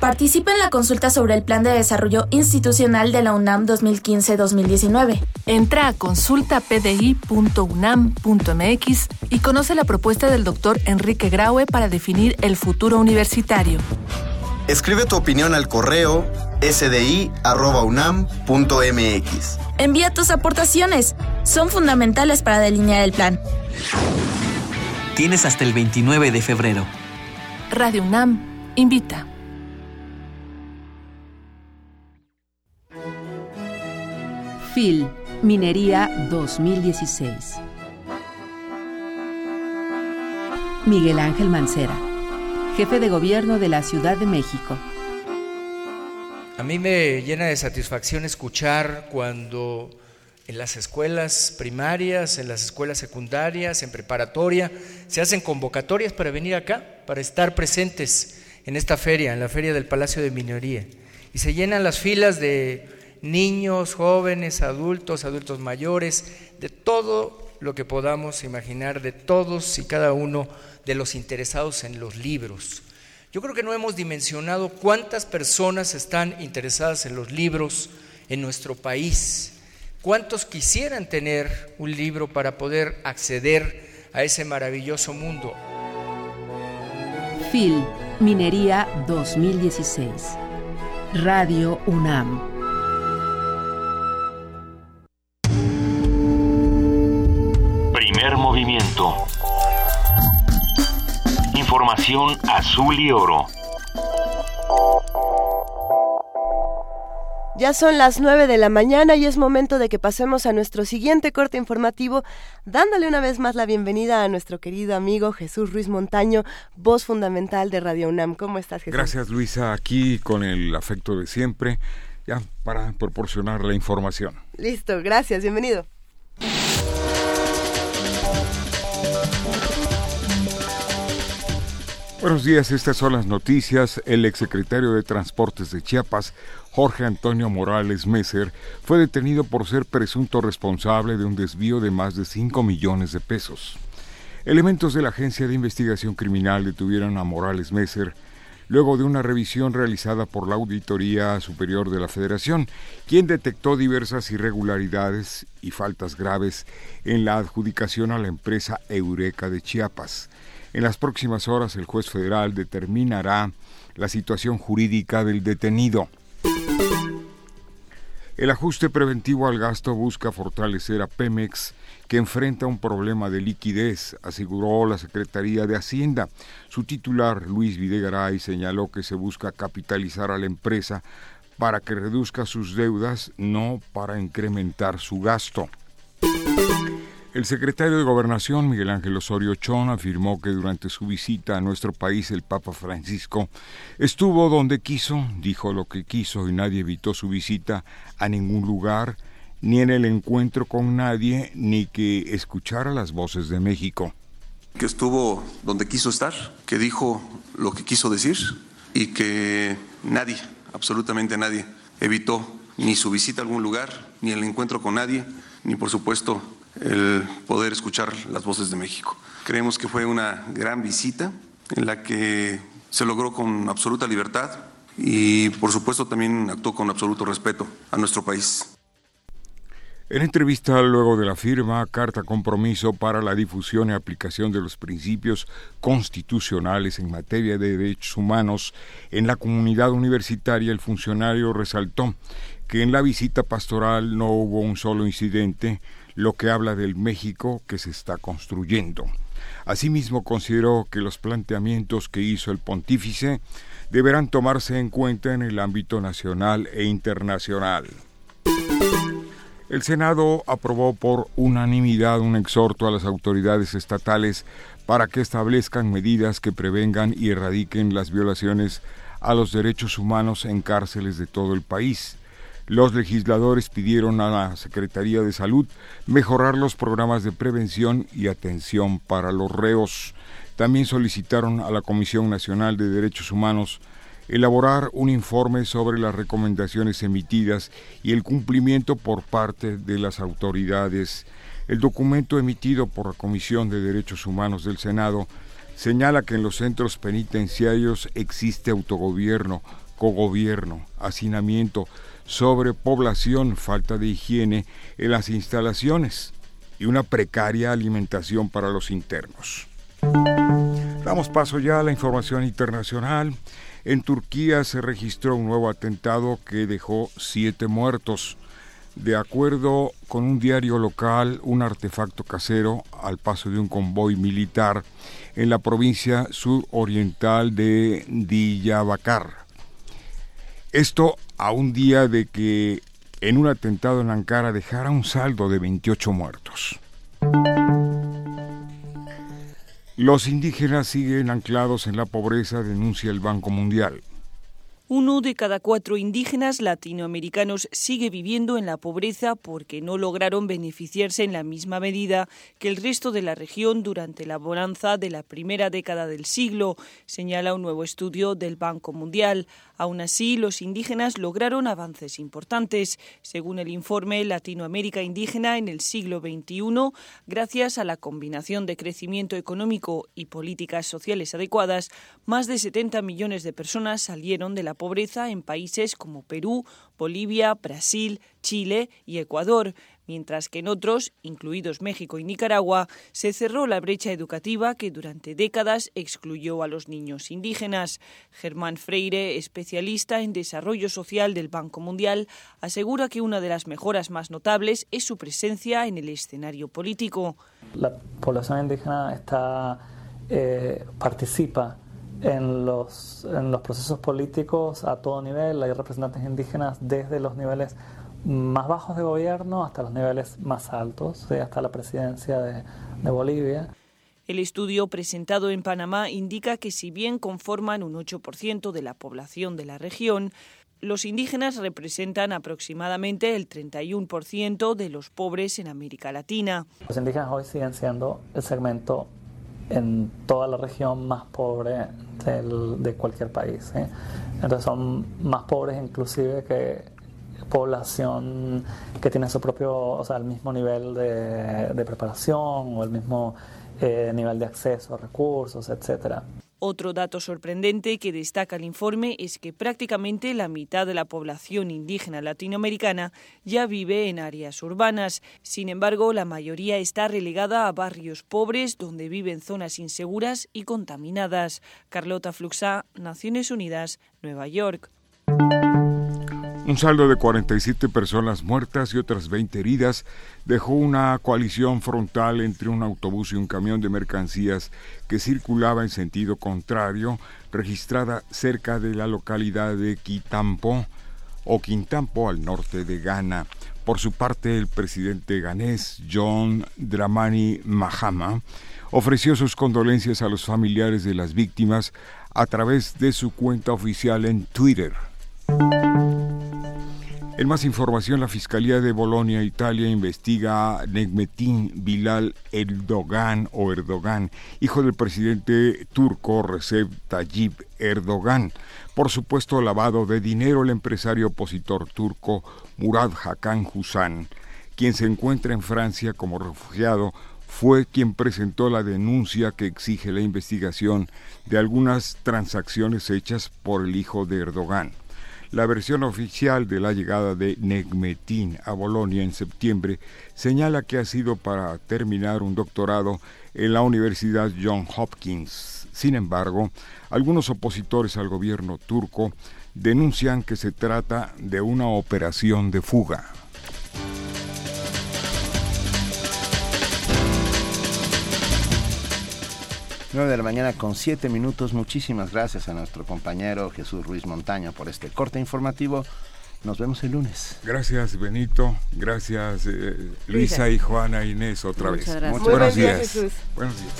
Participa en la consulta sobre el Plan de Desarrollo Institucional de la UNAM 2015-2019. Entra a consultapdi.unam.mx y conoce la propuesta del doctor Enrique Graue para definir el futuro universitario. Escribe tu opinión al correo sdi.unam.mx. Envía tus aportaciones. Son fundamentales para delinear el plan. Tienes hasta el 29 de febrero. Radio UNAM invita. FIL, Minería 2016. Miguel Ángel Mancera, jefe de gobierno de la Ciudad de México. A mí me llena de satisfacción escuchar cuando en las escuelas primarias, en las escuelas secundarias, en preparatoria, se hacen convocatorias para venir acá, para estar presentes en esta feria, en la feria del Palacio de Minería. Y se llenan las filas de niños, jóvenes, adultos, adultos mayores, de todo lo que podamos imaginar, de todos y cada uno de los interesados en los libros. Yo creo que no hemos dimensionado cuántas personas están interesadas en los libros en nuestro país. ¿Cuántos quisieran tener un libro para poder acceder a ese maravilloso mundo? FIL, Minería 2016. Radio UNAM. Primer movimiento. Información azul y oro. Ya son las 9 de la mañana y es momento de que pasemos a nuestro siguiente corte informativo, dándole una vez más la bienvenida a nuestro querido amigo Jesús Ruiz Montaño, voz fundamental de Radio UNAM. ¿Cómo estás, Jesús? Gracias, Luisa, aquí con el afecto de siempre, ya para proporcionar la información. Listo, gracias, bienvenido. Buenos días, estas son las noticias. El exsecretario de Transportes de Chiapas, Jorge Antonio Morales Messer, fue detenido por ser presunto responsable de un desvío de más de 5 millones de pesos. Elementos de la Agencia de Investigación Criminal detuvieron a Morales Messer luego de una revisión realizada por la Auditoría Superior de la Federación, quien detectó diversas irregularidades y faltas graves en la adjudicación a la empresa Eureka de Chiapas. En las próximas horas el juez federal determinará la situación jurídica del detenido. El ajuste preventivo al gasto busca fortalecer a Pemex, que enfrenta un problema de liquidez, aseguró la Secretaría de Hacienda. Su titular, Luis Videgaray, señaló que se busca capitalizar a la empresa para que reduzca sus deudas, no para incrementar su gasto. El secretario de Gobernación, Miguel Ángel Osorio Chón, afirmó que durante su visita a nuestro país el Papa Francisco estuvo donde quiso, dijo lo que quiso y nadie evitó su visita a ningún lugar, ni en el encuentro con nadie, ni que escuchara las voces de México. Que estuvo donde quiso estar, que dijo lo que quiso decir y que nadie, absolutamente nadie, evitó ni su visita a algún lugar, ni el encuentro con nadie, ni por supuesto el poder escuchar las voces de México. Creemos que fue una gran visita en la que se logró con absoluta libertad y por supuesto también actuó con absoluto respeto a nuestro país. En entrevista luego de la firma Carta Compromiso para la difusión y aplicación de los principios constitucionales en materia de derechos humanos en la comunidad universitaria, el funcionario resaltó que en la visita pastoral no hubo un solo incidente, lo que habla del México que se está construyendo. Asimismo, consideró que los planteamientos que hizo el pontífice deberán tomarse en cuenta en el ámbito nacional e internacional. El Senado aprobó por unanimidad un exhorto a las autoridades estatales para que establezcan medidas que prevengan y erradiquen las violaciones a los derechos humanos en cárceles de todo el país. Los legisladores pidieron a la Secretaría de Salud mejorar los programas de prevención y atención para los reos. También solicitaron a la Comisión Nacional de Derechos Humanos elaborar un informe sobre las recomendaciones emitidas y el cumplimiento por parte de las autoridades. El documento emitido por la Comisión de Derechos Humanos del Senado señala que en los centros penitenciarios existe autogobierno, cogobierno, hacinamiento, sobrepoblación, falta de higiene en las instalaciones y una precaria alimentación para los internos. Damos paso ya a la información internacional. En Turquía se registró un nuevo atentado que dejó siete muertos. De acuerdo con un diario local, un artefacto casero al paso de un convoy militar en la provincia suroriental de Diyarbakir. Esto a un día de que en un atentado en Ankara dejara un saldo de 28 muertos. Los indígenas siguen anclados en la pobreza, denuncia el Banco Mundial. Uno de cada cuatro indígenas latinoamericanos sigue viviendo en la pobreza porque no lograron beneficiarse en la misma medida que el resto de la región durante la bonanza de la primera década del siglo, señala un nuevo estudio del Banco Mundial. Aún así, los indígenas lograron avances importantes. Según el informe Latinoamérica Indígena en el siglo XXI, gracias a la combinación de crecimiento económico y políticas sociales adecuadas, más de 70 millones de personas salieron de la pobreza en países como Perú, Bolivia, Brasil, Chile y Ecuador, mientras que en otros, incluidos México y Nicaragua, se cerró la brecha educativa que durante décadas excluyó a los niños indígenas. Germán Freire, especialista en desarrollo social del Banco Mundial, asegura que una de las mejoras más notables es su presencia en el escenario político. La población indígena está, eh, participa en los, en los procesos políticos a todo nivel. Hay representantes indígenas desde los niveles más bajos de gobierno hasta los niveles más altos, hasta la presidencia de, de Bolivia. El estudio presentado en Panamá indica que si bien conforman un 8% de la población de la región, los indígenas representan aproximadamente el 31% de los pobres en América Latina. Los indígenas hoy siguen siendo el segmento en toda la región más pobre del, de cualquier país. ¿eh? Entonces son más pobres inclusive que población que tiene su propio, o sea, el mismo nivel de, preparación o el mismo eh, nivel de acceso a recursos, etcétera. Otro dato sorprendente que destaca el informe es que prácticamente la mitad de la población indígena latinoamericana ya vive en áreas urbanas. Sin embargo, la mayoría está relegada a barrios pobres donde viven zonas inseguras y contaminadas. Carlota Fluxá, Naciones Unidas, Nueva York. Un saldo de 47 personas muertas y otras 20 heridas dejó una coalición frontal entre un autobús y un camión de mercancías que circulaba en sentido contrario, registrada cerca de la localidad de Quitampo o Quintampo al norte de Ghana. Por su parte, el presidente ganés John Dramani Mahama ofreció sus condolencias a los familiares de las víctimas a través de su cuenta oficial en Twitter. En más información, la Fiscalía de Bolonia, Italia, investiga a Negmetin Bilal Erdogan o Erdogan, hijo del presidente turco Recep Tayyip Erdogan. Por supuesto, lavado de dinero el empresario opositor turco Murad Hakan Husan, quien se encuentra en Francia como refugiado, fue quien presentó la denuncia que exige la investigación de algunas transacciones hechas por el hijo de Erdogan. La versión oficial de la llegada de Negmetin a Bolonia en septiembre señala que ha sido para terminar un doctorado en la Universidad John Hopkins. Sin embargo, algunos opositores al gobierno turco denuncian que se trata de una operación de fuga. 9 de la mañana con 7 minutos. Muchísimas gracias a nuestro compañero Jesús Ruiz Montaño por este corte informativo. Nos vemos el lunes. Gracias, Benito. Gracias, eh, Luisa y Juana Inés, otra Muchas vez. gracias. Muchas buenos día, días. Jesús. Buenos días.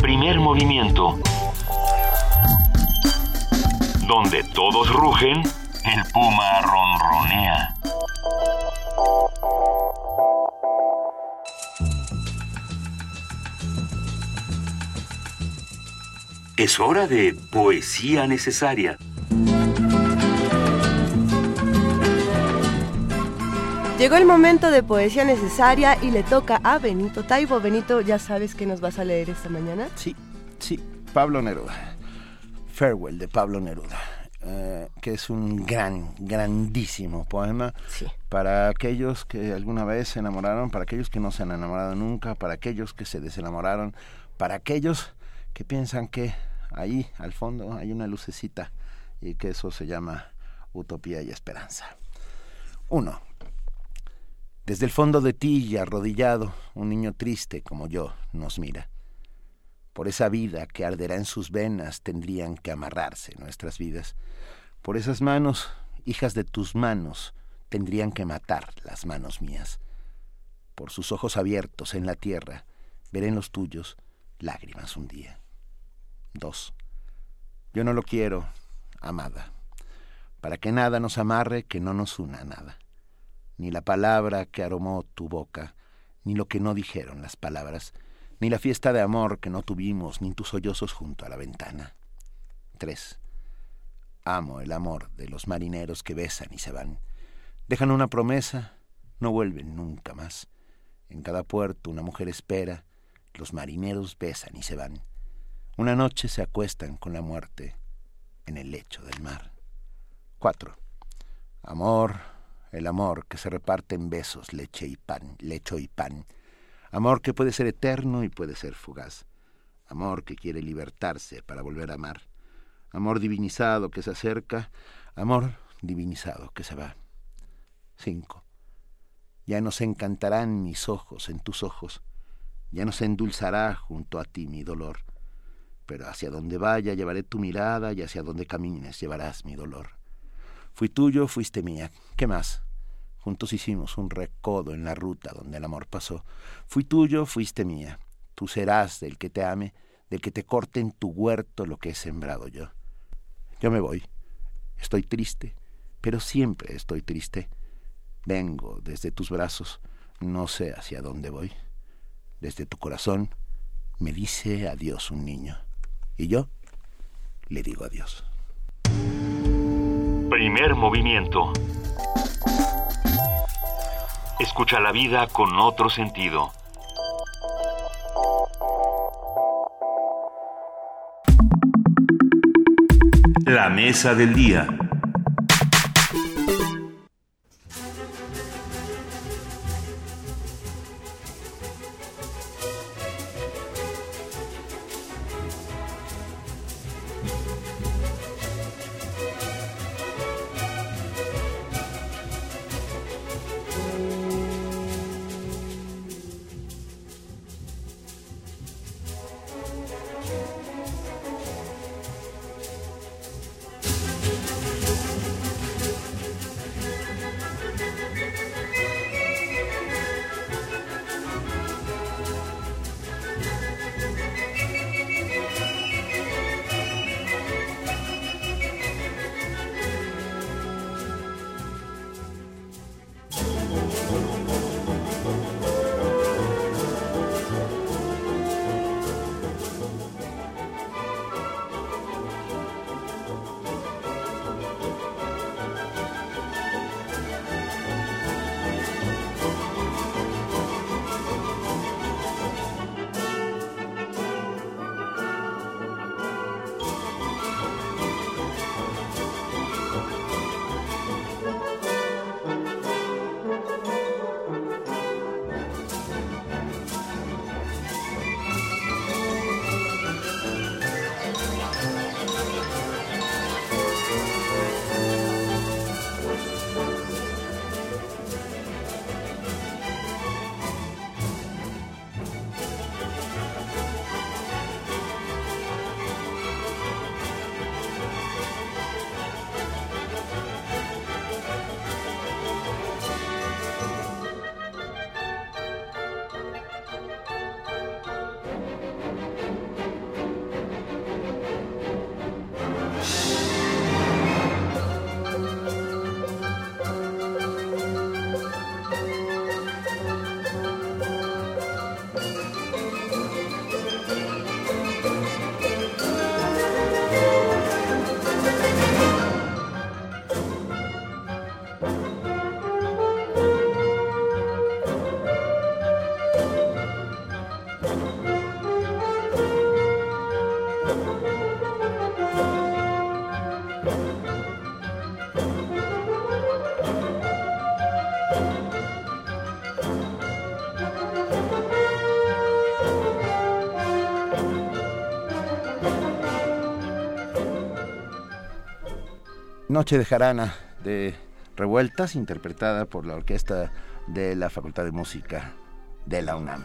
Primer movimiento. Donde todos rugen, el puma ronronea. Es hora de poesía necesaria. Llegó el momento de poesía necesaria y le toca a Benito Taibo. Benito, ¿ya sabes qué nos vas a leer esta mañana? Sí, sí, Pablo Neruda. Farewell de Pablo Neruda, eh, que es un gran, grandísimo poema para aquellos que alguna vez se enamoraron, para aquellos que no se han enamorado nunca, para aquellos que se desenamoraron, para aquellos que piensan que ahí al fondo hay una lucecita y que eso se llama utopía y esperanza. Uno. Desde el fondo de ti y arrodillado, un niño triste como yo nos mira. Por esa vida que arderá en sus venas tendrían que amarrarse nuestras vidas. Por esas manos, hijas de tus manos, tendrían que matar las manos mías. Por sus ojos abiertos en la tierra, veré en los tuyos lágrimas un día. Dos. Yo no lo quiero, amada, para que nada nos amarre que no nos una a nada. Ni la palabra que aromó tu boca, ni lo que no dijeron las palabras, ni la fiesta de amor que no tuvimos, ni tus sollozos junto a la ventana. 3. Amo el amor de los marineros que besan y se van. Dejan una promesa, no vuelven nunca más. En cada puerto una mujer espera, los marineros besan y se van. Una noche se acuestan con la muerte en el lecho del mar. 4. Amor, el amor que se reparte en besos, leche y pan, lecho y pan. Amor que puede ser eterno y puede ser fugaz. Amor que quiere libertarse para volver a amar amor divinizado que se acerca, amor divinizado que se va. 5. Ya no se encantarán mis ojos en tus ojos, ya no se endulzará junto a ti mi dolor, pero hacia donde vaya llevaré tu mirada y hacia donde camines llevarás mi dolor. Fui tuyo, fuiste mía, ¿qué más? Juntos hicimos un recodo en la ruta donde el amor pasó. Fui tuyo, fuiste mía, tú serás del que te ame, del que te corte en tu huerto lo que he sembrado yo. Yo me voy. Estoy triste, pero siempre estoy triste. Vengo desde tus brazos, no sé hacia dónde voy. Desde tu corazón me dice adiós un niño. Y yo le digo adiós. Primer movimiento. Escucha la vida con otro sentido. La mesa del día. Noche de Jarana de Revueltas, interpretada por la orquesta de la Facultad de Música de la UNAM.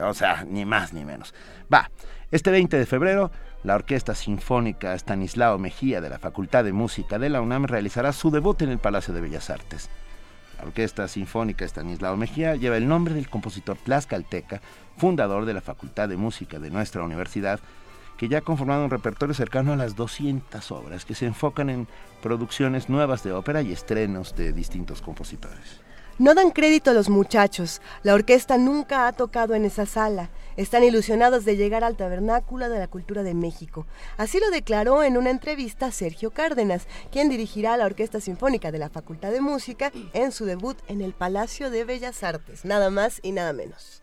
O sea, ni más ni menos. Va, este 20 de febrero, la Orquesta Sinfónica Stanislao Mejía de la Facultad de Música de la UNAM realizará su debut en el Palacio de Bellas Artes. La Orquesta Sinfónica Stanislao Mejía lleva el nombre del compositor tlaxcalteca, fundador de la Facultad de Música de nuestra universidad, que ya ha conformado un repertorio cercano a las 200 obras que se enfocan en producciones nuevas de ópera y estrenos de distintos compositores. No dan crédito a los muchachos. La orquesta nunca ha tocado en esa sala. Están ilusionados de llegar al tabernáculo de la cultura de México. Así lo declaró en una entrevista Sergio Cárdenas, quien dirigirá la Orquesta Sinfónica de la Facultad de Música en su debut en el Palacio de Bellas Artes, nada más y nada menos.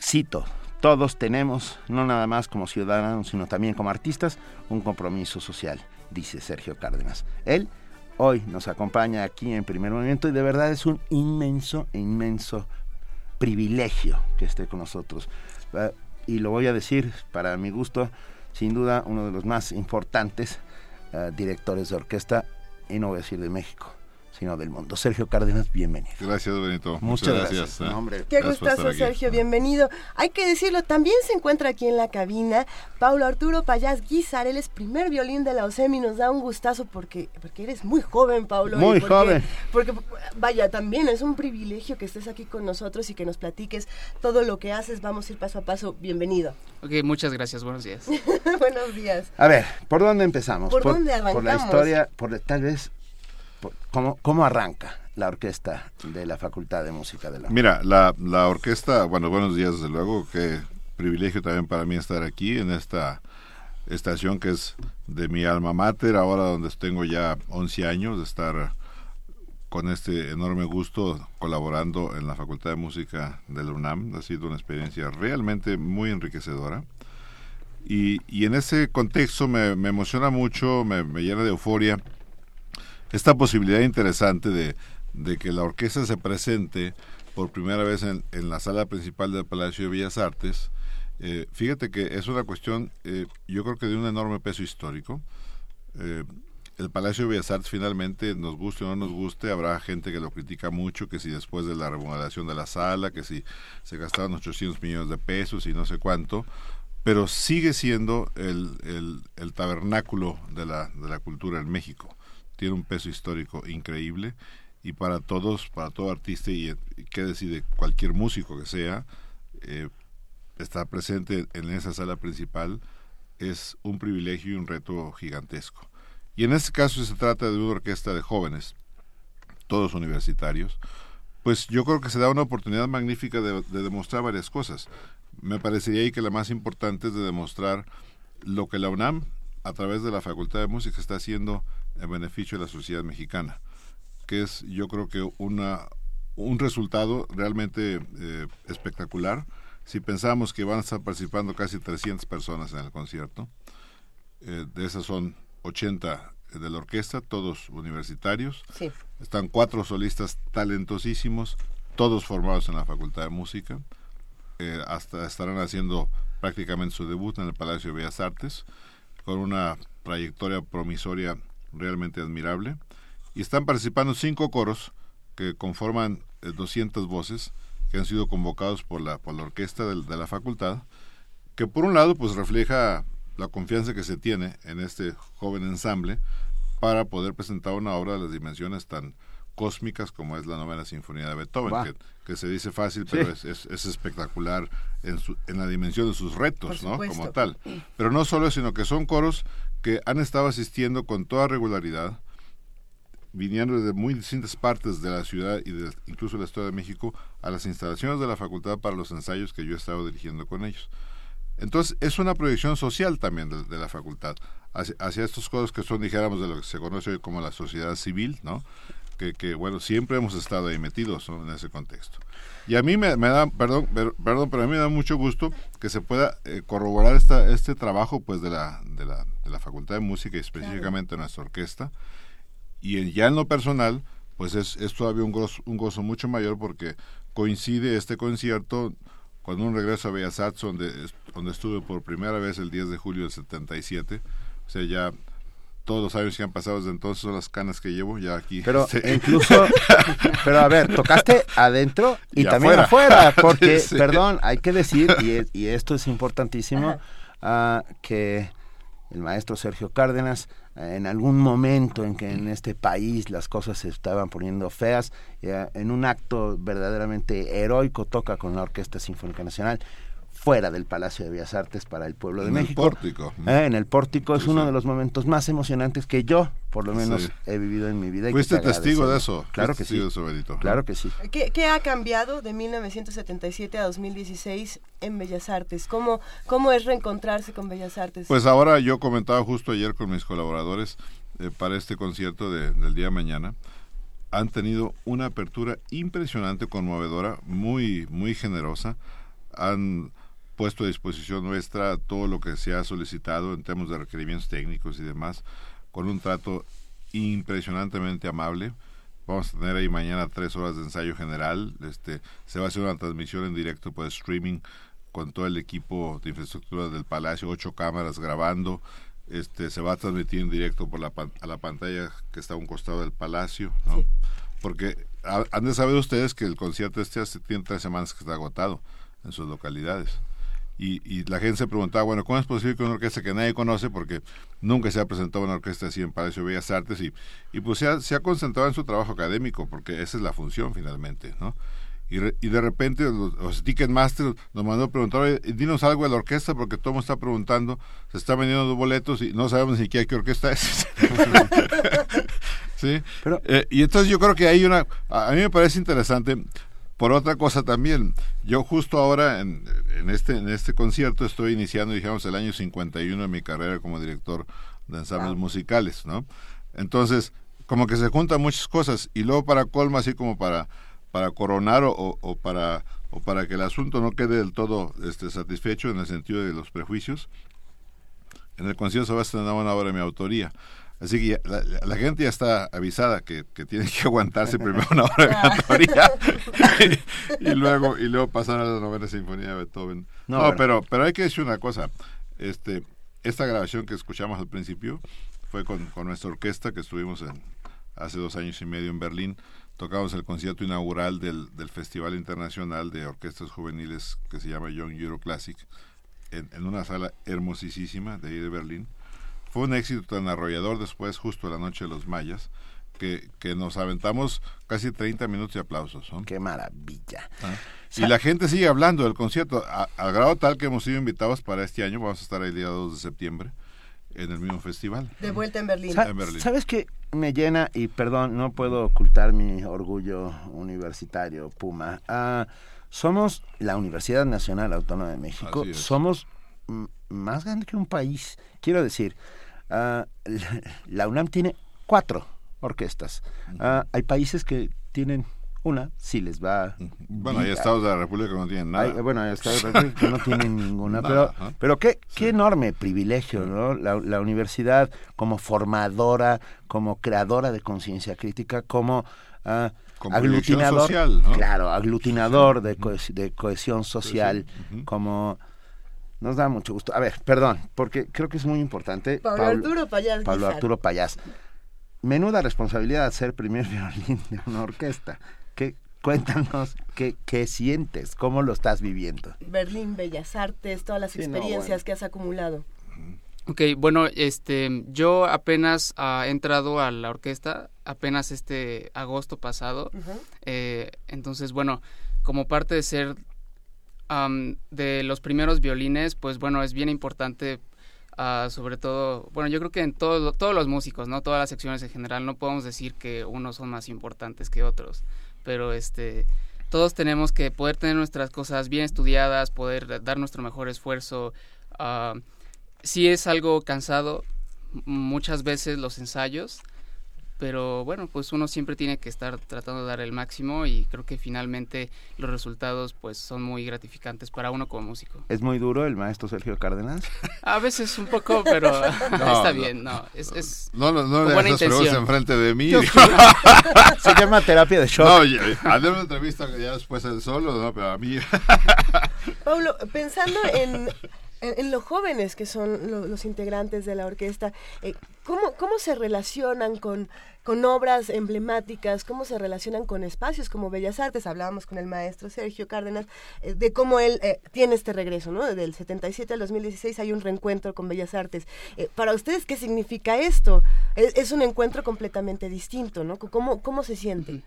Cito, todos tenemos, no nada más como ciudadanos, sino también como artistas, un compromiso social, dice Sergio Cárdenas. Él hoy nos acompaña aquí en primer movimiento y de verdad es un inmenso, inmenso privilegio que esté con nosotros. Ah, y lo voy a decir, para mi gusto, sin duda uno de los más importantes uh, directores de orquesta, y no voy a decir de México, sino del mundo. Sergio Cárdenas, bienvenido. Gracias, Benito. Muchas, Muchas gracias. gracias. hombre, Qué gustazo, Sergio, bienvenido. Hay que decirlo, también se encuentra aquí en la cabina Paulo Arturo Payás Guizar, él es primer violín de la OSEM y nos da un gustazo porque, porque eres muy joven, Paulo. Muy porque, joven. Porque, vaya, también es un privilegio que estés aquí con nosotros y que nos platiques todo lo que haces. Vamos a ir paso a paso. Bienvenido. Ok, muchas gracias. Buenos días. Buenos días. A ver, ¿por dónde empezamos? ¿Por, dónde arrancamos? Por la historia, por tal vez, por, ¿cómo, ¿cómo arranca? la orquesta de la Facultad de Música de la Mira, la, la orquesta, bueno, buenos días desde luego, qué privilegio también para mí estar aquí en esta estación que es de mi alma mater, ahora donde tengo ya 11 años de estar con este enorme gusto colaborando en la Facultad de Música de la UNAM. Ha sido una experiencia realmente muy enriquecedora. Y, y en ese contexto me, me emociona mucho, me, me llena de euforia esta posibilidad interesante de, que la orquesta se presente por primera vez en, en, la sala principal del Palacio de Bellas Artes. Eh, fíjate que es una cuestión, eh, yo creo que de un enorme peso histórico. Eh, el Palacio de Bellas Artes finalmente, nos guste o no nos guste, habrá gente que lo critica mucho, que si después de la remodelación de la sala, que si se gastaron 800 millones de pesos y no sé cuánto, pero sigue siendo el, el, el tabernáculo de la, de la cultura en México. Tiene un peso histórico increíble y para todos, para todo artista y, y qué decide cualquier músico que sea, eh, estar presente en esa sala principal es un privilegio y un reto gigantesco. Y en este caso se trata de una orquesta de jóvenes, todos universitarios, pues yo creo que se da una oportunidad magnífica de, de demostrar varias cosas. Me parecería ahí que la más importante es de demostrar lo que la UNAM, a través de la Facultad de Música, está haciendo en beneficio de la sociedad mexicana que es yo creo que una un resultado realmente eh, espectacular. Si pensamos que van a estar participando casi 300 personas en el concierto, eh, de esas son 80 de la orquesta, todos universitarios. Sí. Están cuatro solistas talentosísimos, todos formados en la Facultad de Música. Eh, hasta estarán haciendo prácticamente su debut en el Palacio de Bellas Artes, con una trayectoria promisoria realmente admirable y están participando cinco coros que conforman eh, 200 voces que han sido convocados por la, por la orquesta de, de, la facultad, que por un lado pues refleja la confianza que se tiene en este joven ensamble para poder presentar una obra de las dimensiones tan cósmicas como es la novena sinfonía de Beethoven, que, que, se dice fácil, pero sí. es, es, es, espectacular en, su, en la dimensión de sus retos, ¿no? Como tal. Pero no solo, sino que son coros que han estado asistiendo con toda regularidad viniendo de muy distintas partes de la ciudad y incluso de la Ciudad de México a las instalaciones de la facultad para los ensayos que yo he estado dirigiendo con ellos. Entonces, es una proyección social también de, la facultad hacia, hacia, estos cosas que son, dijéramos, de lo que se conoce hoy como la sociedad civil, ¿no? Que, que bueno, siempre hemos estado ahí metidos ¿no? en ese contexto. Y a mí me, me da, perdón, perdón, pero a mí me da mucho gusto que se pueda eh, corroborar esta, este trabajo pues de la, de, la, de la Facultad de Música y específicamente claro. nuestra orquesta, y en, ya en lo personal, pues es, es todavía un gozo, un gozo, mucho mayor porque coincide este concierto con un regreso a Bellas Artes donde, donde estuve por primera vez el 10 de julio del 77. O sea, ya todos los años que han pasado desde entonces son las canas que llevo ya aquí. Pero este. incluso, pero a ver, tocaste adentro y, y también afuera, afuera porque, sí. perdón, hay que decir, y, y esto es importantísimo, uh, que el maestro Sergio Cárdenas en algún momento en que en este país las cosas se estaban poniendo feas, en un acto verdaderamente heroico toca con la Orquesta Sinfónica Nacional. Fuera del Palacio de Bellas Artes para el pueblo de en México. El pórtico. Eh, en el pórtico es uno de los momentos más emocionantes que yo, por lo menos, sí. he vivido en mi vida. Fuiste testigo de eso. Claro que sí. Eso, claro que sí. ¿Qué, ¿Qué, ha cambiado de 1977 a 2016 en Bellas Artes? ¿Cómo, ¿Cómo es reencontrarse con Bellas Artes? Pues ahora yo comentaba justo ayer con mis colaboradores eh, para este concierto de, del día de mañana han tenido una apertura impresionante, conmovedora, muy, muy generosa. Han puesto a disposición nuestra todo lo que se ha solicitado en temas de requerimientos técnicos y demás, con un trato impresionantemente amable. Vamos a tener ahí mañana tres horas de ensayo general. Este, se va a hacer una transmisión en directo por streaming con todo el equipo de infraestructura del Palacio, ocho cámaras grabando. Este, se va a transmitir en directo por la, a la pantalla que está a un costado del Palacio, ¿no? Sí. Porque han de saber ustedes que el concierto este hace, tiene tres semanas que está agotado en sus localidades. Y, y, la gente se preguntaba, bueno, ¿cómo es posible que una orquesta que nadie conoce, porque nunca se ha presentado una orquesta así en Palacio de Bellas Artes, y, y pues se ha, se ha concentrado en su trabajo académico, porque esa es la función finalmente, ¿no? Y, re, y de repente los, los, Ticketmaster nos mandó a preguntar, dinos algo de la orquesta, porque todo el mundo está preguntando, se está vendiendo boletos y no sabemos ni siquiera qué orquesta es. ¿Sí? Pero, eh, y entonces yo creo que hay una, a mí me parece interesante, por otra cosa también, yo justo ahora en, en, este, en este concierto estoy iniciando, digamos, el año 51 de mi carrera como director de ensambles wow. musicales, ¿no? Entonces, como que se juntan muchas cosas y luego para colma, así como para, para coronar o, o, para, o para que el asunto no quede del todo este, satisfecho en el sentido de los prejuicios, en el concierto se va a estrenar una obra de mi autoría. Así que ya, la, la, gente ya está avisada que, que tiene que aguantarse primero una hora de cantoría y, y, luego y luego pasar a la novena sinfonía de Beethoven. No, no bueno. pero pero hay que decir una cosa. Este esta grabación que escuchamos al principio fue con, con nuestra orquesta que estuvimos en, hace dos años y medio en Berlín. Tocamos el concierto inaugural del, del Festival Internacional de Orquestas Juveniles que se llama Young Euro Classic en, en una sala hermosísima de ahí de Berlín fue un éxito tan arrollador después, justo la noche de los mayas, que, que nos aventamos casi 30 minutos de aplausos. ¿no? ¡Qué maravilla! ¿Ah? Y la gente sigue hablando del concierto, a, al grado tal que hemos sido invitados para este año, vamos a estar el día 2 de septiembre en el mismo festival. De vuelta en Berlín. Sa en Berlín. ¿Sabes qué me llena? Y perdón, no puedo ocultar mi orgullo universitario, Puma. Uh, somos la Universidad Nacional Autónoma de México, somos más grande que un país. Quiero decir, uh, la UNAM tiene cuatro orquestas. Uh, hay países que tienen una, si les va. Bueno, hay estados de la República que no tienen nada. Hay, bueno, hay estados de la República que no tienen ninguna. nada, pero, ¿eh? pero qué, sí. qué enorme privilegio, ¿no? La, la universidad como formadora, como creadora de conciencia crítica, como. Uh, como aglutinador social, ¿no? claro aglutinador de, co de cohesión social sí, sí. como nos da mucho gusto. A ver, perdón, porque creo que es muy importante. Pablo, Pablo Arturo Payás. Pablo Arturo Payás. Menuda responsabilidad ser primer violín de una orquesta. ¿Qué, cuéntanos qué, qué sientes, cómo lo estás viviendo. Berlín, Bellas Artes, todas las sí, experiencias no, bueno. que has acumulado. Ok, bueno, este, yo apenas uh, he entrado a la orquesta, apenas este agosto pasado. Uh -huh. eh, entonces, bueno, como parte de ser um, de los primeros violines, pues bueno, es bien importante, uh, sobre todo, bueno, yo creo que en todo, todos los músicos, ¿no? Todas las secciones en general, no podemos decir que unos son más importantes que otros, pero este, todos tenemos que poder tener nuestras cosas bien estudiadas, poder dar nuestro mejor esfuerzo. Uh, sí es algo cansado, muchas veces los ensayos, pero bueno, pues uno siempre tiene que estar tratando de dar el máximo y creo que finalmente los resultados pues son muy gratificantes para uno como músico. ¿Es muy duro el maestro Sergio Cárdenas? A veces un poco, pero no, está no, bien, no, es, es no, no, no le buena intención. enfrente de mí. Se llama terapia de shock. No, hazle una entrevista ya después el solo, no, pero a mí. Paulo, pensando en en, los jóvenes que son lo, los integrantes de la orquesta, eh, ¿cómo, ¿cómo se relacionan con, con obras emblemáticas? ¿Cómo se relacionan con espacios como Bellas Artes? Hablábamos con el maestro Sergio Cárdenas eh, de cómo él eh, tiene este regreso, ¿no? Del 77 al 2016 hay un reencuentro con Bellas Artes. Eh, para ustedes, ¿qué significa esto? Es, es, un encuentro completamente distinto, ¿no? ¿Cómo, cómo se siente?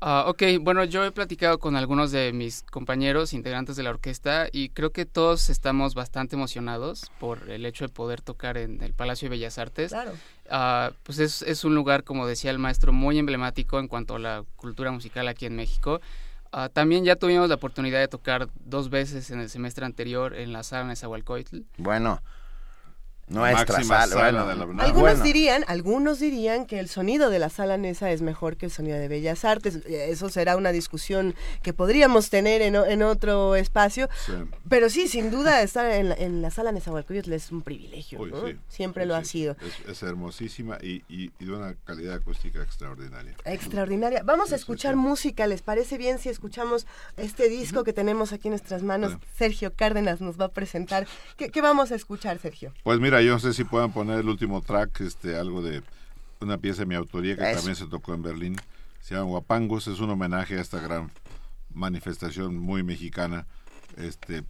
Ok, bueno, yo he platicado con algunos de mis compañeros integrantes de la orquesta y creo que todos estamos bastante emocionados por el hecho de poder tocar en el Palacio de Bellas Artes. Claro. Uh, pues es, es, un lugar, como decía el maestro, muy emblemático en cuanto a la cultura musical aquí en México. Uh, también ya tuvimos la oportunidad de tocar dos veces en el semestre anterior en la sala Nezahualcóyotl. Bueno, nuestra sala, sala bueno. algunos dirían algunos dirían que el sonido de la sala Nesa es mejor que el sonido de Bellas Artes. Eso será una discusión que podríamos tener en, en otro espacio. Sí. pero sí sin duda estar en la, en la sala Nezahualcóyotl es un privilegio Uy, ¿no? sí. siempre Uy, lo ha sido. Es, es hermosísima y, y, y, de una calidad acústica extraordinaria. Extraordinaria. Vamos a escuchar música les parece bien si escuchamos este disco que tenemos aquí en nuestras manos Sergio Cárdenas nos va a presentar. ¿Qué, qué vamos a escuchar Sergio? pues mira yo no sé si puedan poner el último track, este, algo de una pieza de mi autoría que Eso. también se tocó en Berlín. Se llama Guapangos, es un homenaje a esta gran manifestación muy mexicana. Este,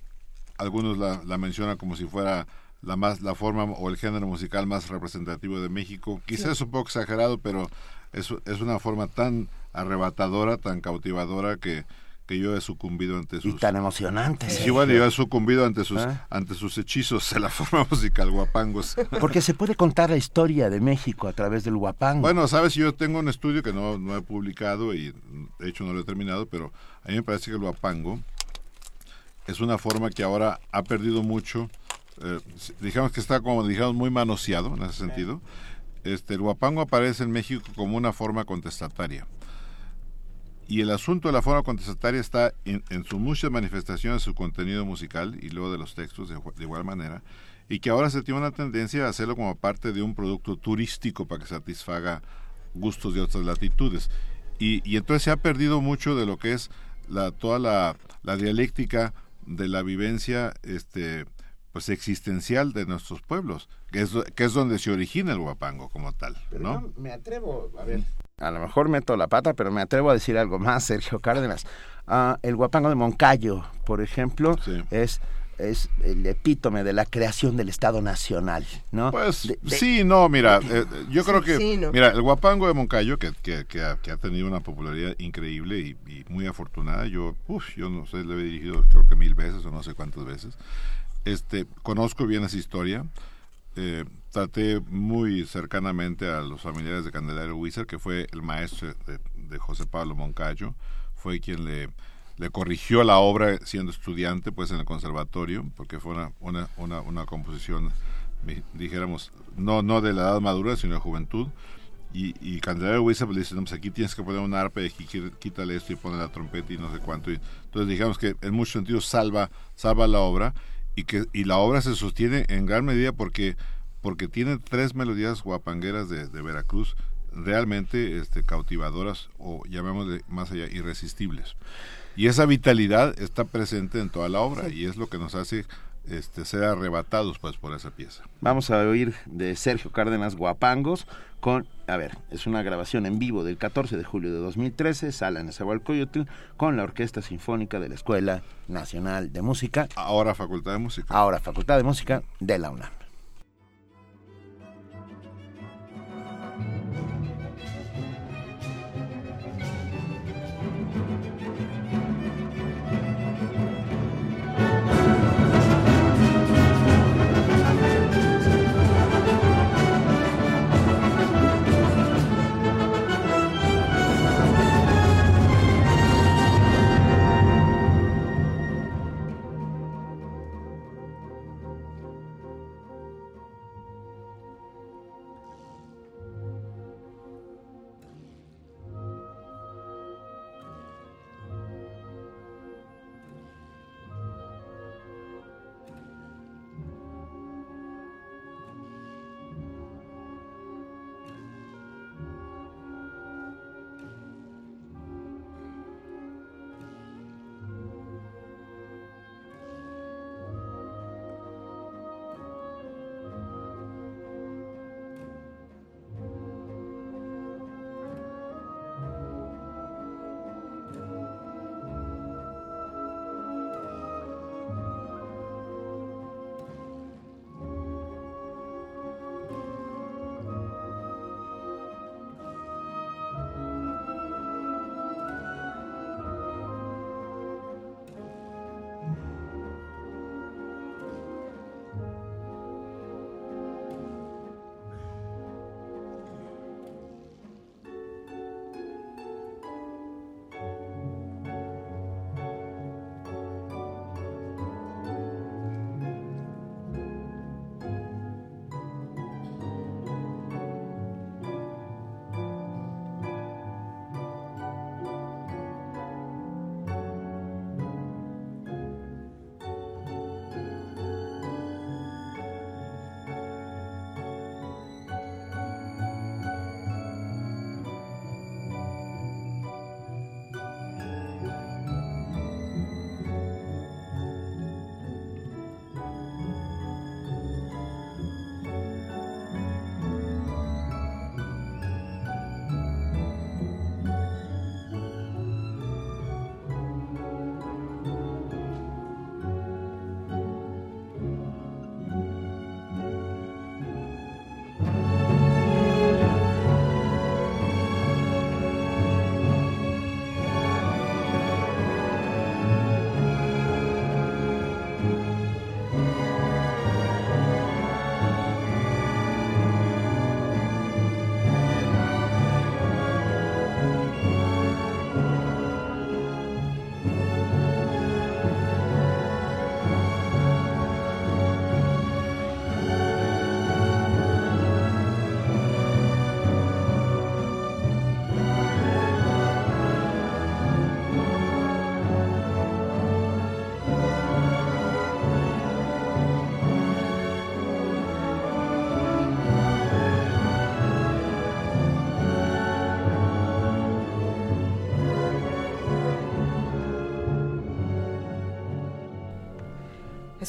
algunos la, la mencionan como si fuera la más la forma o el género musical más representativo de México. Quizás sí. es un poco exagerado, pero es, es una forma tan arrebatadora, tan cautivadora que que yo he sucumbido ante sus y tan emocionante sí, bueno yo he sucumbido ante sus ¿Eh? ante sus hechizos en la forma musical guapangos. Porque se puede contar la historia de México a través del guapango. Bueno sabes yo tengo un estudio que no, no he publicado y de hecho no lo he terminado pero a mí me parece que el guapango es una forma que ahora ha perdido mucho eh, digamos que está como digamos muy manoseado en ese sentido. Este el guapango aparece en México como una forma contestataria y el asunto de la forma contestataria está en, en sus muchas manifestaciones, su contenido musical y luego de los textos de, igual manera, y que ahora se tiene una tendencia a hacerlo como parte de un producto turístico para que satisfaga gustos de otras latitudes. Y, y entonces se ha perdido mucho de lo que es la, toda la, la dialéctica de la vivencia este, pues existencial de nuestros pueblos, que es, que es donde se origina el guapango como tal. Pero ¿no? yo me atrevo, a ver, a lo mejor meto la pata, pero me atrevo a decir algo más, Sergio Cárdenas. Uh, el guapango de Moncayo, por ejemplo, sí. es es el epítome de la creación del Estado Nacional, ¿no? Pues de, de... sí, no, mira, eh, yo creo sí, que, sí, no. mira, el guapango de Moncayo, que, que, que, ha, que, ha, tenido una popularidad increíble y, y muy afortunada, yo, uf, yo no sé, le he dirigido creo que mil veces o no sé cuántas veces, este, conozco bien esa historia, eh, traté muy cercanamente a los familiares de Candelario Wizard, que fue el maestro de, de José Pablo Moncayo, fue quien le, le, corrigió la obra siendo estudiante pues en el conservatorio, porque fue una, una, una, una composición, dijéramos, no, no de la edad madura, sino de juventud. Y, y Candelario Wizard le dice, no, pues aquí tienes que poner un arpa y quítale esto y pone la trompeta y no sé cuánto. Y, entonces digamos que en muchos sentidos salva, salva la obra y que y la obra se sostiene en gran medida porque porque tiene tres melodías guapangueras de, de Veracruz realmente este, cautivadoras o llamémosle más allá irresistibles. Y esa vitalidad está presente en toda la obra y es lo que nos hace este, ser arrebatados pues por esa pieza. Vamos a oír de Sergio Cárdenas Guapangos con, a ver, es una grabación en vivo del 14 de julio de 2013, sala en Nezahualcóyotl, con la Orquesta Sinfónica de la Escuela Nacional de Música. Ahora Facultad de Música. Ahora Facultad de Música de la UNAM.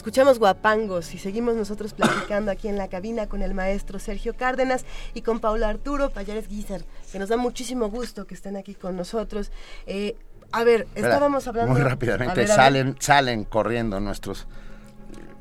Escuchamos guapangos y seguimos nosotros platicando aquí en la cabina con el maestro Sergio Cárdenas y con Paula Arturo Payares Guizar, que nos da muchísimo gusto que estén aquí con nosotros. Eh, a ver, estábamos hablando... Muy rápidamente, salen, salen corriendo nuestros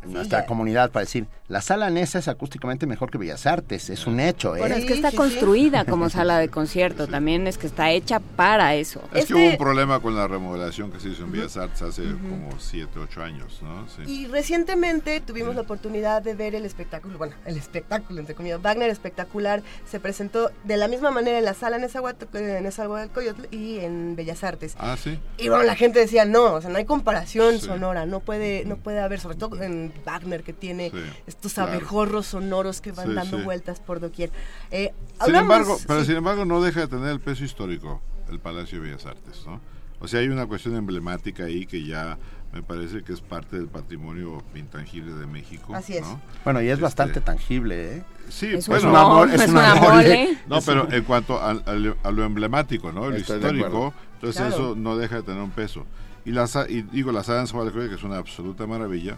nuestra comunidad para decir, la sala Nesa es acústicamente mejor que Bellas Artes, es un hecho. ¿eh? Bueno, es que está construida como sala de concierto, también es que está hecha para eso. Es que hubo un problema con la remodelación que se hizo en Bellas Artes hace como 7, 8 años, ¿no? Y recientemente tuvimos la oportunidad de ver el espectáculo, bueno, el espectáculo, entre comillas, Wagner espectacular, se presentó de la misma manera en la sala Nezahualcóyotl y en Bellas Artes. Ah, sí. Y bueno, la gente decía, no, o sea, no hay comparación sonora, no puede, no puede haber, sobre todo en Wagner que tiene estos abejorros sonoros que van dando vueltas por doquier. Eh, sin embargo, pero sin embargo no deja de tener el peso histórico el Palacio de Bellas Artes, ¿no? O sea, hay una cuestión emblemática ahí que ya me parece que es parte del patrimonio intangible de México. Así es. Bueno, y es bastante este, tangible, ¿eh? Sí, es bueno, un amor, es, un amor. No, pero en cuanto a, lo emblemático, ¿no? Lo histórico, entonces eso no deja de tener un peso. Y, la, y digo, la sala de que es una absoluta maravilla,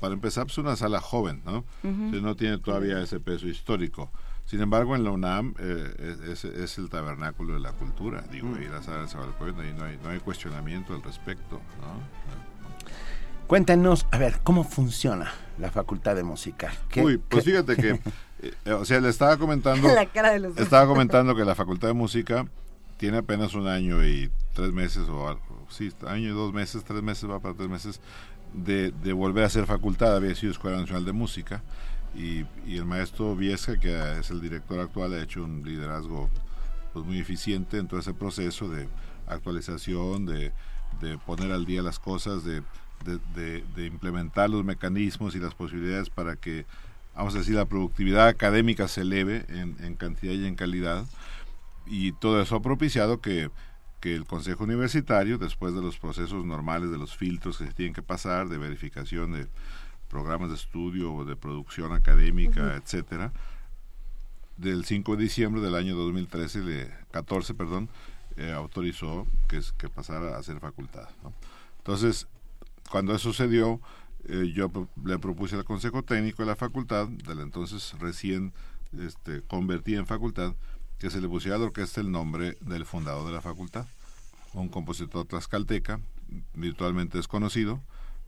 para empezar, es pues, una sala joven, ¿no? no tiene todavía ese peso histórico. Sin embargo, en la UNAM eh, es, el tabernáculo de la cultura, digo, y la sala de y no hay, no hay cuestionamiento al respecto, ¿no? Cuéntenos, a ver, ¿cómo funciona la Facultad de Música? Uy, pues fíjate que, eh, o sea, le estaba comentando, estaba comentando que la Facultad de Música tiene apenas un año y tres meses, o algo, sí, año y dos meses, tres meses, va para tres meses, de, volver a ser facultad, había sido Escuela Nacional de Música, y, el maestro Viesca, que es el director actual, ha hecho un liderazgo pues, muy eficiente en todo ese proceso de actualización, de, poner al día las cosas, de, de, implementar los mecanismos y las posibilidades para que, vamos a decir, la productividad académica se eleve en, en cantidad y en calidad. Y todo eso ha propiciado que que el Consejo Universitario, después de los procesos normales de los filtros que se tienen que pasar, de verificación de programas de estudio o de producción académica, etcétera, del 5 de diciembre del año 2013, de 14, perdón, eh, autorizó que, que pasara a ser facultad. Entonces, cuando eso sucedió, eh, yo le propuse al Consejo Técnico de la facultad, del entonces recién este, convertida en facultad, que se le pusiera a la orquesta el nombre del fundador de la facultad, un compositor tlaxcalteca, virtualmente desconocido,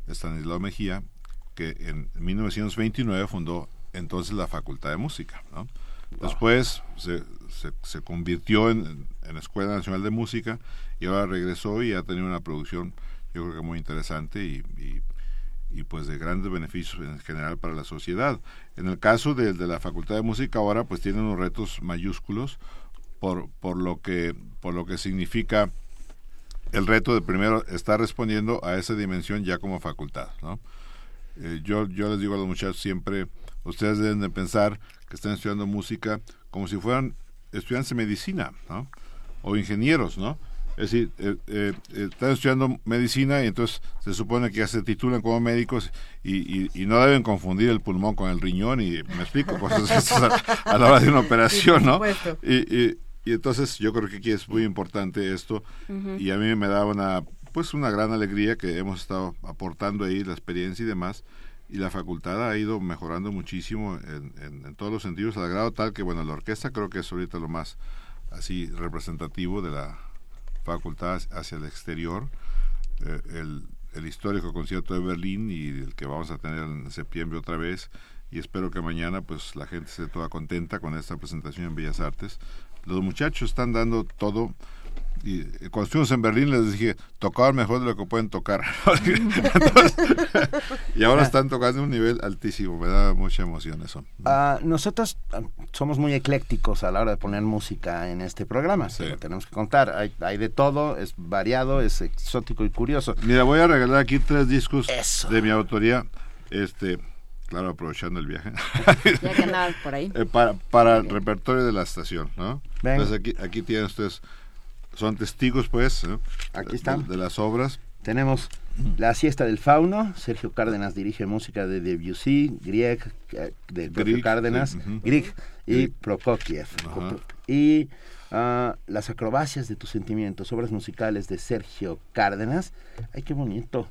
Estanislao Mejía, que en 1929 fundó entonces la Facultad de Música. Después se, se, convirtió en, en, Escuela Nacional de Música y ahora regresó y ha tenido una producción yo creo que muy interesante y, y pues de grandes beneficios en general para la sociedad. En el caso de, de, la Facultad de Música ahora pues tiene unos retos mayúsculos por, por, lo, que, por lo que significa el reto de primero estar respondiendo a esa dimensión ya como facultad. ¿no? Eh, yo, yo les digo a los muchachos siempre, ustedes deben de pensar que están estudiando música como si fueran estudiantes de medicina ¿no? o ingenieros, ¿no? Es decir, eh, eh, están estudiando medicina y entonces se supone que ya se titulan como médicos y, y, no deben confundir el pulmón con el riñón y me explico cosas a, a, la hora de una operación, ¿no? Y, y, y, entonces yo creo que aquí es muy importante esto y a mí me da una pues una gran alegría que hemos estado aportando ahí la experiencia y demás y la facultad ha ido mejorando muchísimo en, en, en todos los sentidos al grado tal que bueno la orquesta creo que es ahorita lo más así representativo de la facultad hacia el exterior. Eh, el, el, histórico concierto de Berlín y el que vamos a tener en septiembre otra vez. Y espero que mañana pues la gente esté toda contenta con esta presentación en Bellas Artes. Los muchachos están dando todo y cuando estuvimos en Berlín les dije, tocaban mejor de lo que pueden tocar. y ahora están tocando un nivel altísimo, me da mucha emoción eso. Uh, nosotros ah, somos muy eclécticos a la hora de poner música en este programa, sí. tenemos que contar, hay, hay, de todo, es variado, es exótico y curioso. Mira, voy a regalar aquí tres discos de mi autoría, este claro, aprovechando el viaje. ya que andabas por ahí. Eh, para, para el repertorio de la estación, ¿no? Entonces aquí, aquí tienen ustedes son testigos, pues, Aquí están. De, las obras. Tenemos La siesta del fauno, Sergio Cárdenas dirige música de Debussy, Grieg, eh, de Sergio Cárdenas, Grieg y Prokofiev. Y ah, Las acrobacias de tus sentimientos, obras musicales de Sergio Cárdenas. Ay, qué bonito.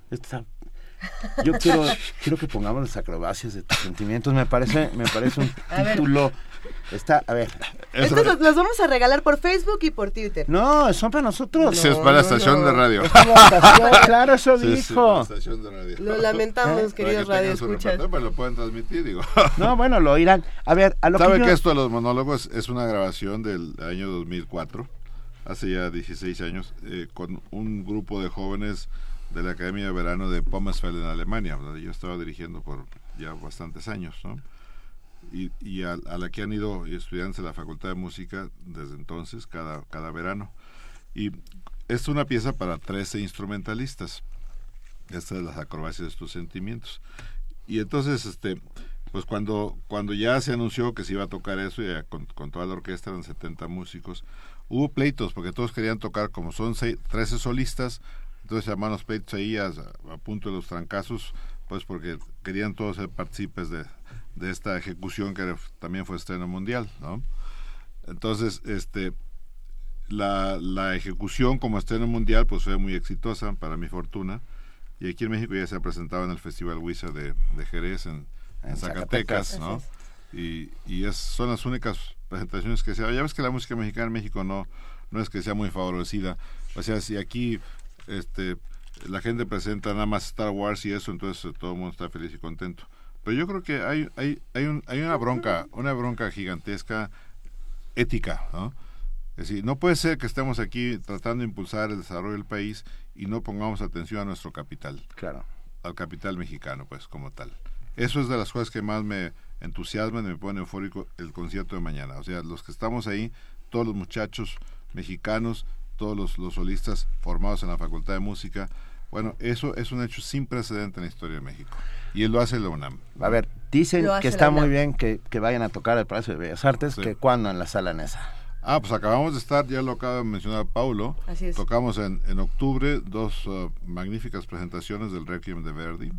Yo quiero, quiero que pongamos las acrobacias de tus sentimientos. Me parece, me parece un título. Está, a ver. Estos los, los vamos a regalar por Facebook y por Twitter. No, son para nosotros. Sí, es para la estación de radio. Es para la estación, claro, eso Sí, sí, dijo. para la estación de radio. Lo lamentamos, Para queridos que radioescuchas. repertorio, Pero lo pueden transmitir, digo. No, bueno, lo oirán. A ver, a lo ¿Sabe que, yo- que esto de los monólogos es una grabación del año 2004? Hace ya 16 años, eh, con un grupo de jóvenes de la Academia de Verano de Pommersfeld en Alemania, donde yo estaba dirigiendo por ya bastantes años. Y, y a, a la que han ido estudiantes de la Facultad de Música desde entonces, cada, cada verano. Y es una pieza para 13 instrumentalistas. Esta de las acrobacias de tus sentimientos. Y entonces, este, pues cuando, cuando ya se anunció que se iba a tocar eso, ya con, con toda la orquesta eran 70 músicos, hubo pleitos porque todos querían tocar, como son seis- 13 solistas, entonces los pleitos ahí a, a punto de los trancazos, pues porque querían todos ser partícipes de, de esta ejecución que también fue estreno mundial, ¿no? Entonces, este, la, la ejecución como estreno mundial pues fue muy exitosa, para mi fortuna, y aquí en México ya se ha presentado en el Festival Huiza de, de Jerez, en, en En Zacatecas, Zacatecas. ¿no? Y, y es, son las únicas presentaciones que se Ya ves que la música mexicana en México no, no es que sea muy favorecida. O sea, si aquí este, la gente presenta nada más Star Wars y eso, entonces eh, todo el mundo está feliz y contento. Pero yo creo que hay, hay, hay, un, hay una bronca, una bronca gigantesca ética, ¿no? Es decir, no puede ser que estemos aquí tratando de impulsar el desarrollo del país y no pongamos atención a nuestro capital. Claro. Al capital mexicano, pues, como tal. Eso es de las cosas que más me entusiasman y me pone eufórico el concierto de mañana. O sea, los que estamos ahí, todos los muchachos mexicanos, todos los, los solistas formados en la Facultad de Música, bueno, eso es un hecho sin precedente en la historia de México. Y él lo hace la UNAM. A ver, dicen que está muy bien que, que vayan a tocar al Palacio de Bellas Artes, Sí. que cuando en la sala Nesa. Ah, pues acabamos de estar, ya lo acaba de mencionar Paulo. Así es. Tocamos en, en octubre dos uh, magníficas presentaciones del Requiem de Verdi.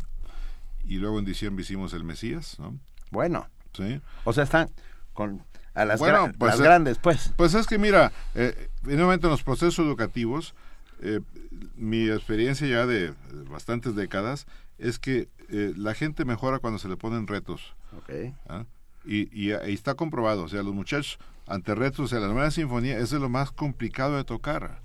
Y luego en diciembre hicimos El Mesías, ¿no? Bueno, Sí. o sea, están con a las, Bueno, gra- pues, las eh, grandes, pues. Pues es que mira, eh, finalmente en los procesos educativos, eh, mi experiencia ya de bastantes décadas es que eh, la gente mejora cuando se le ponen retos. Ok. ¿ah? Y, y ahí está comprobado, o sea, los muchachos ante retos, o sea, la nueva sinfonía es de lo más complicado de tocar.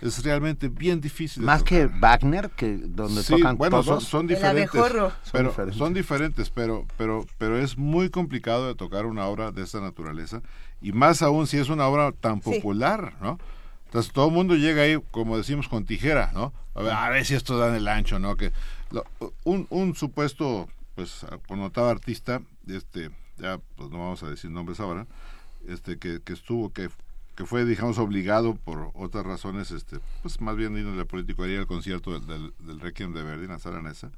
Es realmente bien difícil. Más que Wagner, que donde Sí, tocan bueno, son, todos. son diferentes. Pero, Son diferentes. son diferentes, pero, pero, pero es muy complicado de tocar una obra de esta naturaleza. Y más aún si es una obra tan Sí. popular, ¿no? Entonces todo el mundo llega ahí, como decimos, con tijera, ¿no? A ver, a ver si esto da en el ancho, ¿no? Que lo- un, un supuesto, pues, connotado artista, este, ya, pues no vamos a decir nombres ahora, este, que, que estuvo, que, que fue, digamos, obligado por otras razones, este, pues más bien índole político, a ir al concierto del, del, del Requiem de Verdi en la sala Nesa,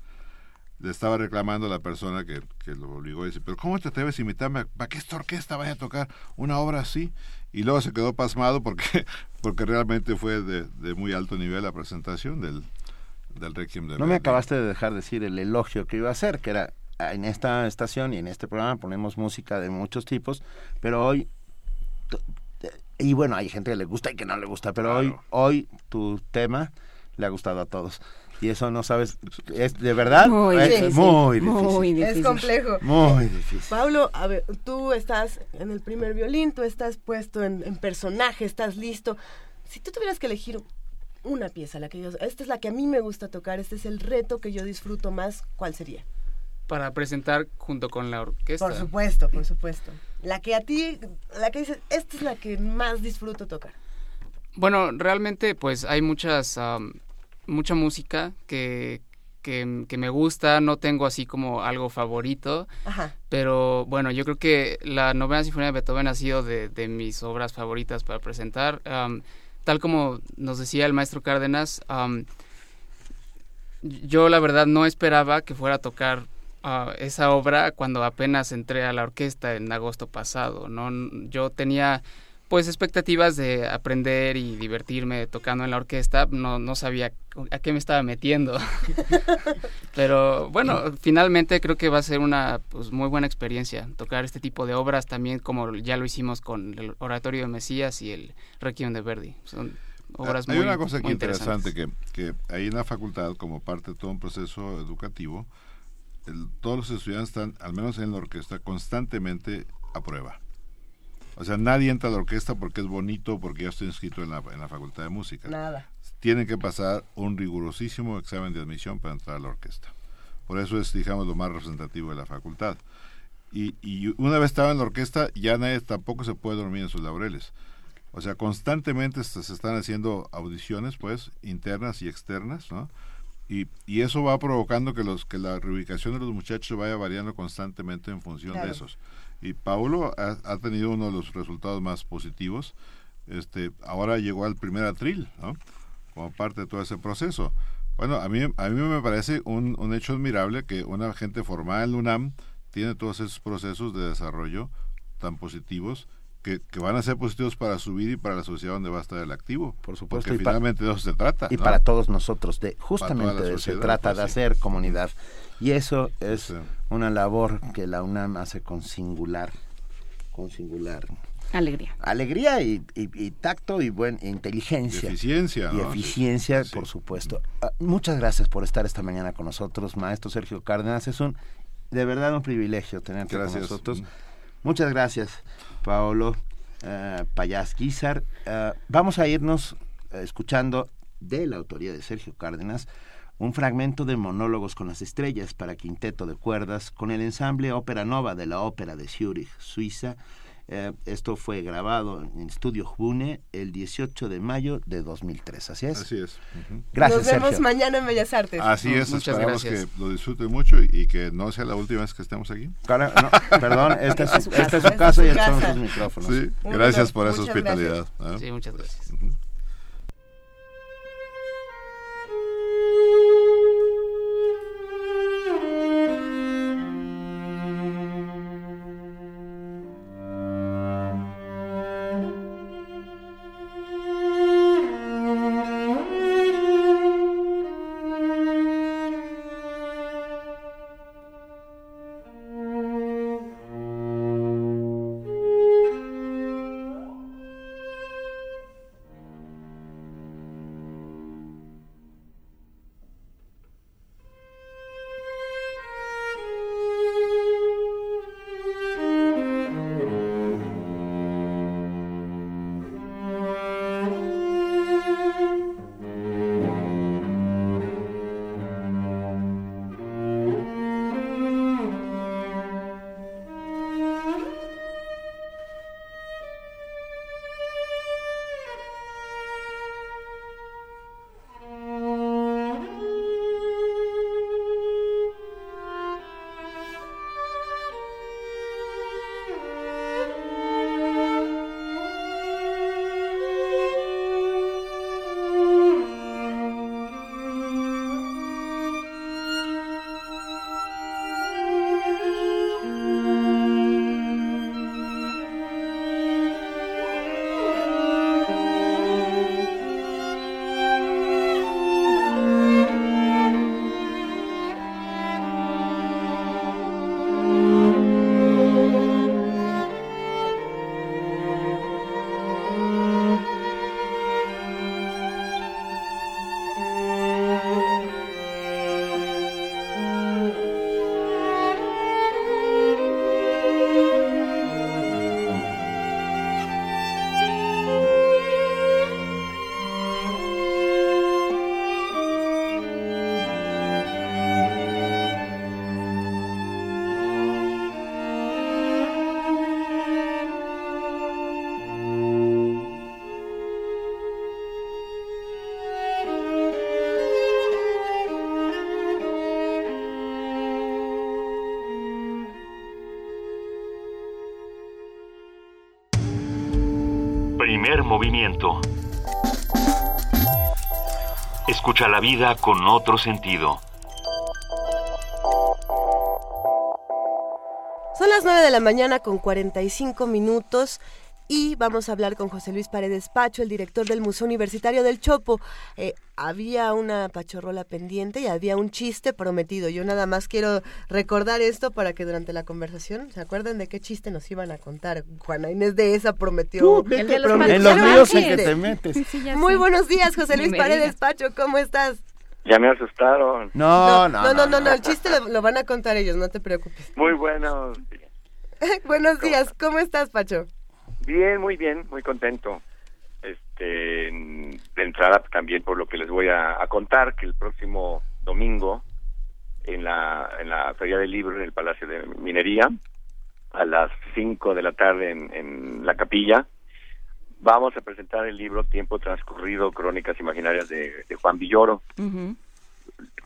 le estaba reclamando a la persona que, que lo obligó y dice, pero ¿cómo te atreves a invitarme para que esta orquesta vaya a tocar una obra así? Y luego se quedó pasmado porque, porque realmente fue de, de muy alto nivel la presentación del, del Requiem de No me Verdi. acabaste de dejar decir el elogio que iba a hacer, que era ah, en esta estación y en este programa ponemos música de muchos tipos, pero hoy y bueno, hay gente que le gusta y que no le gusta, pero hoy Claro. hoy tu tema le ha gustado a todos. Y eso no sabes, es de verdad Muy es difícil, muy difícil. muy Es complejo. Muy difícil. Pablo, a ver, tú estás en el primer violín, tú estás puesto en, en personaje, estás listo. Si tú tuvieras que elegir una pieza, la que yo, esta es la que a mí me gusta tocar, este es el reto que yo disfruto más, ¿cuál sería? Para presentar junto con la orquesta. Por supuesto, por supuesto. La que a ti, la que dices, esta es la que más disfruto tocar. Bueno, realmente pues hay muchas, am, mucha música que, que, que me gusta, no tengo así como algo favorito, Ajá. pero bueno, yo creo que la novena sinfonía de Beethoven ha sido de, de mis obras favoritas para presentar. Tal como nos decía el maestro Cárdenas, yo la verdad no esperaba que fuera a tocar ah, esa obra cuando apenas entré a la orquesta en agosto pasado, ¿no? Yo tenía pues expectativas de aprender y divertirme tocando en la orquesta, no, no sabía a qué me estaba metiendo. Pero bueno, finalmente creo que va a ser una pues, muy buena experiencia tocar este tipo de obras también como ya lo hicimos con el Oratorio de Mesías y el Requiem de Verdi. Son obras Hay muy una cosa muy interesante que, que ahí en la facultad, como parte de todo un proceso educativo, el- todos los estudiantes están, al menos en la orquesta, constantemente a prueba. O sea, nadie entra a la orquesta porque es bonito, porque ya estoy inscrito en la, en la facultad de música. Nada. Tienen que pasar un rigurosísimo examen de admisión para entrar a la orquesta. Por eso es, digamos, lo más representativo de la facultad. Y, y una vez estaba en la orquesta, ya nadie tampoco se puede dormir en sus laureles. O sea, constantemente se, se están haciendo audiciones, pues, internas y externas, ¿no? Y, y eso va provocando que los que la reubicación de los muchachos vaya variando constantemente en función Claro. de esos. Y Paulo ha, ha tenido uno de los resultados más positivos. Este, ahora llegó al primer atril, ¿no? Como parte de todo ese proceso. Bueno, a mí, a mí me parece un, un hecho admirable que una gente formada en la UNAM tiene todos esos procesos de desarrollo tan positivos que, que van a ser positivos para su vida y para la sociedad donde va a estar el activo. Por supuesto, Porque y finalmente de eso se trata. Y ¿no? para todos nosotros, de justamente de eso se trata, pues, de sí. hacer comunidad. Y eso es una labor que la UNAM hace con singular, con singular Alegría. alegría y, y- y tacto y buen inteligencia. Y eficiencia, Y ¿no? eficiencia, por supuesto. Ah, muchas gracias por estar esta mañana con nosotros, maestro Sergio Cárdenas. Es un de verdad un privilegio tenerte con nosotros. Mm. Muchas gracias, Paolo eh, Payás Guizar. Eh, vamos a irnos eh, escuchando de la autoría de Sergio Cárdenas un fragmento de Monólogos con las Estrellas para quinteto de cuerdas con el ensamble Ópera Nova de la Ópera de Zurich, Suiza. Eh, esto fue grabado en Estudio June el 18 de mayo de 2003. ¿Así es? Así es. Ujú. Gracias, Nos vemos Sergio. mañana en Bellas Artes. Así es, Muchas esperamos gracias. que lo disfruten mucho y, y que no sea la última vez que estemos aquí. Cara- no, perdón, esta es su, esta es su casa y estos son sus micrófonos. Sí, Bueno, gracias por esa muchas hospitalidad. ¿eh? Sí, muchas gracias. Primer movimiento. Escucha la vida con otro sentido. Son las 9 de la mañana con 45 minutos. Y vamos a hablar con José Luis Paredes Pacho, el director del Museo Universitario del Chopo. Eh, había una pachorrola pendiente y había un chiste prometido. Yo nada más quiero recordar esto para que durante la conversación se acuerden de qué chiste nos iban a contar. Juana Inés de esa prometió. el de los en los ríos en que te metes. Muy buenos días, José Luis Paredes Pacho, ¿cómo estás? Ya me asustaron. No, no, no, no, no, el chiste lo, van a contar ellos, no te preocupes. Muy buenos días. buenos días, ¿cómo estás, Pacho? Bien, muy bien, muy contento. Este, de entrada también por lo que les voy a, contar, que el próximo domingo en la, en la Feria del Libro en el Palacio de Minería, a las 5 de la tarde en, en la capilla, vamos a presentar el libro Tiempo Transcurrido, Crónicas Imaginarias de, Juan Villoro.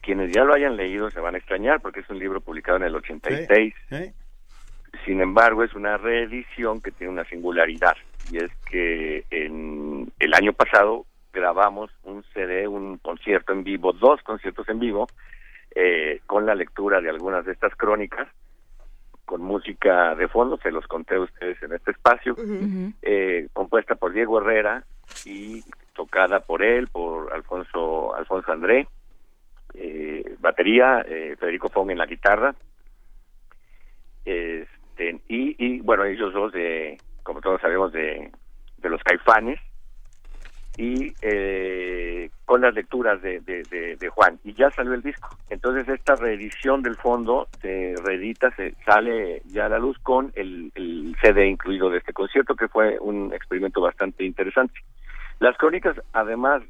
Quienes ya lo hayan leído se van a extrañar porque es un libro publicado en el 86. Sin embargo, es una reedición que tiene una singularidad y es que en el año pasado grabamos un CD, un concierto en vivo, dos conciertos en vivo, eh, con la lectura de algunas de estas crónicas con música de fondo, se los conté a ustedes en este espacio, eh, compuesta por Diego Herrera y tocada por él, por Alfonso Alfonso André, eh, batería, eh, Federico Fong en la guitarra, este, y, y bueno, ellos dos de, como todos sabemos, de, de los caifanes, y eh, con las lecturas de, de, Juan. Y ya salió el disco. Entonces esta reedición del fondo se reedita se sale ya a la luz con el, el CD incluido de este concierto que fue un experimento bastante interesante. Las crónicas además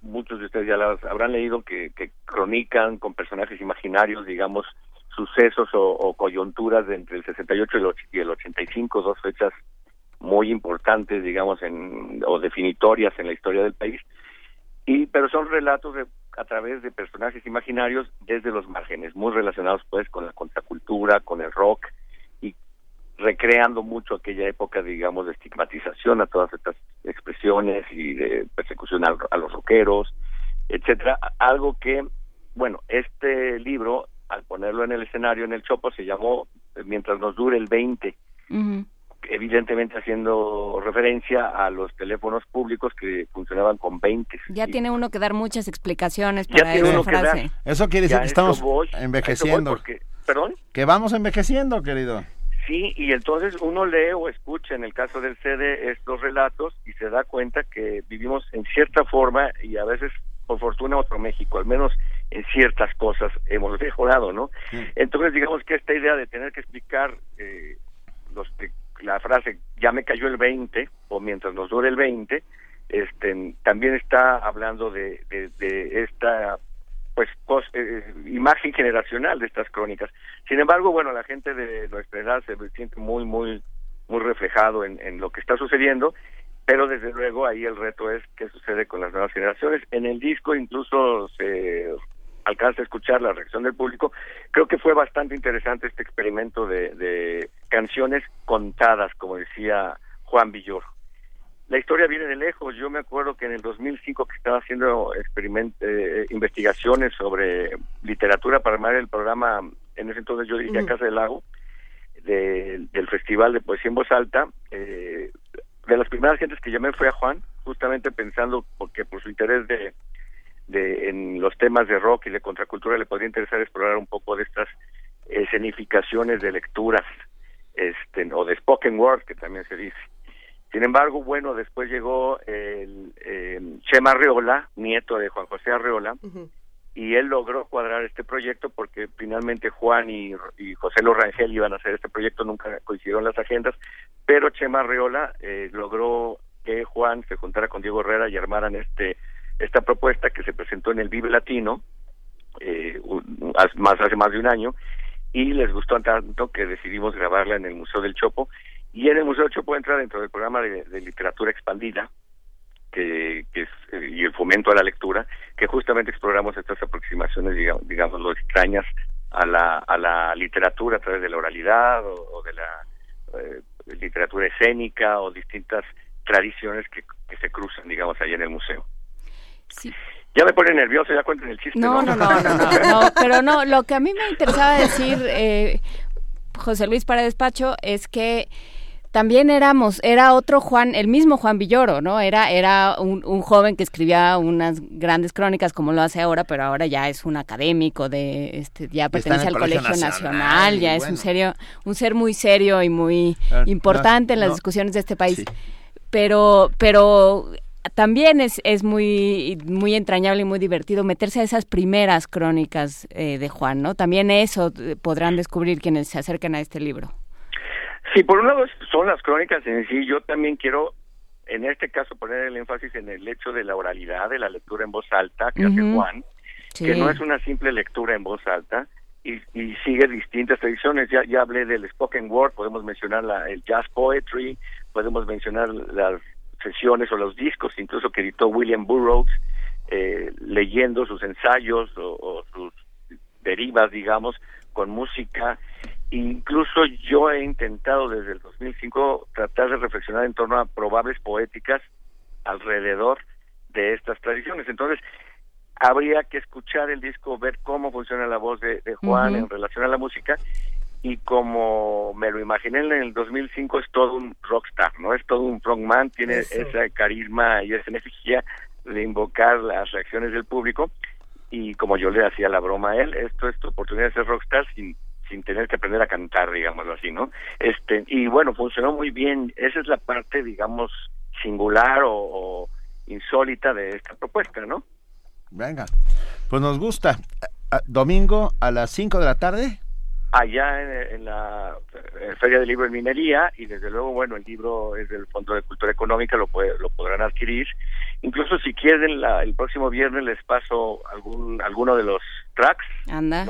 muchos de ustedes ya las habrán leído que, que cronican con personajes imaginarios digamos sucesos o, coyunturas de entre el 68 y el 85 dos fechas muy importantes, digamos, en, o definitorias en la historia del país, y pero son relatos a través de personajes imaginarios desde los márgenes, muy relacionados pues con la contracultura, con el rock, y recreando mucho aquella época, digamos, de estigmatización a todas estas expresiones y de persecución a, los rockeros, etcétera, algo que, bueno, este libro, al ponerlo en el escenario, en el Chopo, se llamó Mientras nos dure el 20, evidentemente haciendo referencia a los teléfonos públicos que funcionaban con 20. Ya tiene uno que dar muchas explicaciones para esa frase. Eso quiere decir que estamos envejeciendo. ¿Perdón? Que vamos envejeciendo, querido. Sí, y entonces uno lee o escucha en el caso del CD estos relatos y se da cuenta que vivimos en cierta forma y a veces por fortuna otro México, al menos en ciertas cosas hemos mejorado, ¿no? Entonces digamos que esta idea de tener que explicar eh, los la frase ya me cayó el 20 o mientras nos dure el 20 este también está hablando de, de, esta pues eh, imagen generacional de estas crónicas. Sin embargo bueno la gente de nuestra edad se siente muy muy muy reflejado en, en lo que está sucediendo pero desde luego ahí el reto es qué sucede con las nuevas generaciones. En el disco incluso se alcanza a escuchar la reacción del público, creo que fue bastante interesante este experimento de, canciones contadas, como decía Juan Villor. La historia viene de lejos. Yo me acuerdo que en el 2005 que estaba haciendo eh, investigaciones sobre literatura para armar el programa, en ese entonces yo dirigía Casa del Lago, del Festival de Poesía en Voz Alta, eh, de las primeras gentes que llamé fue a Juan, justamente pensando, porque por su interés de de, en los temas de rock y de contracultura le podría interesar explorar un poco de estas escenificaciones de lecturas este o de spoken word que también se dice. Sin embargo bueno después llegó el Chema Arreola nieto de Juan José Arreola y él logró cuadrar este proyecto porque finalmente Juan y, José Lorangel iban a hacer este proyecto nunca coincidieron las agendas pero Chema Arreola eh, logró que Juan se juntara con Diego Herrera y armaran este esta propuesta que se presentó en el Vive Latino eh, más hace más de un año y les gustó tanto que decidimos grabarla en el Museo del Chopo y en el Museo del Chopo entra dentro del programa de, literatura expandida que, es eh, y el fomento a la lectura que justamente exploramos estas aproximaciones digamos, digamos lo extrañas a la a la literatura a través de la oralidad o, de la eh, literatura escénica o distintas tradiciones que, que se cruzan digamos ahí en el museo Sí. Ya me pone nervioso, ya cuenten el chiste. No, no, no, no, pero no, lo que a mí me interesaba decir, eh, José Luis para despacho, es que también éramos, era otro Juan, el mismo Juan Villoro, ¿no? Era, era un, un, joven que escribía unas grandes crónicas como lo hace ahora, pero ahora ya es un académico de, este, ya pertenece al Colegio, Nacional, ya es un serio, un ser muy serio y muy ah, importante en las discusiones de este país. Pero, pero también es, es muy, muy entrañable y muy divertido meterse a esas primeras crónicas eh, de Juan, ¿no? También eso eh, podrán descubrir quienes se acerquen a este libro. Sí, por un lado son las crónicas en sí. Yo también quiero, en este caso, poner el énfasis en el hecho de la oralidad, de la lectura en voz alta que hace Juan, que no es una simple lectura en voz alta y, y sigue distintas tradiciones. Ya, ya hablé del spoken word, podemos mencionar la, el jazz poetry, podemos mencionar las sesiones o los discos incluso que editó William Burroughs eh, leyendo sus ensayos o, sus derivas digamos con música. Incluso yo he intentado desde el 2005 tratar de reflexionar en torno a probables poéticas alrededor de estas tradiciones. Entonces habría que escuchar el disco ver cómo funciona la voz de, Juan en relación a la música y como me lo imaginé en el 2005 es todo un rockstar, ¿no? Es todo un frontman, tiene ese carisma y esa energía de invocar las reacciones del público y como yo le hacía la broma a él, esto es tu oportunidad de ser rockstar sin sin tener que aprender a cantar, digámoslo así, ¿no? Este y bueno, funcionó muy bien. Esa es la parte, digamos, singular o, o insólita de esta propuesta, ¿no? Venga, pues nos gusta. Domingo a las 5 de la tarde allá en, la Feria del Libro en Minería y desde luego, bueno, el libro es del Fondo de Cultura Económica, lo, puede, lo podrán adquirir. Incluso si quieren, la, el próximo viernes les paso algún alguno de los tracks. Anda.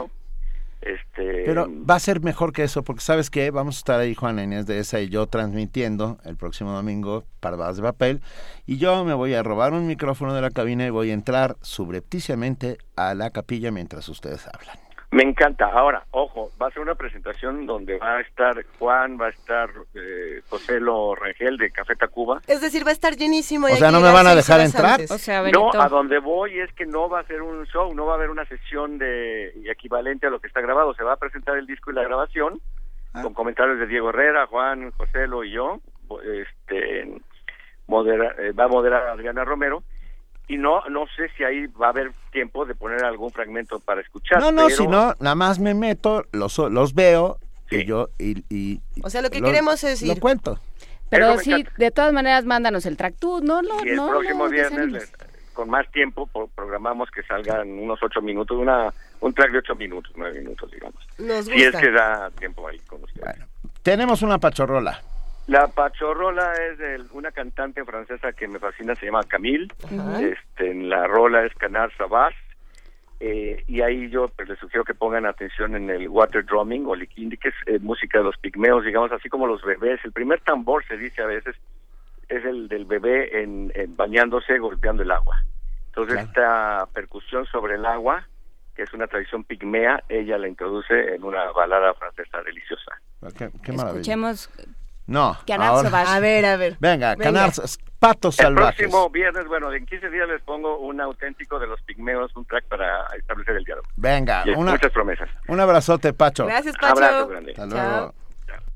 Este... Pero va a ser mejor que eso, porque sabes que vamos a estar ahí Juan Inés de esa y yo transmitiendo el próximo domingo Parvadas de Papel, y yo me voy a robar un micrófono de la cabina y voy a entrar subrepticiamente a la capilla mientras ustedes hablan. Me encanta. Ahora, ojo, va a ser una presentación donde va a estar Juan, va a estar eh, José Lo Rangel de Café Tacuba. Es decir, va a estar llenísimo. o sea, ¿no me van a dejar entrar? O sea, no, a donde voy es que no va a ser un show, no va a haber una sesión de equivalente a lo que está grabado. Se va a presentar el disco y la grabación ah. con comentarios de Diego Herrera, Juan, José Lo y yo. Este, modera, eh, va a moderar Adriana Romero y no no sé si ahí va a haber tiempo de poner algún fragmento para escuchar. No, no, si no, nada más me meto, los, los veo y yo y, O sea, lo que queremos es Lo cuento. Pero sí, de todas maneras, mándanos el track. Tú, no, no, y el no. próximo viernes, con más tiempo, programamos que salgan unos ocho minutos, una un track de ocho minutos, nueve minutos, digamos. Nos Si es que da tiempo ahí con ustedes. Bueno, tenemos una pachorrola. La Pachorrola es de una cantante francesa que me fascina, se llama Camille. este, la rola es Canard Sabas. Eh, y ahí yo pues, les sugiero que pongan atención en el water drumming o liquindi, que es eh, música de los pigmeos, digamos, así como los bebés. El primer tambor, se dice a veces, es el del bebé en, bañándose, golpeando el agua. Entonces, esta percusión sobre el agua, que es una tradición pigmea, ella la introduce en una balada francesa deliciosa. Qué, Escuchemos no. A ver, a ver. Venga, Venga. Canarzo, patos salvajes. El próximo viernes, bueno, en 15 días les pongo un auténtico de los pigmeos, un track para establecer el diálogo. Venga, muchas promesas. Un abrazote, Pacho. Gracias, Pacho. Abrazo grande. Hasta luego. Chao. Chao.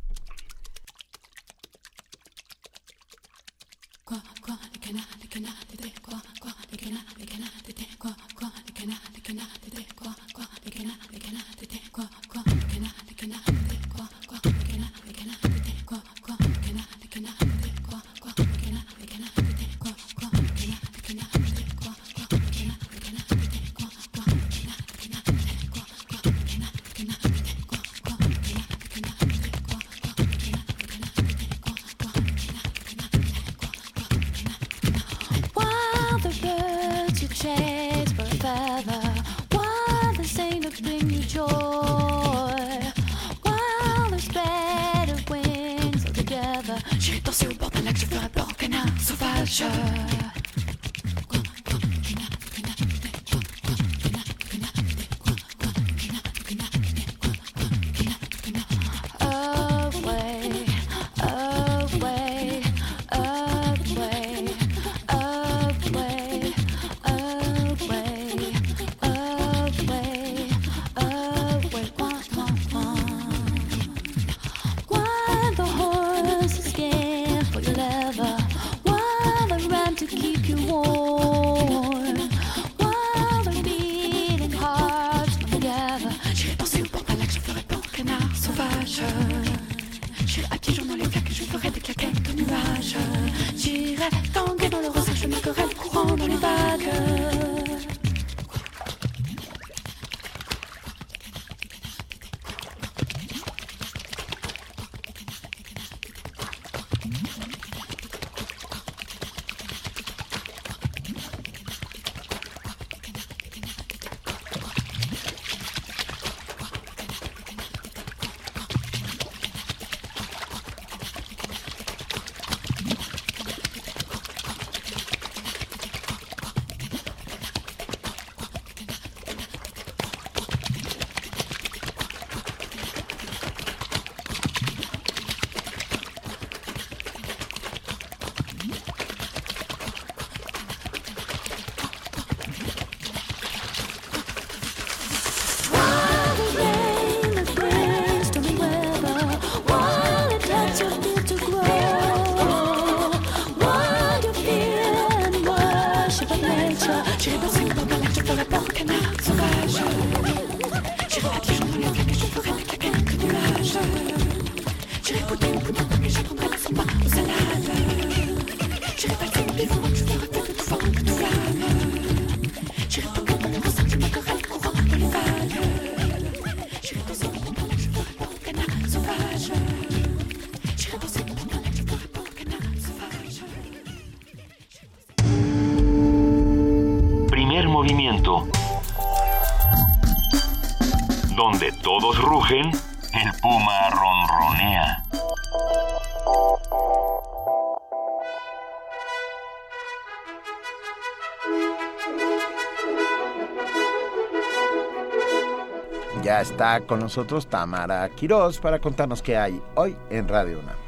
Está con nosotros Tamara Quiroz para contarnos qué hay hoy en Radio UNAM.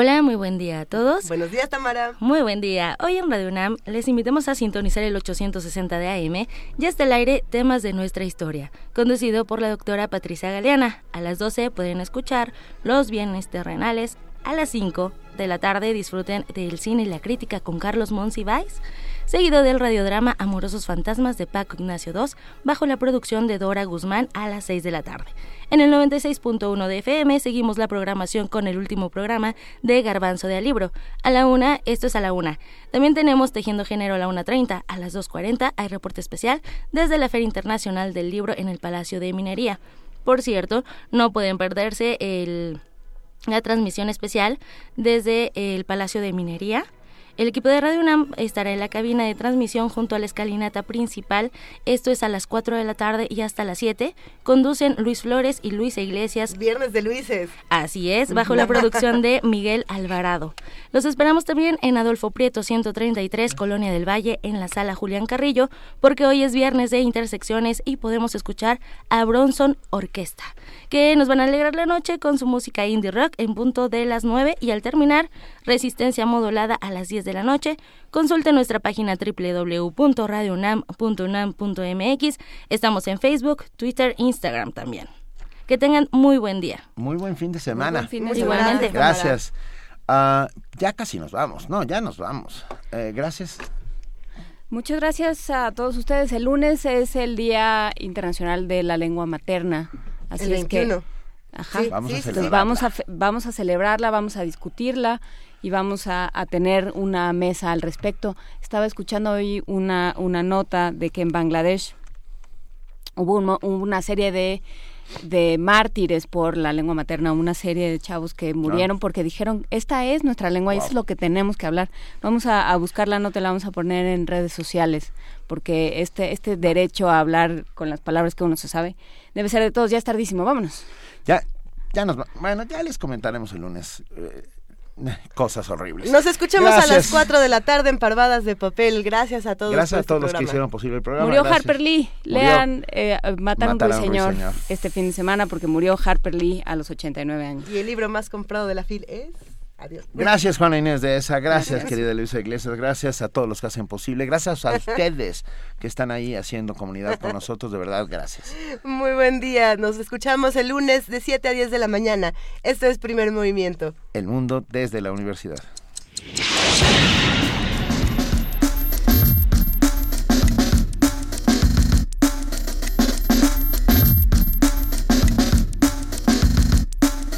Hola, muy buen día a todos. Buenos días, Tamara. Muy buen día. Hoy en Radio UNAM les invitamos a sintonizar el 860 de AM Ya está el aire Temas de nuestra historia, conducido por la doctora Patricia Galeana. A las 12 pueden escuchar Los bienes terrenales. A las 5 de la tarde disfruten del cine y la crítica con Carlos Monsiváis seguido del radiodrama Amorosos Fantasmas de Paco Ignacio II, bajo la producción de Dora Guzmán a las 6 de la tarde. En el 96.1 de FM seguimos la programación con el último programa de Garbanzo de Alibro. A la una, esto es a la una. También tenemos Tejiendo Género a la 1.30. A las 2.40 hay reporte especial desde la Feria Internacional del Libro en el Palacio de Minería. Por cierto, no pueden perderse el, la transmisión especial desde el Palacio de Minería el equipo de Radio UNAM estará en la cabina de transmisión junto a la escalinata principal. Esto es a las 4 de la tarde y hasta las 7. Conducen Luis Flores y Luisa Iglesias. Viernes de Luises. Así es, bajo la producción de Miguel Alvarado. Los esperamos también en Adolfo Prieto 133, Colonia del Valle, en la sala Julián Carrillo, porque hoy es viernes de intersecciones y podemos escuchar a Bronson Orquesta, que nos van a alegrar la noche con su música indie rock en punto de las 9 y al terminar, resistencia modulada a las 10 de la noche. Consulte nuestra página www.radionam.unam.mx. Estamos en Facebook, Twitter, Instagram también. Que tengan muy buen día. Muy buen fin de semana. Igualmente. Gracias. Ah, ya casi nos vamos. No, ya nos vamos. Eh, gracias. Muchas gracias a todos ustedes. El lunes es el Día Internacional de la Lengua Materna. Así el 21. es que Ajá. vamos, a vamos, a, vamos a celebrarla, vamos a discutirla y vamos a, tener una mesa al respecto. Estaba escuchando hoy una, una nota de que en Bangladesh hubo una serie de, de mártires por la lengua materna, una serie de chavos que murieron porque dijeron, esta es nuestra lengua y eso es lo que tenemos que hablar. Vamos a, a buscar la nota, la vamos a poner en redes sociales, porque este, este derecho a hablar con las palabras que uno se sabe debe ser de todos. Ya es tardísimo, vámonos. Ya, ya nos Bueno, ya les comentaremos el lunes. Eh, cosas horribles. Nos escuchamos a las 4 de la tarde en Parvadas de Papel. Gracias a todos. Gracias a todos los que hicieron posible el programa. Murió Harper Lee. Lean eh, Matar a un ruiseñor este fin de semana porque murió Harper Lee a los 89 años. Y el libro más comprado de la FIL es... Adiós. Gracias Juana Inés de esa, gracias, querida Luisa Iglesias, gracias a todos los que hacen posible, gracias a ustedes que están ahí haciendo comunidad con nosotros, de verdad, gracias. Muy buen día, nos escuchamos el lunes de 7 a 10 de la mañana. Esto es Primer Movimiento. El mundo desde la universidad.